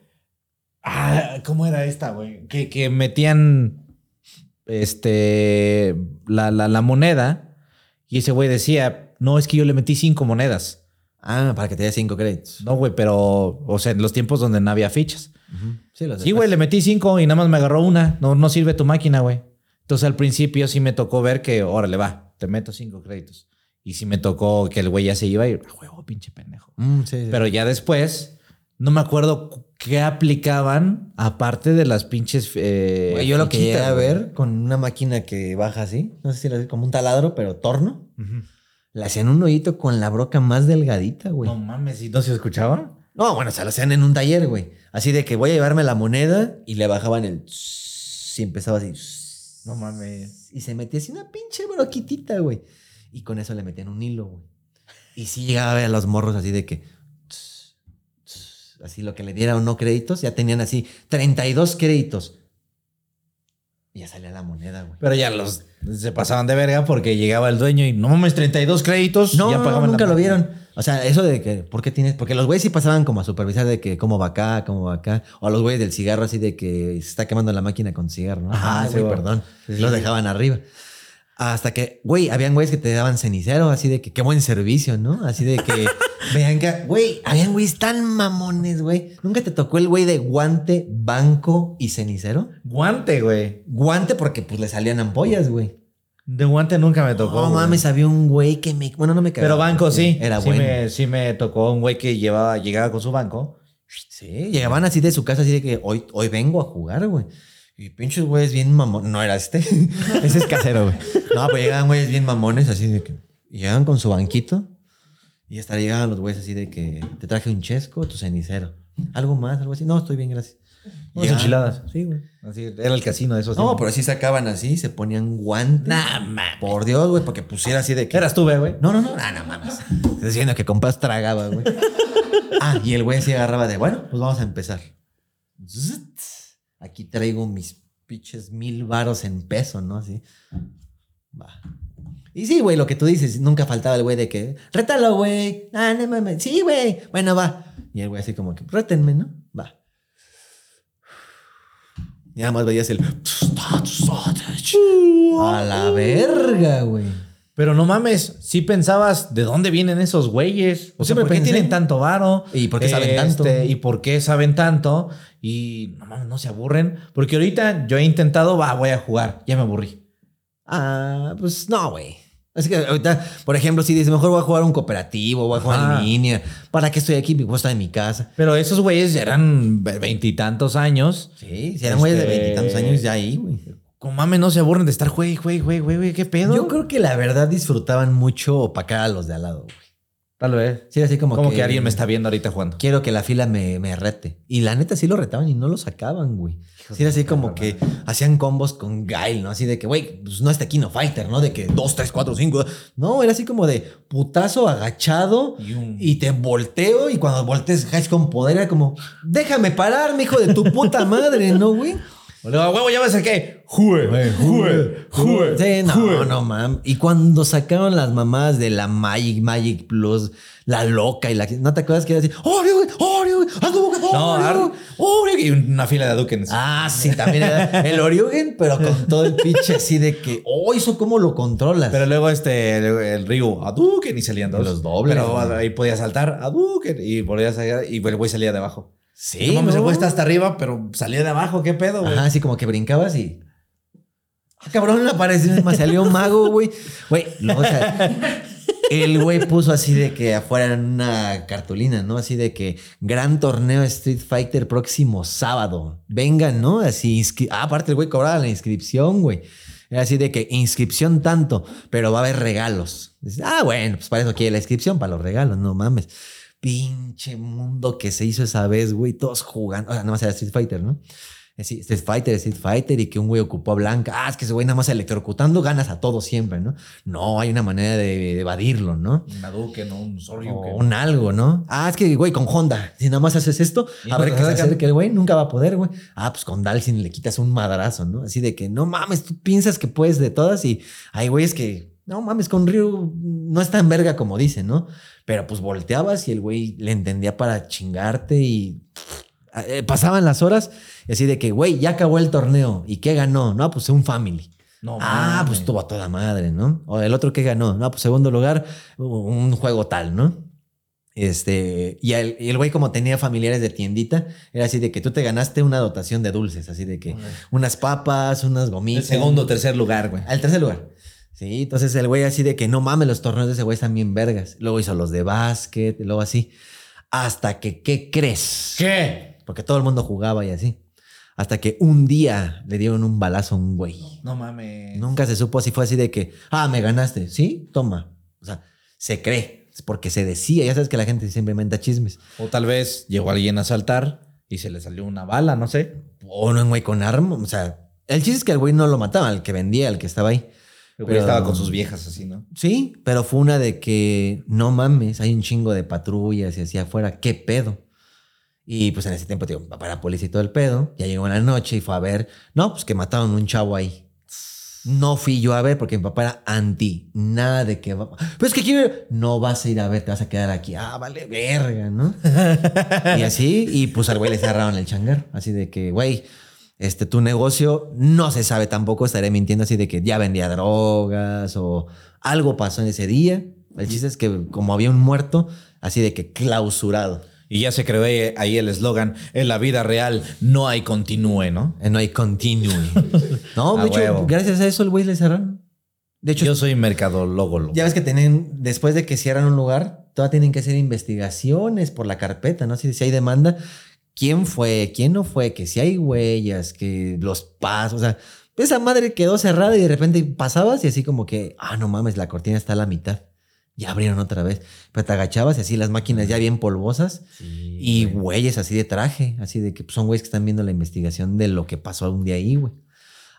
Ah, ¿cómo era esta, güey? Que, que metían este la, la, la moneda y ese güey decía, no, es que yo le metí cinco monedas. Ah, para que te dé cinco créditos. No, güey, pero, o sea, en los tiempos donde no había fichas. Sí, los Sí, güey, le metí cinco y nada más me agarró una. No, no sirve tu máquina, güey. Entonces al principio sí me tocó ver que, órale, va, te meto cinco créditos. Y sí me tocó que el güey ya se iba y, huevo, pinche pendejo. Mm, sí, sí. Pero ya después, no me acuerdo cu- qué aplicaban aparte de las pinches. eh, Güey, yo lo que llegué a ver con una máquina que baja así, no sé si lo como un taladro, pero torno, Ujú. Le hacían un hoyito con la broca más delgadita, güey. No mames, ¿y no se escuchaba? No, bueno, se lo hacían en un taller, güey. Así de que voy a llevarme la moneda y le bajaban el... tss, Y empezaba así... tss, No mames. Y se metía así una pinche broquitita, güey. Y con eso le metían un hilo, güey. Y sí llegaba a ver a los morros así de que... tss, Así lo que le diera o no créditos, ya tenían así 32 créditos. Ya salía la moneda, güey. Pero ya los se pasaban de verga porque llegaba el dueño y no mames, 32 créditos. No, ya no, nunca lo vieron. O sea, eso de que, ¿por qué tienes? Porque los güeyes sí pasaban como a supervisar de que cómo va acá, cómo va acá. O a los güeyes del cigarro así de que se está quemando la máquina con cigarro, ¿no? Ah, sí, güey, perdón. Sí, sí, los dejaban arriba. Hasta que, güey, habían güeyes que te daban cenicero, así de que qué buen servicio, ¿no? Así de que, vean que, güey, habían güeyes tan mamones, güey. ¿Nunca te tocó el güey de guante, banco y cenicero? Guante, güey. Guante porque pues le salían ampollas, güey. De guante nunca me tocó. No güey. mames, había un güey que me, bueno, no me cagaba. Pero banco sí. Era sí bueno. Me, sí me tocó un güey que llevaba, llegaba con su banco. Sí, llegaban así de su casa, así de que hoy, hoy vengo a jugar, güey. Y pinches güeyes bien mamones. No era este. Ese es casero, güey. No, pues llegaban güeyes bien mamones, así de que. Y llegaban con su banquito. Y hasta llegaban los güeyes así de que te traje un chesco, tu cenicero. Algo más, algo así. No, estoy bien, gracias. Unas enchiladas. Sí, güey. Así, era el casino de esos. No, pero sí sacaban así, se ponían guantes. Nah, mames. Por Dios, güey, porque pusiera así de que. Eras tú, güey. No, no, no, no, no mames. Estás diciendo que compás tragaba, güey. Ah, y el güey así agarraba de, bueno, pues vamos a empezar. Zzt. Aquí traigo mis pinches mil varos en peso, ¿no? Así. Va. Y sí, güey, lo que tú dices, nunca faltaba el güey de que, rétalo, güey. Ah, no mames. Sí, güey. Bueno, va. Y el güey así como que, rétenme, ¿no? Va. Y nada más veías el. A la verga, güey. Pero no mames, sí pensabas de dónde vienen esos güeyes. O sea, Siempre ¿por qué pensé. tienen tanto varo? ¿Y por qué saben tanto? ¿Y por qué saben tanto? Y no mames, no se aburren. Porque ahorita yo he intentado, va, voy a jugar. Ya me aburrí. Ah, pues no, güey. Es que ahorita, por ejemplo, si dices, mejor voy a jugar un cooperativo, voy a jugar Ajá. en línea. ¿Para qué estoy aquí? Puedo estar en mi casa. Pero esos güeyes eran ve- veintitantos años. Sí, si eran güeyes de Este- veintitantos años ya ahí, güey. Como mames, no se aburren de estar güey, güey, güey, güey, güey, ¿qué pedo? Yo creo que la verdad disfrutaban mucho opacar a los de al lado, güey. Tal vez. Sí, era así como, Como, que, alguien me está viendo ahorita jugando. Quiero que la fila me, me rete. Y la neta sí lo retaban y no lo sacaban, güey. Sí, era así como que hacían combos con Gail, ¿no? Así de que, güey, pues no es Tequino Fighter, ¿no? De que dos, tres, cuatro, cinco. No, era así como de putazo agachado Y un- y te volteo y cuando voltees caes con poder era como, déjame parar, mi hijo de tu puta madre, ¿no, güey? Luego, huevo, ya me saqué. Jue, jue, jue. Sí, no, no, mam. Y cuando sacaron las mamás de la Magic, Magic Plus, la loca y la... ¿No te acuerdas que era así? ¡Oreo, güey! ¡Oreo, güey! ¡Hadouken, No, Oreo, güey! Y una fila de Dukens. Ah, sí, también era el Oriugen, pero con todo el pinche así de que, oh, eso cómo lo controlas. Pero luego este, el, el Ryu, Hadouken y salían dos. Los dobles, Pero güey. ahí podía saltar, Hadouken y volvías a salir y el güey salía de abajo. Sí, no mames, ¿no? hasta arriba, pero salía de abajo. ¿Qué pedo, güey? Ajá, así como que brincabas y. Ah, cabrón, apareció, me salió un mago, güey. Güey, o sea, el güey puso así de que afuera en una cartulina, ¿no? Así de que gran torneo Street Fighter próximo sábado. Vengan, ¿no? Así, ah, aparte el güey cobraba la inscripción, güey. Era así de que inscripción tanto, pero va a haber regalos. Dices, ah, bueno, pues para eso quiere la inscripción, para los regalos, no mames. Pinche mundo que se hizo esa vez, güey, todos jugando. O sea, nada más era Street Fighter, ¿no? Sí, Street Fighter, Street Fighter y que un güey ocupó a Blanca. Ah, es que ese güey nada más electrocutando ganas a todos siempre, ¿no? No, hay una manera de evadirlo, ¿no? Un Hadouken o un Soryu. O un algo, ¿no? Ah, es que, güey, con Honda, si nada más haces esto, a ver qué se sacan- acerca el güey, nunca va a poder, güey. Ah, pues con Dalsin le quitas un madrazo, ¿no? Así de que, no mames, tú piensas que puedes de todas y hay güeyes que, no mames, con Ryu no es tan verga como dicen, ¿no? Pero pues volteabas y el güey le entendía para chingarte y eh, pasaban las horas y así de que, güey, ya acabó el torneo. ¿Y qué ganó? No, pues un family. No, ah, pues tuvo a toda madre, ¿no? O el otro que ganó. No, pues segundo lugar, un juego tal, ¿no? Este, y el, y el güey como tenía familiares de tiendita, era así de que tú te ganaste una dotación de dulces, así de que unas papas, unas El gomitas. segundo o tercer lugar, güey. Al tercer lugar. Sí, entonces el güey así de que no mames, los torneos de ese güey están bien vergas. Luego hizo los de básquet, luego así. Hasta que, ¿qué crees? ¿Qué? Porque todo el mundo jugaba y así. Hasta que un día le dieron un balazo a un güey. No mames. Nunca se supo si fue así de que, ah, me ganaste. Sí, toma. O sea, se cree. Es porque se decía. Ya sabes que la gente siempre inventa chismes. O tal vez llegó alguien a saltar y se le salió una bala, no sé. O no, un güey con arma. O sea, el chiste es que el güey no lo mataba, el que vendía, el que estaba ahí. El güey Pero- estaba con sus viejas así, ¿no? Sí, pero fue una de que no mames, hay un chingo de patrullas y así afuera, ¿qué pedo? Y pues en ese tiempo, tío, para la policía y todo el pedo. Ya llegó en la noche y fue a ver, no, pues que mataron un chavo ahí. No fui yo a ver porque mi papá era anti, nada de que. Pero es que quiero. No vas a ir a ver, te vas a quedar aquí. Ah, vale, verga, ¿no? y así, y pues al güey le cerraron el changar. Así de que, güey, este, tu negocio no se sabe tampoco, estaré mintiendo así de que ya vendía drogas o algo pasó en ese día. El chiste es que como había un muerto, así de que clausurado. Y ya se creó ahí- el eslogan, en la vida real no hay continúe, ¿no? Eh, No hay continue. No, de hecho, huevo. gracias a eso el güey le cerraron. De hecho, Yo soy mercadólogo. ya ves que tienen, después de que cierran un lugar, todavía tienen que hacer investigaciones por la carpeta, ¿no? Si, si hay demanda, quién fue, quién no fue, que si hay huellas, que los pasos, o sea, esa madre quedó cerrada y de repente pasabas y así como que, ah, no mames, la cortina está a la mitad. Ya abrieron otra vez. Pero te agachabas y así las máquinas ya bien polvosas y güeyes así de traje, así de que pues, son güeyes que están viendo la investigación de lo que pasó un día ahí, güey.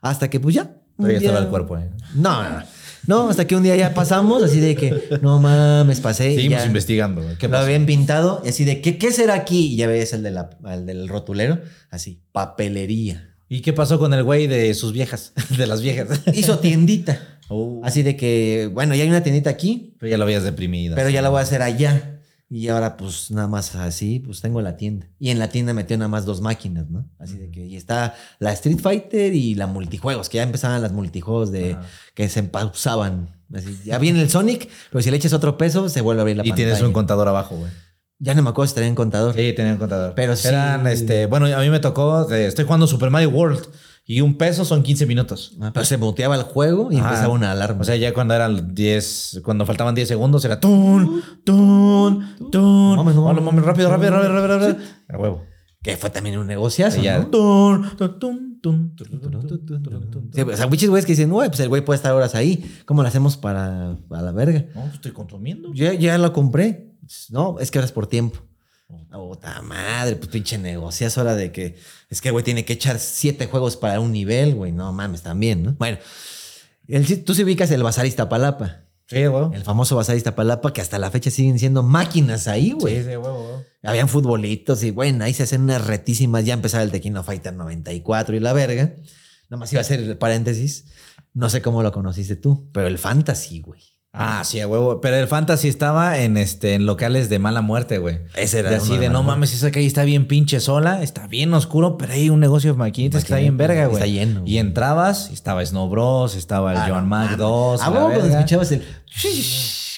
Hasta que pues ya. Todavía estaba día- el cuerpo, ¿eh? No, no, no. No, hasta que un día ya pasamos, así de que, no mames, pasé. Seguimos ya investigando. güey. ¿Qué Lo habían pintado y así de, ¿qué, qué será aquí? Y ya ves el, de la, el del rotulero, así, papelería. ¿Y qué pasó con el güey de sus viejas? De las viejas. Hizo tiendita. Oh, Así de que, bueno, ya hay una tiendita aquí, pero ya lo habías deprimido. pero ya la voy a hacer allá. Y ahora, pues nada más así, pues tengo la tienda. Y en la tienda metió nada más dos máquinas, ¿no? Así de que, y está la Street Fighter y la multijuegos, que ya empezaban las multijuegos de que se pausaban. Así, ya viene el Sonic, pero si le echas otro peso, se vuelve a abrir la Y pantalla. tienes un contador abajo, güey. Ya no me acuerdo si tenía un contador. Sí, tenía un contador. Pero sí. Eran, este, bueno, a mí me tocó, eh, estoy jugando Super Mario World y un peso son 15 minutos. Ah, pero se muteaba el juego y Ajá. empezaba una alarma. O sea, ya cuando eran 10, cuando faltaban 10 segundos era tun, tun, tun. Mames, no Hola, mames. rápido, rápido, rápido, rápido, rápido. A huevo. que fue también un negociazo, ya, ¿no? Sí, o sea, muchos güeyes que dicen, güey, pues el güey puede estar horas ahí. ¿Cómo lo hacemos para a la verga? No, pues estoy consumiendo. Yo ya lo compré. No, es que ahora es por tiempo. Puta madre, pues pinche negocio. Es hora de que. Es que, güey, tiene que echar siete juegos para un nivel, güey. No mames, también, ¿no? Bueno, el- tú se ubicas el Bazar Iztapalapa. Sí, güey. El famoso Bazar Iztapalapa, que hasta la fecha siguen siendo máquinas ahí, güey. Sí, sí, güey. Habían futbolitos y, bueno, ahí se hacen unas retísimas. Ya empezaba el Tequino Fighter 94 y la verga. Nada más iba a hacer el paréntesis. No sé cómo lo conociste tú, pero el Fantasy, güey. Ah, sí, a huevo. Pero el fantasy estaba en este en locales de mala muerte, güey. Ese era De así de de no mames, esa calle está bien pinche sola, está bien oscuro, pero hay un negocio de maquinitas que está bien verga, güey. Está lleno, Y güey. entrabas, y estaba Snow Bros, estaba el Ah, John Mac mames. 2. ¿A la huevo cuando escuchabas el...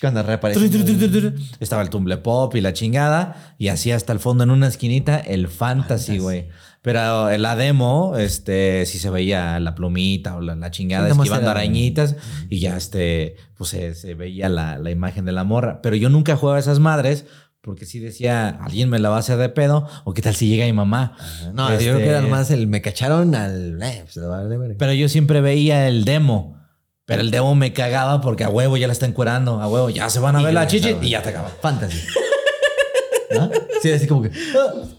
Cuando reapareció. Estaba el Tumble Pop y la chingada. Y así hasta el fondo en una esquinita el Fantasy, güey. Pero en la demo, este, sí se veía la plumita o la, la chingada Sí, esquivando era- arañitas. Y ya este, pues se, se veía la, la imagen de la morra. Pero yo nunca jugaba a esas madres. Porque sí decía, alguien me la va a hacer de pedo. O qué tal si llega mi mamá. No, yo creo que era más el... Me cacharon al... Eh, pues. Pero yo siempre veía el demo. Pero el demo me cagaba porque a huevo ya la está encuerando. A huevo ya se van a Y ver la chichi y ya te acaba. Fantasy. ¿No? Sí, así como que...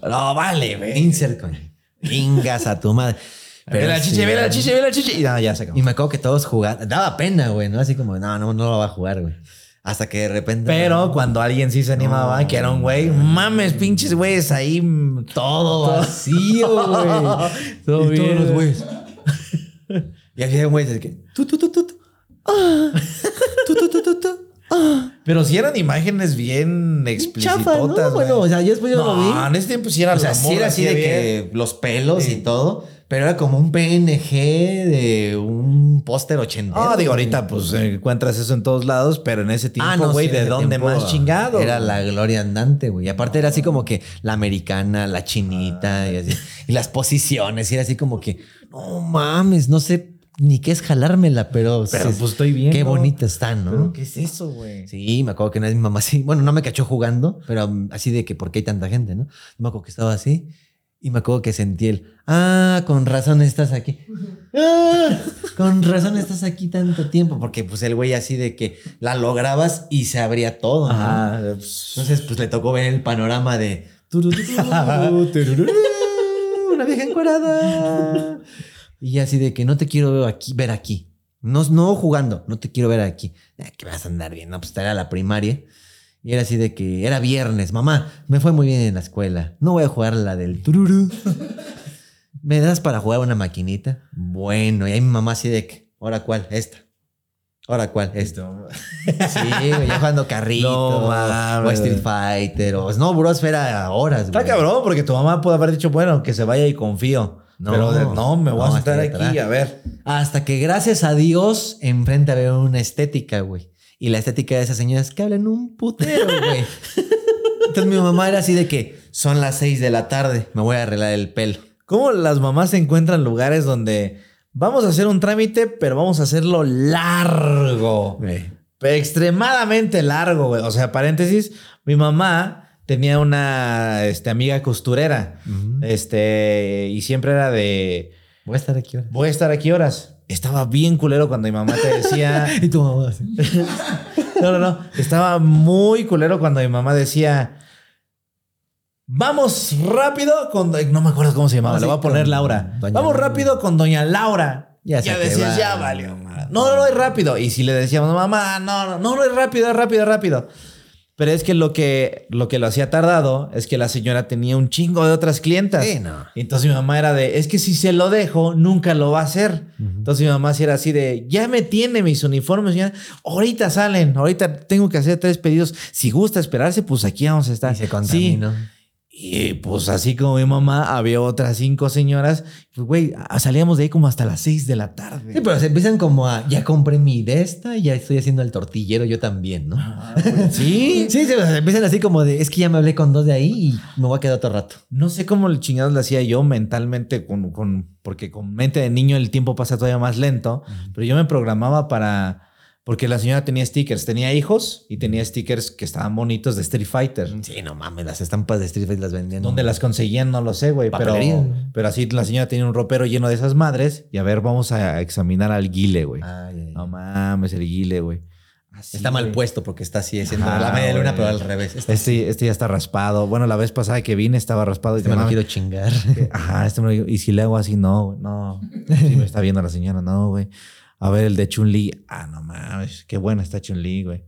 ah, No, vale, güey. Insert coin. Ingas a tu madre. Ve la sí, chichi, ve la chichi, ve la chichi. Y no, ya se acabó. Y me acuerdo que todos jugaban. Daba pena, güey, ¿no? Así como, no, no, no lo va a jugar, güey. Hasta que de repente. Pero cuando alguien sí se animaba, No. que era un güey, mames, pinches güeyes ahí. Todo vacío, güey. Todo y todos bien. los güeyes. y había güeyes que. Tu, tu, tu, tu, tu. Ah. Tu, tu, tu, tu, tu. Ah. Pero sí eran imágenes bien Chafa, ¿no? explícitas. Bueno, o sea, yo después yo no, lo vi. en ese tiempo sí era O sea, sí era así de bien. que los pelos y todo, pero era como un PNG de un póster ochentero. Ah, digo, güey. ahorita pues encuentras eso en todos lados, pero en ese tiempo, Ah, no, güey, sí, ¿de dónde tiempo más chingado? Era güey? la gloria andante, güey. Y aparte era así como que la americana, la chinita y así. Y las posiciones. Y era así como que, no mames, no sé ni qué es jalármela, pero. Pero sí, pues estoy viendo. Qué bonita están, ¿no? ¿Pero qué es eso, güey? Sí, me acuerdo que una vez mi mamá así, bueno, no me cachó jugando, pero um, así de que por qué hay tanta gente, ¿no? Me acuerdo que estaba así y me acuerdo que sentí el, ah, con razón estás aquí. Ah, con razón estás aquí tanto tiempo, porque pues el güey así de que la lograbas y se abría todo, ¿no? Ajá. Entonces pues le tocó ver el panorama de una vieja encuerada. Y así de que no te quiero ver aquí, ver aquí. No, no jugando, no te quiero ver aquí. Ah, que vas a andar bien, no, pues era la primaria. Y era así de que era viernes, mamá, me fue muy bien en la escuela. No voy a jugar la del tururú. ¿Me das para jugar una maquinita? Bueno, y ahí mi mamá así de que, ¿ahora cuál? Esta. ¿Ahora cuál? Esta. Sí, ya jugando carrito, No o. Street Fighter, o Snow Bros. era horas, Está güey. cabrón, porque tu mamá puede haber dicho, bueno, que se vaya y confío. No. Pero de- no, me voy No, a sentar aquí a ver. Hasta que gracias a Dios enfrente había una estética, güey. Y la estética de esa señora es que hablan un putero, güey. Entonces mi mamá era así de que son las seis de la tarde, me voy a arreglar el pelo. ¿Cómo las mamás encuentran lugares donde vamos a hacer un trámite, pero vamos a hacerlo largo? Extremadamente largo, güey. O sea, paréntesis, mi mamá tenía una este, amiga costurera. Este, y siempre era de Voy a estar aquí ahora. voy a estar aquí horas. Estaba bien culero cuando mi mamá te decía. Y tu mamá así. No, no, no. Estaba muy culero cuando mi mamá decía. Vamos rápido con. No me acuerdo cómo se llamaba. Ah, Le voy a poner Laura. doña Vamos Laura. rápido con doña Laura. Ya Ya, decías, va. ya valió. madre". No, no, no es rápido. Y si le decíamos, mamá, no, no, no, no es rápido, es rápido, es rápido. Pero es que lo que lo que lo hacía tardado es que la señora tenía un chingo de otras clientas. Sí, no. Entonces mi mamá era de, es que si se lo dejo, nunca lo va a hacer. Entonces mi mamá sí era así de, ya me tiene mis uniformes, ya, ahorita salen, ahorita tengo que hacer tres pedidos. Si gusta esperarse, pues aquí vamos a estar. Y se contaminó. Sí. Y pues así como mi mamá, había otras cinco señoras. Pues güey, salíamos de ahí como hasta las seis de la tarde. Sí, pero se empiezan como a, ya compré mi de esta, ya estoy haciendo el tortillero yo también, ¿no? Ah, sí. Sí, sea, empiezan así como de, es que ya me hablé con dos de ahí y me voy a quedar otro rato. No sé cómo el chingados le hacía yo mentalmente con, con, porque con mente de niño el tiempo pasa todavía más lento, pero yo me programaba para, Porque la señora tenía stickers, tenía hijos y tenía stickers que estaban bonitos de Street Fighter. Sí, no mames, las estampas de Street Fighter las vendían. ¿Dónde las conseguían? No lo sé, güey. Pero, pero así la señora tenía un ropero lleno de esas madres. Y a ver, vamos a examinar al guile, güey. No mames, el guile, güey. Así, Está mal güey. puesto porque está así, haciendo la media luna, pero al revés. Este, Este, este ya está raspado. Bueno, la vez pasada que vine estaba raspado. Y este me lo quiero chingar. Ajá, este me lo Y si le hago así, no, no. Sí me está viendo la señora, no, güey. A ver, el de Chun-Li. Ah, no mames, qué buena está Chun-Li, güey.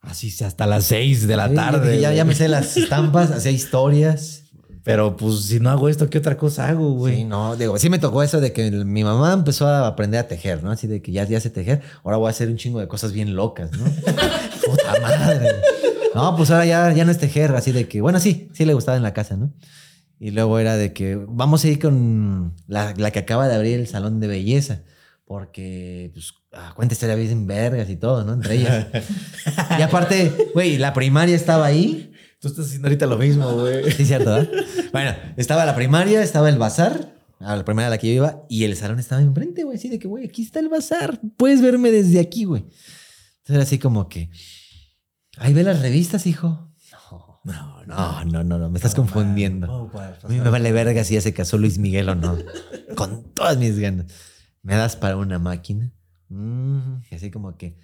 Así sí, hasta las seis de la Sí, tarde. ya, ya me sé las estampas, hacía historias. Pero pues si no hago esto, ¿qué otra cosa hago, güey? Sí, no, digo, sí me tocó eso de que mi mamá empezó a aprender a tejer, ¿no? Así de que ya, ya sé tejer, ahora voy a hacer un chingo de cosas bien locas, ¿no? Puta madre. No, pues ahora ya, ya no es tejer, así de que, bueno, sí, sí le gustaba en la casa, ¿no? Y luego era de que vamos a ir con la, la que acaba de abrir el salón de belleza, porque, pues, ah, cuenta historia bien vergas y todo, ¿no? Entre ellas. y aparte, güey, la primaria estaba ahí. Tú estás haciendo ahorita lo mismo, güey. Sí, cierto, ¿verdad? Bueno, estaba la primaria, estaba el bazar, a la primaria a la que yo iba, y el salón estaba enfrente, güey. Así de que, güey, aquí está el bazar. Puedes verme desde aquí, güey. Entonces era así como que. Ahí ve las revistas, hijo. No, no, no, no, no, me estás confundiendo. A mí me vale verga si ya se casó Luis Miguel o no. Con todas mis ganas. ¿Me das para una máquina? Mm, y así como que.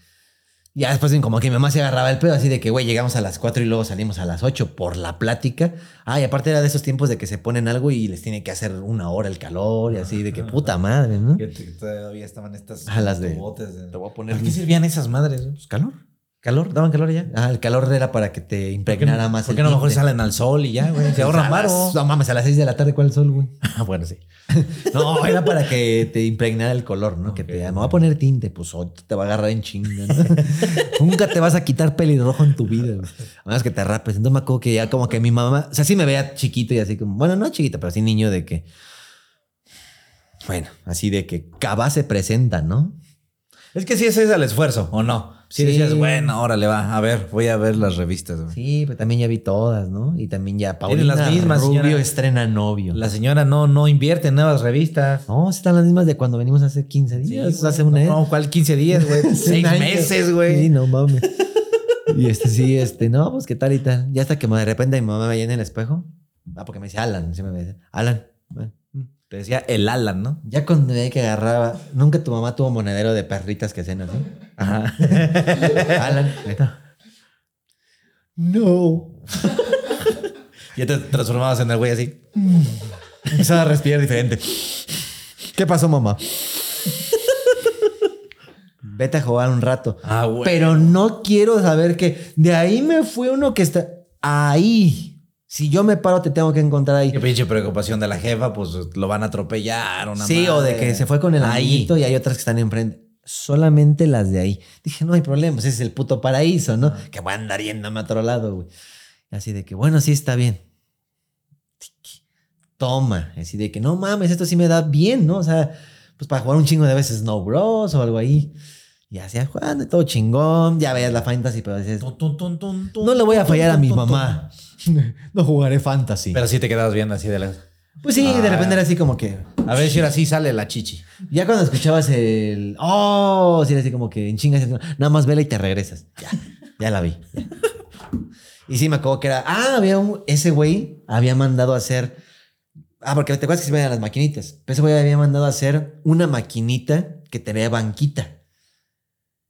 Ya después como que mi mamá se agarraba el pedo así de que, güey, llegamos a las 4 y luego salimos a las 8 por la plática. Ah, y aparte era de esos tiempos de que se ponen algo y les tiene que hacer una hora el calor y así de que puta madre, ¿no? Que todavía estaban estas Ah, las de- botes de- Te voy a poner ¿Para qué servían esas madres? Pues, calor. ¿Calor? ¿Daban calor ya? Ah, el calor era para que te ¿Por qué, impregnara más ¿Por el qué no mejor salen al sol y ya, güey? Se ahorran A varo. No mames, a las 6 de la tarde, ¿cuál sol, güey? Ah, bueno, sí. No, era para que te impregnara el color, ¿no? que te me va a poner tinte, pues hoy te va a agarrar en chinga. ¿no? Nunca te vas a quitar pelirrojo en tu vida, güey. A menos que te rapes. Entonces me acuerdo que ya como que mi mamá, o sea, sí me veía chiquito y así como, bueno, no chiquito, pero sí niño de que, bueno, así de que Cava se presenta, ¿no? Es que sí ese es el esfuerzo, ¿o no? Si Sí. decías, bueno, órale, va, a ver, voy a ver las revistas, güey. Sí, pero también ya vi todas, ¿no? Y también ya Paulina las mismas, Rubio señora. estrena novio. La señora no, no invierte en nuevas revistas. No, están las mismas de cuando venimos hace 15 Sí, días, güey. hace un no, mes. no, ¿cuál 15 días, güey? Hace Seis meses, Sí, güey. no mames. Y este sí, este, no, pues qué tal y tal. Ya hasta que de repente mi mamá me veía en el espejo. Ah, porque me dice Alan, sí me dice, Alan. bueno. Te decía el Alan, ¿no? Ya cuando veía que agarraba, nunca tu mamá tuvo monedero de perritas que hacen así. Ajá. Alan, neta. No. ya te transformabas en el güey así. Empezaba a respirar diferente. ¿Qué pasó, mamá? Vete a jugar un rato. Ah, güey. Pero no quiero saber que de ahí me fue uno que está ahí. Si yo me paro, te tengo que encontrar ahí. Qué pinche preocupación de la jefa, pues lo van a atropellar. Una Sí, o de que se fue con el Ahí. y hay otras que están enfrente. Solamente las de ahí. Dije, no hay problema, pues ese es el puto paraíso, ¿no? Que voy a andar yéndome a otro lado, güey. Así de que, bueno, sí está bien. Toma. Así de que, no mames, esto sí me da bien, ¿no? O sea, pues para jugar un chingo de veces Snow Bros o algo ahí. Y hacía jugando y todo chingón. Ya veías la fantasy, pero dices, no le voy a fallar a mi mamá. no jugaré fantasy. Pero sí te quedabas viendo así de la. pues sí, de Ah. repente era así como que, A ver si ahora sí sale la chichi. Ya cuando escuchabas el. ¡Oh! Sí, era así como que en chingas. Nada más vela y te regresas. Ya, ya la vi. ya. Y sí me acuerdo que era. Ah, había un. Ese güey había mandado a hacer. Ah, porque te acuerdas que se veían las maquinitas. Pero ese güey había mandado a hacer una maquinita que tenía banquita.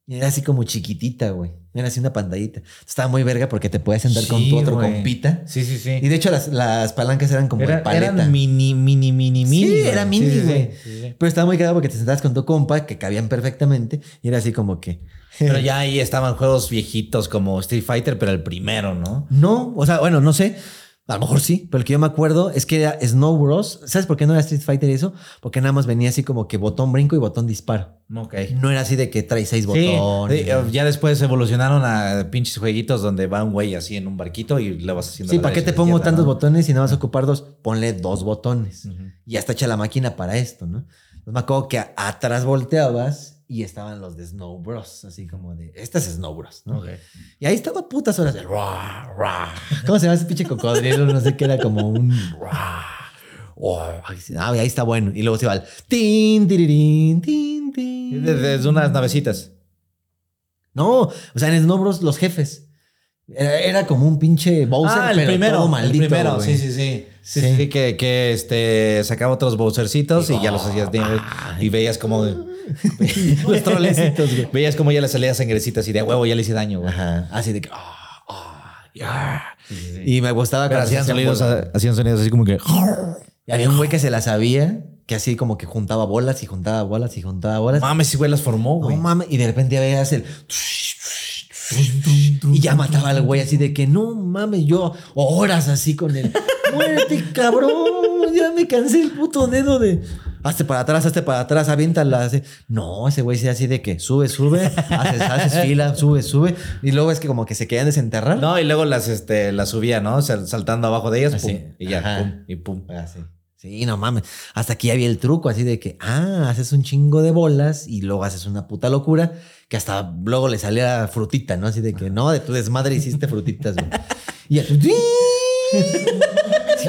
Y era así como chiquitita, güey. Era así una pantallita. Estaba muy verga porque te podías sentar con tu otro güey. compita. Sí, sí, sí. Y de hecho las, las palancas eran como Era- de paleta. eran mini, mini, mini, mini. Sí, güey. era mini, sí, sí, güey. Pero estaba muy cagado porque te sentabas con tu compa, que cabían perfectamente, y era así como que. Pero ya ahí estaban juegos viejitos como Street Fighter, pero el primero, ¿no? No, o sea, bueno, no sé. A lo mejor sí, pero el que yo me acuerdo es que era Snow Bros. ¿Sabes por qué no era Street Fighter y eso? Porque nada más venía así como que botón brinco y botón disparo. Ok. No era así de que trae seis botones. sí, ya después evolucionaron a pinches jueguitos donde va un güey así en un barquito y le vas haciendo. Sí, ¿para qué te pongo izquierda, tantos ¿no? botones si nada vas a ocupar dos? Ponle dos botones. Ujú. Y ya está hecha la máquina para esto, ¿no? Entonces me acuerdo que atrás volteabas y estaban los de Snow Bros. Así como de, este es Snow Bros, ¿no? Y ahí estaba putas horas de. ¿Cómo se llama ese pinche cocodrilo? No sé qué era como un "Ruah". Oh, ah, ahí está bueno. Y luego se va al tin, tirirín, tin, tin. Desde, unas navecitas. No, o sea, en Snow Bros, los jefes. Era, era como un pinche Bowser, ah, el pero primero, todo maldito. el primero, sí, sí, sí. Sí, Sí. sí, que, que este, sacaba otros Bowsercitos y ya los hacías de- y veías como Los trolecitos, güey. veías como ya le salía sangrecita así de "A huevo, ya le hice daño, güey. Ajá, así de que. ah, ah. Y me gustaba se hacían sonidos, bolas. hacían sonidos así como que Y había un güey que se la sabía, que así como que juntaba bolas y juntaba bolas y juntaba bolas. mames, si güey las formó, No güey. mames, y de repente veías el. Y ya mataba al güey así de que no mames, yo horas así con él. Muérete, cabrón. Ya me cansé el puto dedo de. Hazte para atrás, hazte para atrás, aviéntala. así. No, ese güey sí así de que sube, sube, haces, haces fila, sube, sube. Y luego es que como que se querían desenterrar. No, y luego las, este, las subía, ¿no? Sal- Saltando abajo de ellas, Así. pum, y ya, Ajá. pum, y pum. Ah, sí. No mames. Hasta aquí había el truco así de que, ah, haces un chingo de bolas y luego haces una puta locura que hasta luego le salía frutita, ¿no? Así de que, no, de tu desmadre hiciste frutitas, güey. Y ya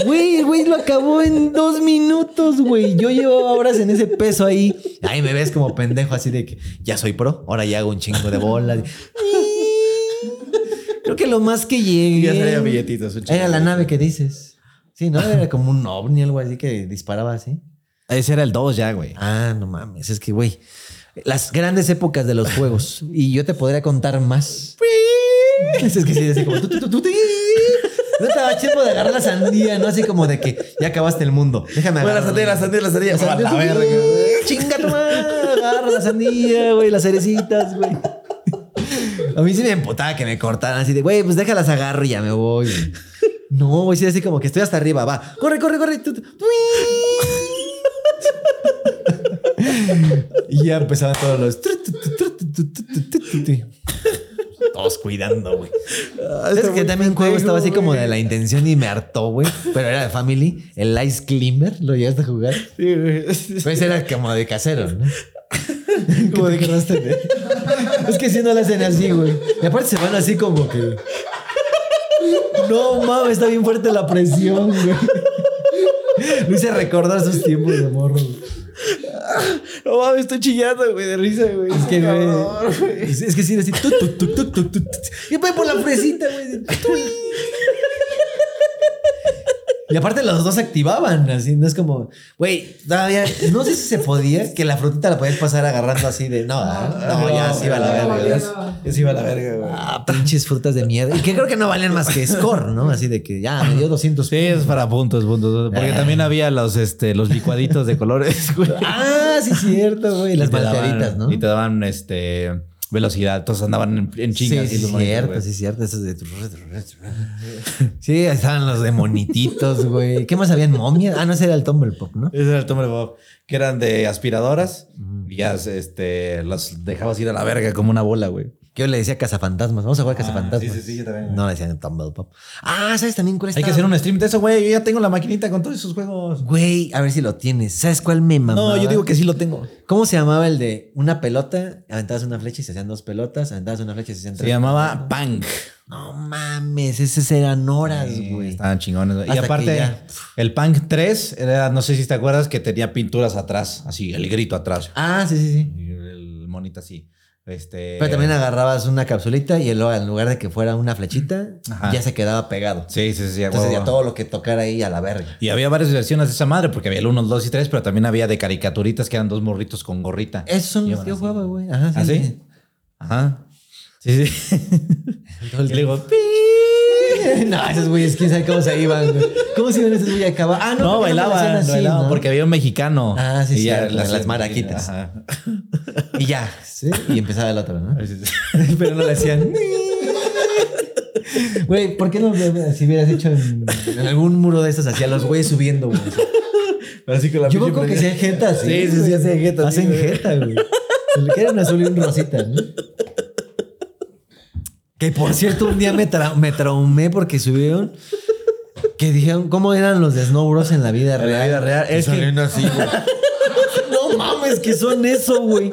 Güey, el güey lo acabó en dos minutos, güey. Yo llevo horas en ese peso ahí. Ahí me ves como pendejo así de que ya soy pro, ahora ya hago un chingo de bolas. Creo que lo más que llegué... Ya traía billetitos. Era la nave que dices. Sí, ¿no? Era como un ovni, algo así que disparaba así. Ese era el 2 ya, güey. Ah, no mames. Es que, güey, las grandes épocas de los juegos. Y yo te podría contar más. Es que sí, así como... tu, tu, tu, tu, tu. No estaba chido de agarrar la sandía, ¿no? Así como de que ya acabaste el mundo. Déjame Bueno, agarrar. la sandía, la sandía, la sandía. La A la verga. Chinga tu. Agarra la sandía, güey. Las cerecitas, güey. A mí sí me emputaba que me cortaran así de, güey, pues déjalas agarro y ya me voy. güey. No, güey, sí, así como que estoy hasta arriba, va. Corre, corre, corre. Y ya empezaban todos los. Todos cuidando, güey. Es que también un juego estaba así como de la intención y me hartó, güey. Pero era de Family. El Ice Climber, ¿lo llegaste a jugar? Sí, güey. Pues era como de casero, ¿no? como de que Es que si no lo hacen así, güey. Y aparte se van así como que. No mames, está bien fuerte la presión, güey. Me hice recordar esos tiempos de morro. güey. No mames, estoy chillando, güey, de risa, güey. Es que, güey. Es, que sí, así. Y voy por la fresita, güey. Y aparte los dos se activaban, así, no es como, güey, todavía, no sé si se podía, que la frutita la podías pasar agarrando así de, no, ¿eh? no, ya se iba a la verga. ya. se iba a la verga, güey. Ah, pinches frutas de mierda. Y que creo que no valían más que score, ¿no? Así de que ya me dio 200 Sí, es para puntos, puntos. Porque Ah. también había los, este, los licuaditos de colores, güey. Ah, sí, cierto, güey. Las malteaditas, ¿no? Y te daban, este, velocidad. Entonces andaban en, en chingas. Sí, sí, cierto, güey. sí, cierto. Esos de... Sí, estaban los de monititos, güey. ¿Qué más habían? ¿Momias? Ah, no, ese era el Tumble Pop, ¿no? Ese era el Tombre Bob. Que eran de aspiradoras. Y ya, este, los dejabas ir a la verga como una bola, güey. Que yo le decía cazafantasmas. Vamos a jugar cazafantasmas. sí, sí, sí, yo también. No le decían Tumble Pop. Ah, ¿sabes también cuál Hay que hacer un stream de eso, güey. Yo ya tengo la maquinita con todos esos juegos. Güey, a ver si lo tienes. ¿Sabes cuál me mamaba? No, yo digo que sí lo tengo. ¿Cómo se llamaba el de una pelota? Aventabas una flecha y se hacían dos pelotas. Aventabas una flecha y se hacían Se tres. llamaba Punk. No mames, esos eran horas, Sí, güey. Estaban chingones. güey. Y aparte, ya. el Punk 3 era, no sé si te acuerdas, que tenía pinturas atrás. Así, el grito atrás. Ah, sí, sí, sí. Y el monito así. Este. Pero también agarrabas una capsulita y luego en lugar de que fuera una flechita, Ajá. ya se quedaba pegado. Sí, sí, sí. Entonces huevo. ya todo lo que tocara ahí a la verga. Y había varias versiones de esa madre, porque había el 1, el 2 y 3, pero también había de caricaturitas que eran dos morritos con gorrita. Esos son los que yo así. jugaba, güey. Ajá, ¿Ah, sí? Ajá. Sí, sí. Todo el le digo, no, esos güeyes, quién sabe cómo se iban, güey. ¿Cómo se iban esos güeyes acá? Ah, no, no, bailaban, así, bailaban, ¿no? porque había un mexicano. Ah, sí, Y ya cierto, las maraquitas. Ajá. Y ya, ¿sí? Y empezaba el otro, ¿no? Sí, sí. Pero no le hacían. Güey, ¿por qué no si hubieras hecho en, en algún muro de estos hacia los güeyes subiendo, güey? Pero así con la Yo creo que prenda. hacen jeta, sí. Sí, sí, sí, hacen jeta, sí, Hacen jeta, güey. Le queda un azul y un rosita, ¿no? Que por cierto, un día me, tra- me traumé porque subieron que dijeron cómo eran los de Snow Bros en la vida En la real. vida real. Es que así, güey. No mames, que son eso, güey.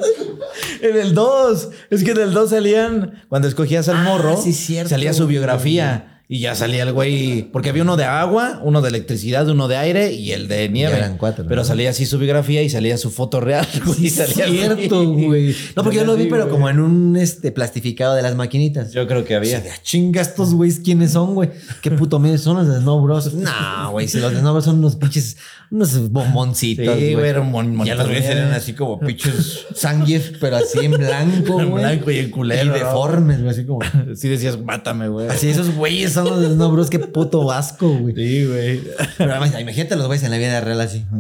en el 2, es que en el 2 salían, cuando escogías al Ah, morro, sí, cierto, salía su biografía. Y ya salía el güey, porque había uno de agua, uno de electricidad, uno de aire y el de nieve. Ya eran cuatro, ¿no? Pero salía así su biografía y salía su foto real, güey. salía. Cierto, güey. No, porque yo lo vi, pero como en un este, plastificado de las maquinitas. Yo creo que había. de, "Ah, chinga, estos güeyes, ¿quiénes son, güey? ¿Qué puto medio son los de Snow Bros? No, güey, si los de Snow Bros son unos pinches, unos bomboncitos, Sí, güey, era un mon- Ya los güeyes eran así como pinches Zangief, pero así en blanco, En güey. blanco y en culero, Y deformes, güey, así como... Sí decías, mátame, güey. Así esos güeyes son los de Snow Bros, qué puto asco, güey. Sí, güey. Pero además, imagínate los güeyes en la vida real así.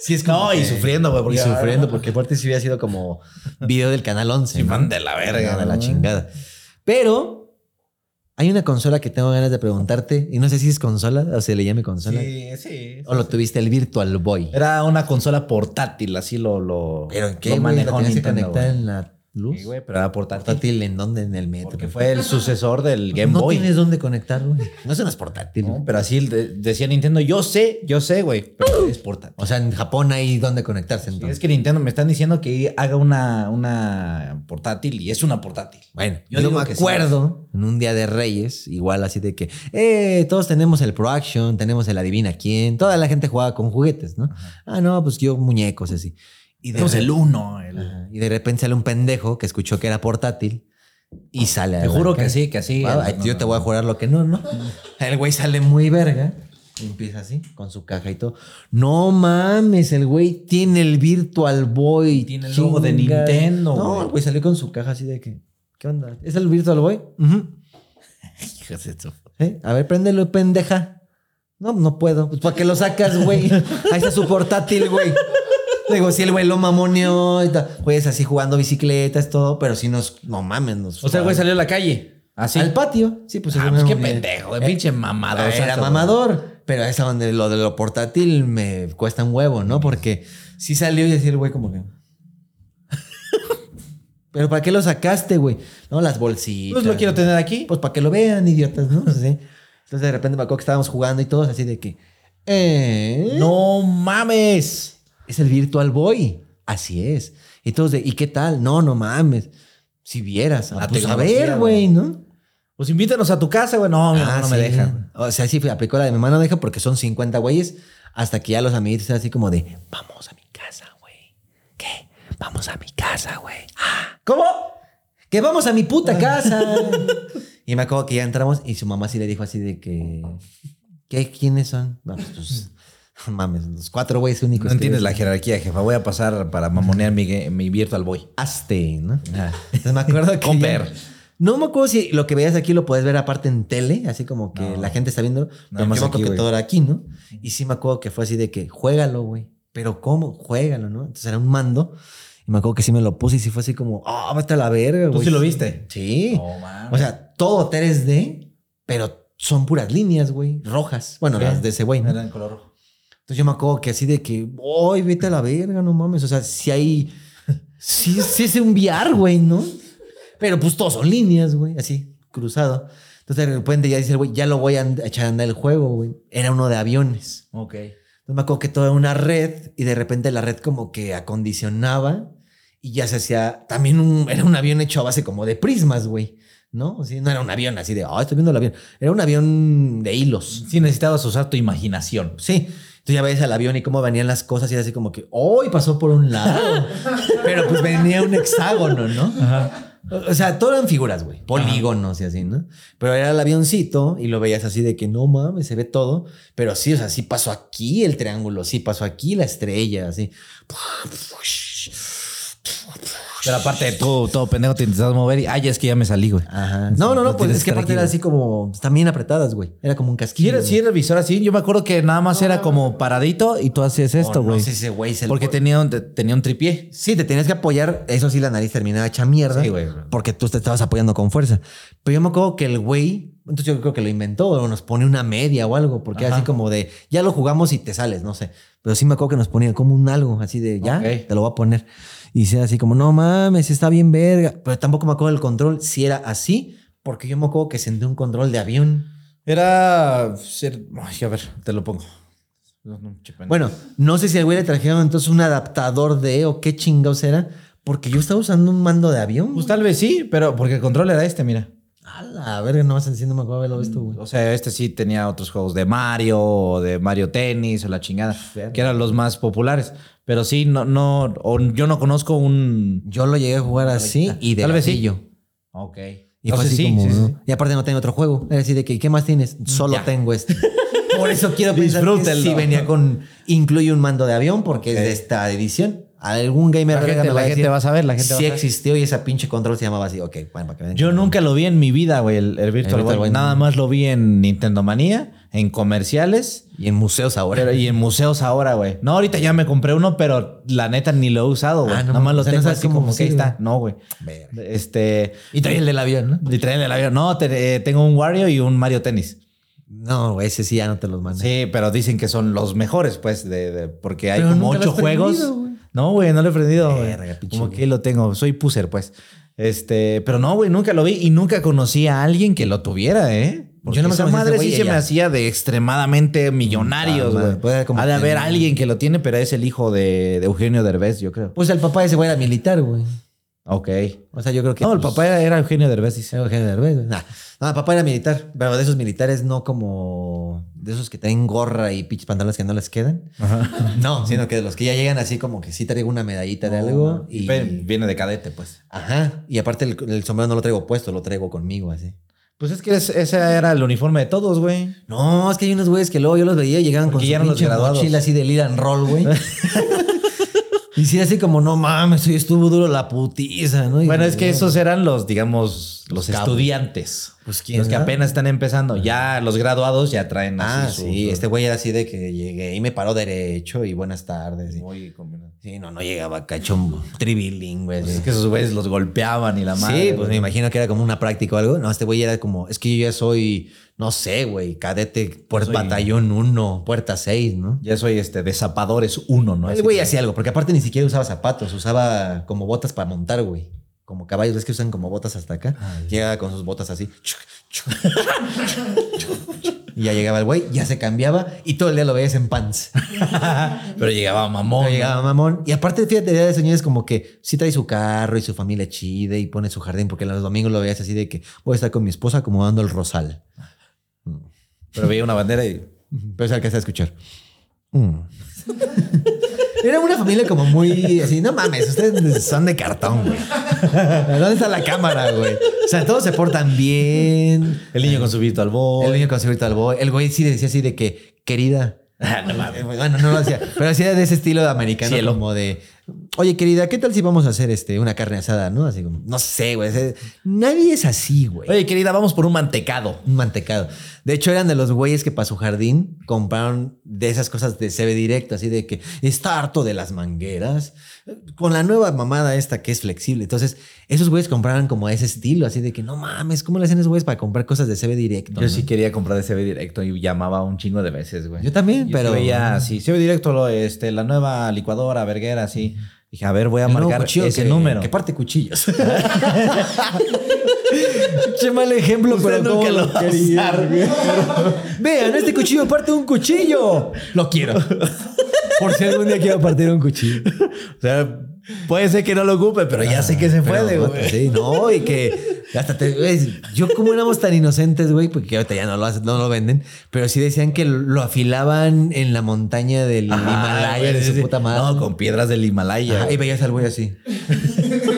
Sí, es como No, y que- sufriendo, güey. Y sufriendo, porque aparte si hubiera sido como video del Canal 11. Sí, ¿no? man de la verga. de la ¿no? chingada. Pero hay una consola que tengo ganas de preguntarte, y no sé si es consola o se le llame consola. Sí, sí. O lo tuviste el Virtual Boy. Era una consola portátil, así lo, lo, ¿Pero en qué, lo manejó que Nintendo. conectar güey. en la luz? Sí, güey, pero era portátil. ¿Portátil en dónde? En el metro. Porque fue el sucesor del Game no Boy. tienes dónde conectar, güey. No, no es portátil. No, pero así de- decía Nintendo, yo sé, yo sé, güey, pero es portátil. O sea, en Japón hay dónde conectarse Sí, es que Nintendo me están diciendo que haga una, una portátil y es una portátil. Bueno, Yo yo, me sí. acuerdo en un día de Reyes, igual así de que, eh, todos tenemos el Pro Action, tenemos el Adivina quién, toda la gente jugaba con juguetes, ¿no? Ah, no, pues yo muñecos así. Y de, re- el 1. El... Ajá, y de repente sale un pendejo que escuchó que era portátil y sale. a Te juro que sí, que sí. Ah, No, yo no, te voy a jurar lo que no, ¿no? El güey sale muy verga. Y empieza así, con su caja y todo. No mames, el güey tiene el Virtual Boy. Tiene el logo de. Nintendo, No, güey. el güey salió con su caja así de que, ¿qué onda? ¿Es el Virtual Boy? Ujú. Hijas de ¿Eh? A ver, préndelo, pendeja. No, no puedo. Pues ¿para qué lo sacas, güey? Ahí está su portátil, güey. Digo, si el güey lo mamoneó y tal. Güeyes así jugando bicicletas, todo, pero si nos, no mames, nos. O sea, el güey salió a la calle. Así. Al patio. Sí, pues, Ah, es pues qué pendejo, güey, Eh, pinche mamador. Era mamador. Pero esa donde lo de lo portátil me cuesta un huevo, ¿no? Porque sí salió y decía el güey como que. Pero ¿para qué lo sacaste, güey? No, las bolsitas. Pues lo quiero tener aquí. Pues para que lo vean, idiotas, ¿no? Sí. Entonces de repente me acuerdo que estábamos jugando y todos así de que. Eh, No mames. Es el Virtual Boy. Así es. Y todos de, ¿y qué tal? No, no mames. Si vieras. La Ah, pues a ver, güey, ¿no? Pues invítanos a tu casa, güey. No, mi Ah, no me deja. O sea, sí, aplicó la de mi mamá no deja porque son 50 güeyes. Hasta que ya los amiguitos están así como de, vamos a mi casa, güey. ¿Qué? Vamos a mi casa, güey. Ah, ¿Cómo? que vamos a mi puta casa. y me acuerdo que ya entramos y su mamá sí le dijo así de que, ¿qué? ¿Quiénes son? No, pues, pues, mames, los cuatro güeyes únicos. No entiendes la jerarquía, jefa. Voy a pasar para mamonear mi, mi Virtual Boy. Hazte, ¿no? Entonces me acuerdo que. Comper. No me acuerdo si lo que veías aquí lo puedes ver aparte en tele, así como que No. la gente está viendo. Pero más yo me acuerdo que todo era aquí, ¿no? Y sí me acuerdo que fue así de que juégalo, güey. Pero ¿cómo? Juégalo, ¿no? Entonces era un mando. Y me acuerdo que sí me lo puse y sí fue así como, ah, vete a la verga, ¿Tú güey. sí lo viste? Sí. No o sea, todo 3D, pero son puras líneas, güey, rojas. Bueno, ¿Qué? las de ese güey, ¿no? Era en color rojo. Entonces yo me acuerdo que así de que, ¡ay, vete a la verga, no mames! O sea, si hay. Sí, sí es un VR, güey, ¿no? Pero pues todos son líneas, güey, así, cruzado. Entonces de repente ya dice el güey, ya lo voy a echar a andar el juego, güey. Era uno de aviones. Ok. Entonces me acuerdo que todo era una red y de repente la red como que acondicionaba y ya se hacía. También un, era un avión hecho a base como de prismas, güey. ¿No? O sea, no era un avión así de, ah, estoy viendo el avión. Era un avión de hilos. Sí necesitabas usar tu imaginación. Sí. Entonces ya ves al avión y cómo venían las cosas y era así como que, hoy pasó por un lado. Pero pues venía un hexágono, ¿no? O sea, todo eran figuras, güey. Polígonos y así, ¿no? Pero era el avioncito y lo veías así de que no mames, se ve todo. Pero sí, o sea, sí pasó aquí el triángulo, sí pasó aquí la estrella, así. Pero aparte, tú, todo pendejo, te intentabas mover y, ay, es que ya me salí, güey. Ajá. No, no, no, pues es que aparte era así como, también apretadas, güey. Era como un Sí, casquillo. era, sí, era el visor así. Yo me acuerdo que nada más era como paradito y tú hacías esto, no güey. sé ese güey se lo- Porque tenía un, tenía un tripié. Sí, te tenías que apoyar. Eso sí, la nariz terminaba hecha mierda. Sí, güey. Porque tú te estabas apoyando con fuerza. Pero yo me acuerdo que el güey, entonces yo creo que lo inventó o nos pone una media o algo. Porque era Ajá. así como de, ya lo jugamos y te sales, no sé. Pero sí me acuerdo que nos ponía como un algo, así de, ya, te lo voy a poner. Y sea así como, no mames, está bien verga. Pero tampoco me acuerdo del control si era así. Porque yo me acuerdo que sentí un control de avión. Era. ser- Ay, a ver, te lo pongo. No, no. Bueno, no sé si al güey le trajeron entonces un adaptador de o qué chingados era. Porque yo estaba usando un mando de avión. Pues tal vez sí, pero porque el control era este, mira. A la A ver, no vas no me acuerdo haberlo visto, güey. O sea, este sí tenía otros juegos de Mario o de Mario Tennis o la chingada, que eran los más populares. Pero sí, no, no, o yo no conozco un. Yo lo llegué a jugar así y de Tal vez sí. gatillo. Ok. Y fue así como, ¿no? Y aparte no tengo otro juego. Es decir, de que, ¿qué más tienes? Solo Ya. tengo este. Por eso quiero pensar que sí venía con... Incluye un mando de avión porque es de esta edición. Algún gamer La gente- me va la a gente decir, va a saber, la gente va a Sí saber. existió y esa pinche control se llamaba así. Ok, bueno, para que vean. Yo nunca lo vi en mi vida, güey, el, el Virtual, Virtual Boy. Nada no. más lo vi en Nintendo Manía, en comerciales Y en museos ahora. pero- y en museos ahora, güey. No, ahorita ya me compré uno, pero la neta ni lo he usado, güey. Ah, no Nada más lo no tengo sabes así como que ahí está. No, güey. Este. Y trae el del avión, ¿no? Y traen el avión. No, te- eh, tengo un Wario y un Mario Tennis. No, ese sí ya no te los mando. Sí, pero dicen que son los mejores, pues, de, de- porque hay Pero como ocho juegos. No, güey, no lo he prendido. güey. Verga, como que lo tengo. Soy puser, pues. Este, pero no, güey, nunca lo vi y nunca conocí a alguien que lo tuviera, ¿eh? Porque Yo no me esa madre sí se me hacía de extremadamente millonarios, güey. ha de haber alguien que lo tiene, pero es el hijo de, de Eugenio Derbez, yo creo. Pues el papá de ese güey era militar, güey. Ok. O sea, yo creo que... No, el pues, papá era, era Eugenio Derbez, dice. Eugenio Derbez. Nah. No, el papá era militar, pero de esos militares no como de esos que traen gorra y pinches pantalones que no les quedan. No, sino que de los que ya llegan así como que sí traigo una medallita de algo y Viene de cadete, pues. ajá, y aparte el, el sombrero no lo traigo puesto, lo traigo conmigo así. Pues es que es- ese era el uniforme de todos, güey. No, es que hay unos güeyes que luego yo los veía y llegaban Porque con ya su eran los graduados. mochila así de lead and roll, güey. y sí, así como, no mames, hoy estuvo duro la putiza, ¿no? Y- Bueno, es que esos eran los, digamos, los cabos. estudiantes. Pues, ¿quién Los que apenas están empezando. Ya los graduados ya traen Ah, así su- sí, su- este güey era así de que llegué y me paró derecho y buenas tardes. y- Muy combinado. Sí, no, no llegaba cacho tribilingüe. Pues sí. es que esos güeyes los golpeaban y la madre. Sí, pues güey. me imagino que era como una práctica o algo. No, este güey era como, es que yo ya soy, no sé, güey, cadete, pues batallón 1, puerta 6, ¿no? Ya soy este de zapadores uno, ¿no? El güey hacía algo, porque aparte ni siquiera usaba zapatos, usaba como botas para montar, güey. Como caballos, ves que usan como botas hasta acá. Llegaba con sus botas así. y ya llegaba el güey, ya se cambiaba y todo el día lo veías en pants. Pero llegaba mamón. Llegaba mamón. Y aparte, fíjate, de de señores como que sí trae su carro y su familia chida y pone su jardín, porque los domingos lo veías así de que voy a estar con mi esposa acomodando el rosal. Pero veía una bandera y. Pero se alcanza a escuchar. Mm. Era una familia como muy así, no mames, ustedes son de cartón, güey. ¿Dónde está la cámara, güey? O sea, todos se portan bien. El niño con su Virtual Boy. El niño con su Virtual Boy. El güey sí decía así de que, querida. Bueno, no lo hacía, pero hacía de ese estilo de americano Cielo. como de, oye querida, ¿qué tal si vamos a hacer este una carne asada, no? Así como, no sé, güey. Nadie es así, güey. Oye, querida, vamos por un mantecado. Un mantecado. De hecho, eran de los güeyes que para su jardín compraron de esas cosas de CB directo, así de que está harto de las mangueras. Con la nueva mamada esta que es flexible. Entonces, esos güeyes compraron como ese estilo, así de que no mames, ¿cómo le hacen esos güeyes para comprar cosas de CB directo? Yo no? sí quería comprar de CB directo y llamaba un chingo de veces, güey. Yo también, Yo pero. sí veía así, CB directo, lo, este, la nueva licuadora, verguera, así. Dije, a ver, voy a El marcar ese que- número. Que parte cuchillos. Mal ejemplo, Usted pero nunca ¿cómo lo quería? Vean, este cuchillo parte un cuchillo. Lo quiero. Por si algún día quiero partir un cuchillo. O sea, puede ser que no lo ocupe, pero ya sé que se puede, güey. Sí, no, y que hasta te, güey, yo como éramos tan inocentes, güey, porque ahorita ya no lo, hacen, no lo venden, pero sí decían que lo afilaban en la montaña del Ajá, Himalaya de su sí. puta madre. No, con piedras del Himalaya. Ajá, y veías al güey así.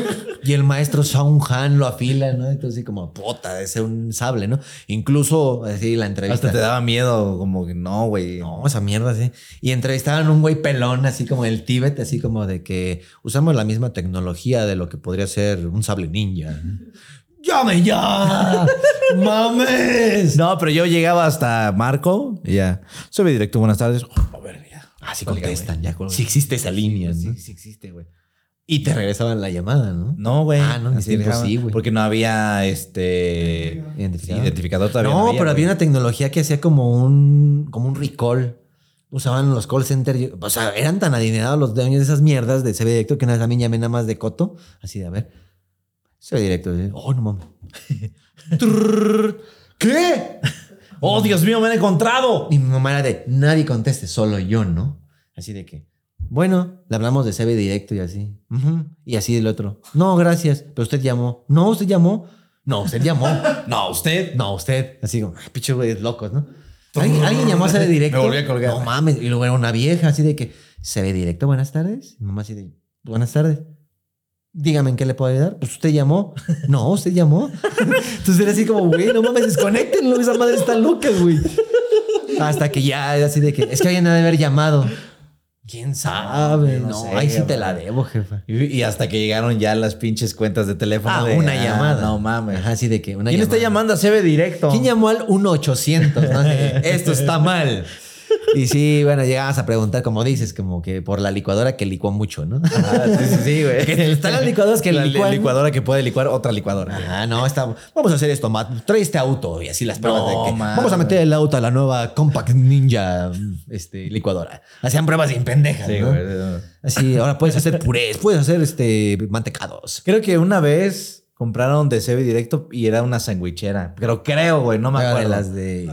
y el maestro Song Han lo afila, ¿no? Entonces, así como, puta, debe ser un sable, ¿no? Incluso, así, la entrevista. Hasta te daba miedo, como que no, güey. No, esa mierda, sí. Y entrevistaban a un güey pelón, así como el Tíbet, así como de que usamos la misma tecnología de lo que podría ser un sable ninja. ¡Llame ya! ¡Mames! No, pero yo llegaba hasta Marco y ya. Soy directo, buenas tardes. Oh, a ver, ya. Así contestan, ya. cuelga. Sí existe esa línea, Sí, ¿no? sí existe, güey. Y te regresaban la llamada, ¿no? No, güey. Ah, no, Así dejaban, sí, güey. Porque no había este Identificador. identificador todavía. No, pero güey. había una tecnología que hacía como un, como un recall. Usaban los call centers. O sea, eran tan adinerados los dueños de esas mierdas de CB directo que una vez a mí llamé nada más de coto. Así de, a ver. CB directo. así, Oh, no mames. ¿Qué? ¡Oh, Dios mío, me han encontrado! Y mi mamá era de, nadie conteste, solo yo, ¿no? Así de que, bueno, le hablamos de CB directo y así. Ujú. Y así del otro. No, gracias. Pero usted llamó. No, usted llamó. No, usted llamó. No, usted. No, usted. Así como, pinche güey, locos, ¿no? ¿Alguien, alguien llamó a CB Directo. Me volví a colgar. No mames. Y luego era una vieja así de que, CB Directo, buenas tardes. Mi mamá así de, buenas tardes. Dígame en qué le puedo ayudar. Pues usted llamó. No, usted llamó. Entonces era así como, güey, no mames, desconectenlo. Esa madre está loca, güey. Hasta que ya así de que, es que alguien ha de haber llamado. ¿Quién sabe? no No, sé, ahí sí te la debo, jefa. Y, y hasta que llegaron ya las pinches cuentas de teléfono. Ah, de, una ah, llamada. No mames. Ajá, así de que una ¿Quién está llamando a CB Directo? ¿Quién llamó al 1-800? ¿no? Esto está mal. Y sí, bueno, llegabas a preguntar, como dices, como que por la licuadora que licuó mucho, ¿no? Ah, sí, sí, sí, güey. Están las licuadoras que la licuan. licuadora que puede licuar otra licuadora. Ah, no, está. Vamos a hacer esto, Matt. Trae este auto y así las pruebas No, de que mames. vamos a meter el auto a la nueva Compact Ninja este, licuadora. Hacían pruebas bien pendejas, Sí, ¿no? güey. Así, ahora puedes hacer purés, puedes hacer este mantecados. Creo que una vez compraron de CB Directo y era una sandwichera. Pero creo, güey, no me de acuerdo. las de.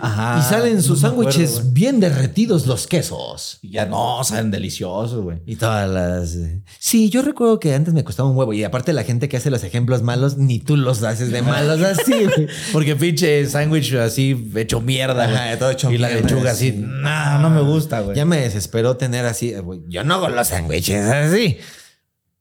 Ajá. y salen sus no acuerdo, sándwiches bien derretidos los quesos. Y Ya no, saben deliciosos, güey. Y todas las. eh, Sí, yo recuerdo que antes me costaba un huevo. Y aparte, la gente que hace los ejemplos malos, ni tú los haces de malos así, güey. Porque pinche sándwich así hecho mierda, güey. Ajá, todo hecho y la mierda, lechuga así. sí. No, no me gusta, güey. Ya me desesperó tener así. güey, Yo no hago los sándwiches así.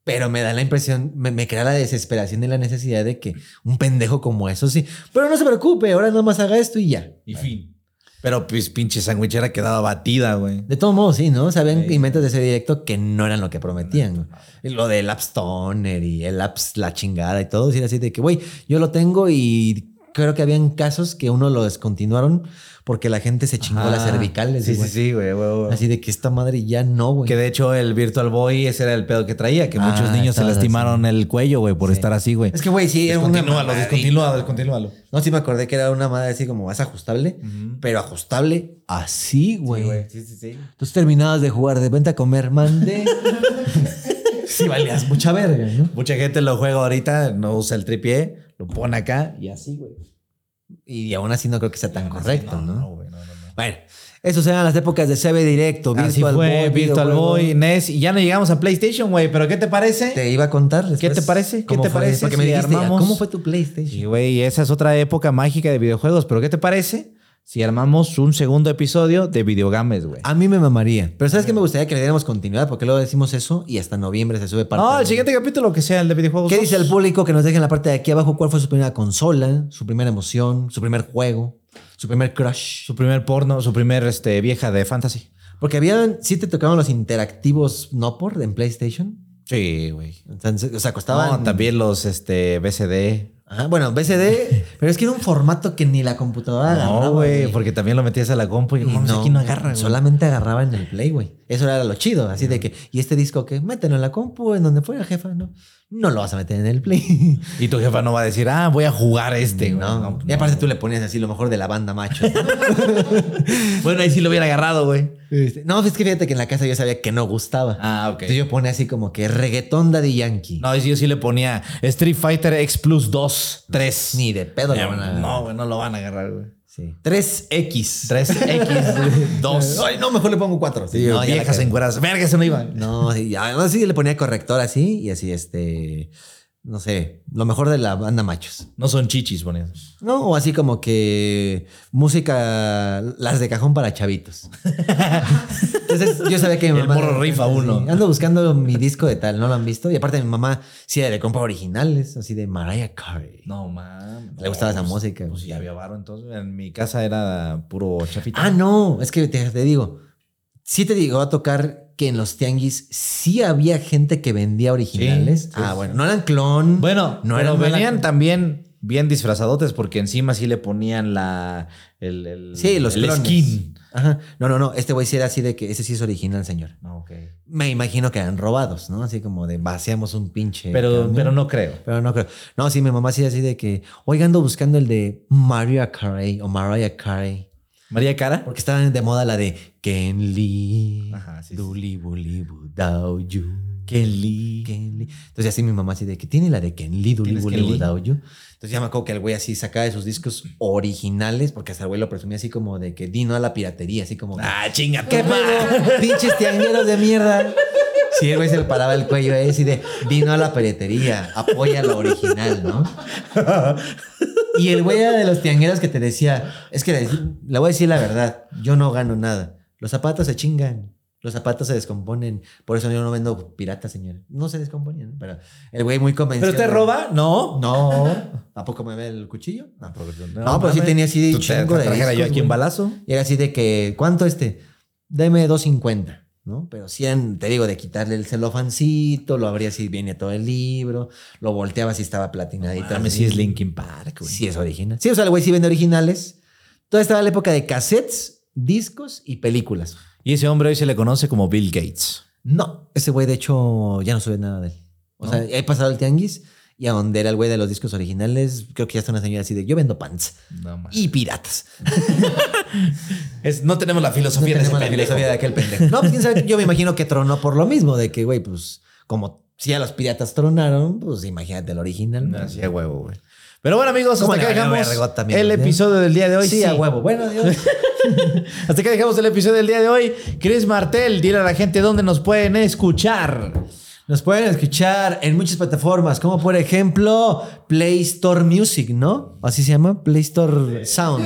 Pero me da la impresión, me, me crea la desesperación y la necesidad de que un pendejo como eso sí. Pero no se preocupe, ahora nomás haga esto y ya. Y fin. Pero pues pinche sandwichera quedaba batida, güey. De todos modos, sí, ¿no? Sabían Sí. inventos de ese directo que no eran lo que prometían. güey. Y Lo del Apps Toner y el Apps La Chingada y todo. era así de que, güey, yo lo tengo y creo que habían casos que uno lo descontinuaron porque la gente se chingó Ajá. las cervicales. Sí, sí, güey. sí, güey. güey, güey. Así de que esta madre ya no, güey. Que de hecho el Virtual Boy ese era el pedo que traía, que Ah, muchos niños se lastimaron el cuello, güey, por Sí. estar así, güey. Es que, güey, sí, era una Descontinúalo, descontinúalo, descontinúalo. No, sí me acordé que era una madre así como más ajustable, pero ajustable así, güey. Sí, sí, sí. Entonces terminabas de jugar de venta a comer, mande. sí, valías mucha verga, ¿no? Mucha gente lo juega ahorita, no usa el tripié, lo pone acá y así, güey. Y aún así no creo que sea tan correcto, ¿no? No, güey, no, no, no. Bueno, esas eran las épocas de CB Directo, Así Virtual fue, Boy, Virtual. Boy, NES, y ya no llegamos a PlayStation, güey, pero ¿qué te parece? Te iba a contar después. ¿Qué te parece? ¿Qué te fue, parece Porque me dijiste, armamos- ¿cómo fue tu PlayStation? Sí, güey, esa es otra época mágica de videojuegos, pero ¿qué te parece si armamos un segundo episodio de videogames, güey? A mí me mamaría. Pero ¿sabes qué me gustaría que le diéramos continuidad? Porque luego decimos eso y hasta noviembre se sube parte. No, el siguiente capítulo que sea el de videojuegos. ¿Qué dice el público? Que nos deje en la parte de aquí abajo cuál fue su primera consola, su primera emoción, su primer juego, su primer crush. Su primer porno, su primer este, vieja de fantasy. Porque habían, sí te tocaban los interactivos no por en PlayStation. Sí, güey. Entonces, o sea, costaban. No, también los este, BCD. Ajá, bueno, BCD, pero es que era un formato que ni la computadora agarraba, No, güey, porque también lo metías a la compu y, Y no, aquí no agarra. Solamente agarraba en el Play, güey. Eso era lo chido. Así de que, ¿y este disco qué? Mételo en la compu, en donde fuera, jefa. No, no lo vas a meter en el Play. Y tu jefa no va a decir, ah, voy a jugar este, güey. no. Y aparte tú le ponías así lo mejor de la banda macho. Bueno, ahí sí lo hubiera agarrado, güey. Este, no, es que fíjate que en la casa yo sabía que no gustaba. Ah, ok. Entonces yo ponía así como que reggaetón Daddy Yankee. No, yo sí le ponía Street Fighter X Plus 2, 3. Ni de pedo lo van a agarrar. No, güey, no lo van a agarrar, güey. Sí. 3X. 3X 2. Ay, no, mejor le pongo 4. Sí, viejas en cueras. Verga, se no iban. No, sí, además sí le ponía corrector así y así, este, no sé, lo mejor de la banda machos. No son chichis, ponías. No, o así como que música, las de cajón para chavitos. Entonces yo sabía que mi El mamá... morro rifa uno. Ando buscando mi disco de tal, no lo han visto. Y aparte mi mamá sí le compra originales, así de Mariah Carey. No, mames. Le gustaba esa música, Pues ya había varo entonces. En mi casa era puro chafita. Ah, no, es que te, te digo, sí te digo a tocar que en los tianguis sí había gente que vendía originales. Sí, sí, ah, bueno, no eran clon. Bueno, no pero eran venían también bien disfrazadotes porque encima sí le ponían la... El, el- Sí, los el skin. Ajá. No, no, no. Este güey sí era así de que ese sí es original, señor. No, ok. Me imagino que eran robados, ¿no? Así como de vaciamos un pinche. Pero, camión. pero no creo. Pero no creo. No, sí, mi mamá sí así de que, oiga, ando buscando el de Mariah Carey o Mariah Carey. María Cara. Porque estaba de moda la de Ken Lee. Ajá, sí. Duli Buli Budao Yu. Ken Lee. Ken Lee. Entonces así mi mamá así de que tiene la de Ken Lee Duli ¿Quién es Buli? Budao Yu. Entonces ya me acuerdo que el güey así sacaba de sus discos originales, porque hasta el güey lo presumía así como de que dino a la piratería, así como que, Ah, chinga. ¿Qué pedo? Pinches tiangueros de mierda. Sí, el güey se le paraba el cuello ahí así de vino a la peretería, apoya lo original, ¿no? Y el güey era de los tiangueros que te decía, es que le, le voy a decir la verdad, yo no gano nada. Los zapatos se chingan, los zapatos se descomponen. Por eso yo no vendo piratas, señor. No se descomponen, pero el güey muy convencido. ¿Pero te roba? No. No. ¿A poco me ve el cuchillo? No. No, pero- No, pero sí tenía así de Tú te- chingo te de yo aquí un balazo. Y era así de que, ¿cuánto este? Deme 250, ¿no? Pero 100, te digo, de quitarle el celofancito, lo abría si viene todo el libro, lo volteaba si estaba platinadito. Así. si es Linkin Park, güey. Sí, es original. Sí, o sea, el güey sí vende originales. Toda estaba la época de cassettes, discos y películas. Y ese hombre hoy se le conoce como Bill Gates. No, ese güey de hecho ya no sube nada de él. O sea, he pasado el tianguis y a donde era el güey de los discos originales, creo que ya está una señora así de yo vendo pants No, y piratas. Es- no tenemos la No filosofía de ese tenemos la pendejo. filosofía de aquel pendejo. No, pues quién sabe, yo me imagino que tronó por lo mismo, de que, güey, pues, como si a los piratas tronaron, pues imagínate el original. ¿no? Así a huevo, güey. Pero bueno, amigos, ¿Cómo hasta acá dejamos también, el eh? episodio del día de hoy. sí, a huevo. Bueno, Dios. Hasta acá dejamos el episodio del día de hoy. Chris Martel, dile a la gente dónde nos pueden escuchar. Nos pueden escuchar en muchas plataformas, como por ejemplo Play Store Music, ¿no? Así se llama, Play Store Sound.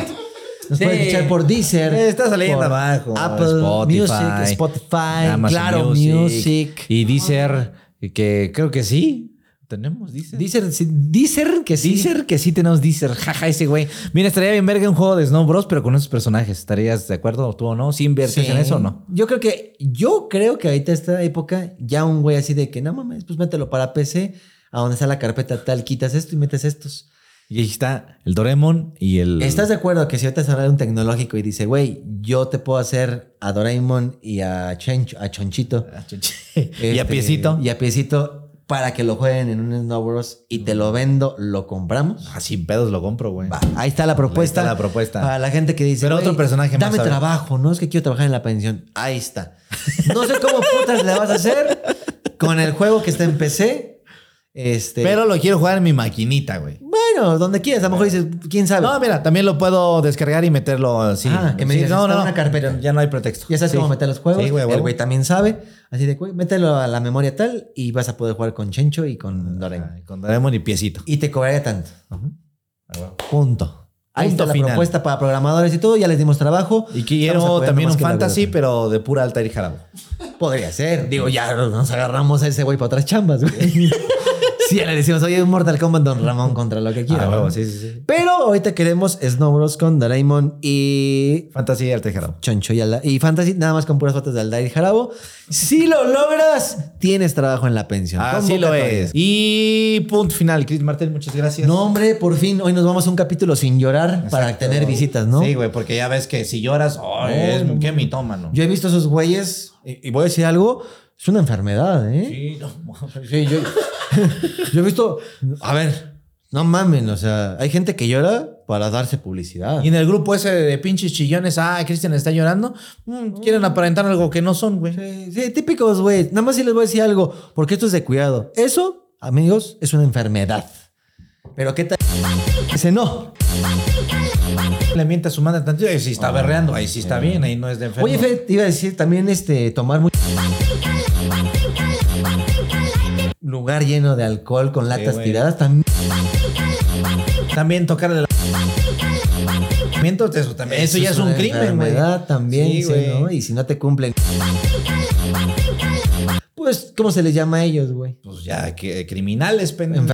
Nos Sí. pueden escuchar por Deezer. Eh, está saliendo por abajo. Apple Spotify, Music, Spotify, Amazon Claro Music. Y Deezer, que creo que sí. Tenemos Deezer. Deezer, sí, Deezer que sí. Deezer, que sí tenemos Deezer. Jaja, ese güey. Mira, estaría bien verga un juego de Snow Bros, pero con esos personajes. ¿Estarías de acuerdo tú o no? ¿Sí inviertes Sí. en eso o no? Yo creo que, yo creo que ahorita esta época, ya un güey así de que no mames, pues mételo para PC, a donde está la carpeta tal, quitas esto y metes estos. Y ahí está el Doraemon y el. ¿Estás de acuerdo que si ahorita sale un tecnológico y dice, güey, yo te puedo hacer a Doraemon y a, Chencho- a Chonchito? y a este, piecito. Y a piecito para que lo jueguen en un Snow Bros y te lo vendo, lo compramos. Ah, sin pedos lo compro, güey. Va, ahí está la propuesta. Ahí está la propuesta. Para la gente que dice. Pero otro "Güey, personaje más, Dame a ver". trabajo, ¿no? Es que quiero trabajar en la pensión. Ahí está. No sé cómo putas le vas a hacer con el juego que está en PC. Este. Pero lo quiero jugar en mi maquinita, güey. Bueno, donde quieras. A lo mejor dices, quién sabe. No, mira, también lo puedo descargar y meterlo así. Ah, que me Sí, digas, no, está no, no, una carpeta. Ya, no hay pretexto. ya sabes Sí. cómo meter los juegos. Sí, güey, el güey también sabe. Así de, güey, mételo a la memoria tal y vas a poder jugar con Chencho y con Doraemon. Con Doraemon y piecito. Y te cobraría tanto. Ah, huevo. Punto. Ahí Punto está la propuesta para programadores y todo. Ya les dimos trabajo. Y quiero también un fantasy, pero de pura alta y jarabe. Podría ser. Digo, ya nos agarramos a ese güey para otras chambas, güey. sí, le decimos, oye, un Mortal Kombat Don Ramón contra lo que quiera. Ah, ¿no? huevo, sí, sí, sí. Pero ahorita queremos Snow Bros con Doraemon y Fantasy y alta y jarabe. Choncho y, Alda- y Fantasy, nada más con puras fotos de Aldair y Jarabo. Si lo logras, tienes trabajo en la pensión. Así lo Convocatoria. es. Y punto final. Chris Martel, muchas gracias. No, hombre, por fin, hoy nos vamos a un capítulo sin llorar para Exacto. tener visitas, ¿no? Sí, güey, porque ya ves que si lloras, es No, qué no. mitómano. Yo he visto esos güeyes, y, y voy a decir algo, es una enfermedad, ¿eh? Sí, no. Sí, yo, yo he visto. A ver, no mamen, o sea, hay gente que llora para darse publicidad. Y en el grupo ese de pinches chillones, ah, Cristian está llorando, mm, quieren aparentar algo que no son, güey. Sí, sí, típicos, güey. Nada más sí les voy a decir algo, porque esto es de cuidado. Eso, amigos, es una enfermedad. Pero ¿qué tal? Ese no. Le miente a su madre tantito y si está berreando, ahí sí está bien, ahí no es de enfermo. Oye, Fede, te iba a decir también este, tomar mucho. Lugar lleno de alcohol con latas güey. tiradas también. También tocarle la... Miento, Eso, también, eso ya es un crimen, güey. también, Sí, sí, güey. ¿no? Y si no te cumplen. Pues, ¿cómo se les llama a ellos, güey? Pues ya, que criminales, pendejo.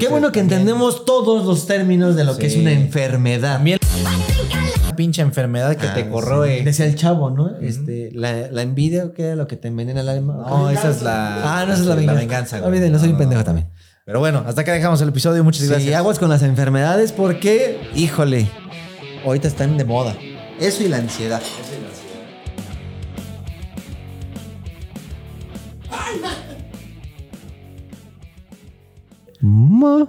Qué bueno que también. entendemos todos los términos de lo que es una enfermedad. También la pinche enfermedad que Ah, te sí. corroe. Decía el chavo, ¿no? Este, la, la envidia, ¿o ¿qué era lo que te envenena el alma? No, esa es la... Ah, no, esa es la venganza. venganza, güey. Olvídenlo, soy un No, pendejo no. también. Pero bueno, hasta acá dejamos el episodio. Muchas Sí, gracias. aguas con las enfermedades porque, híjole, ahorita están de moda. Eso y la ansiedad. 嗯吗？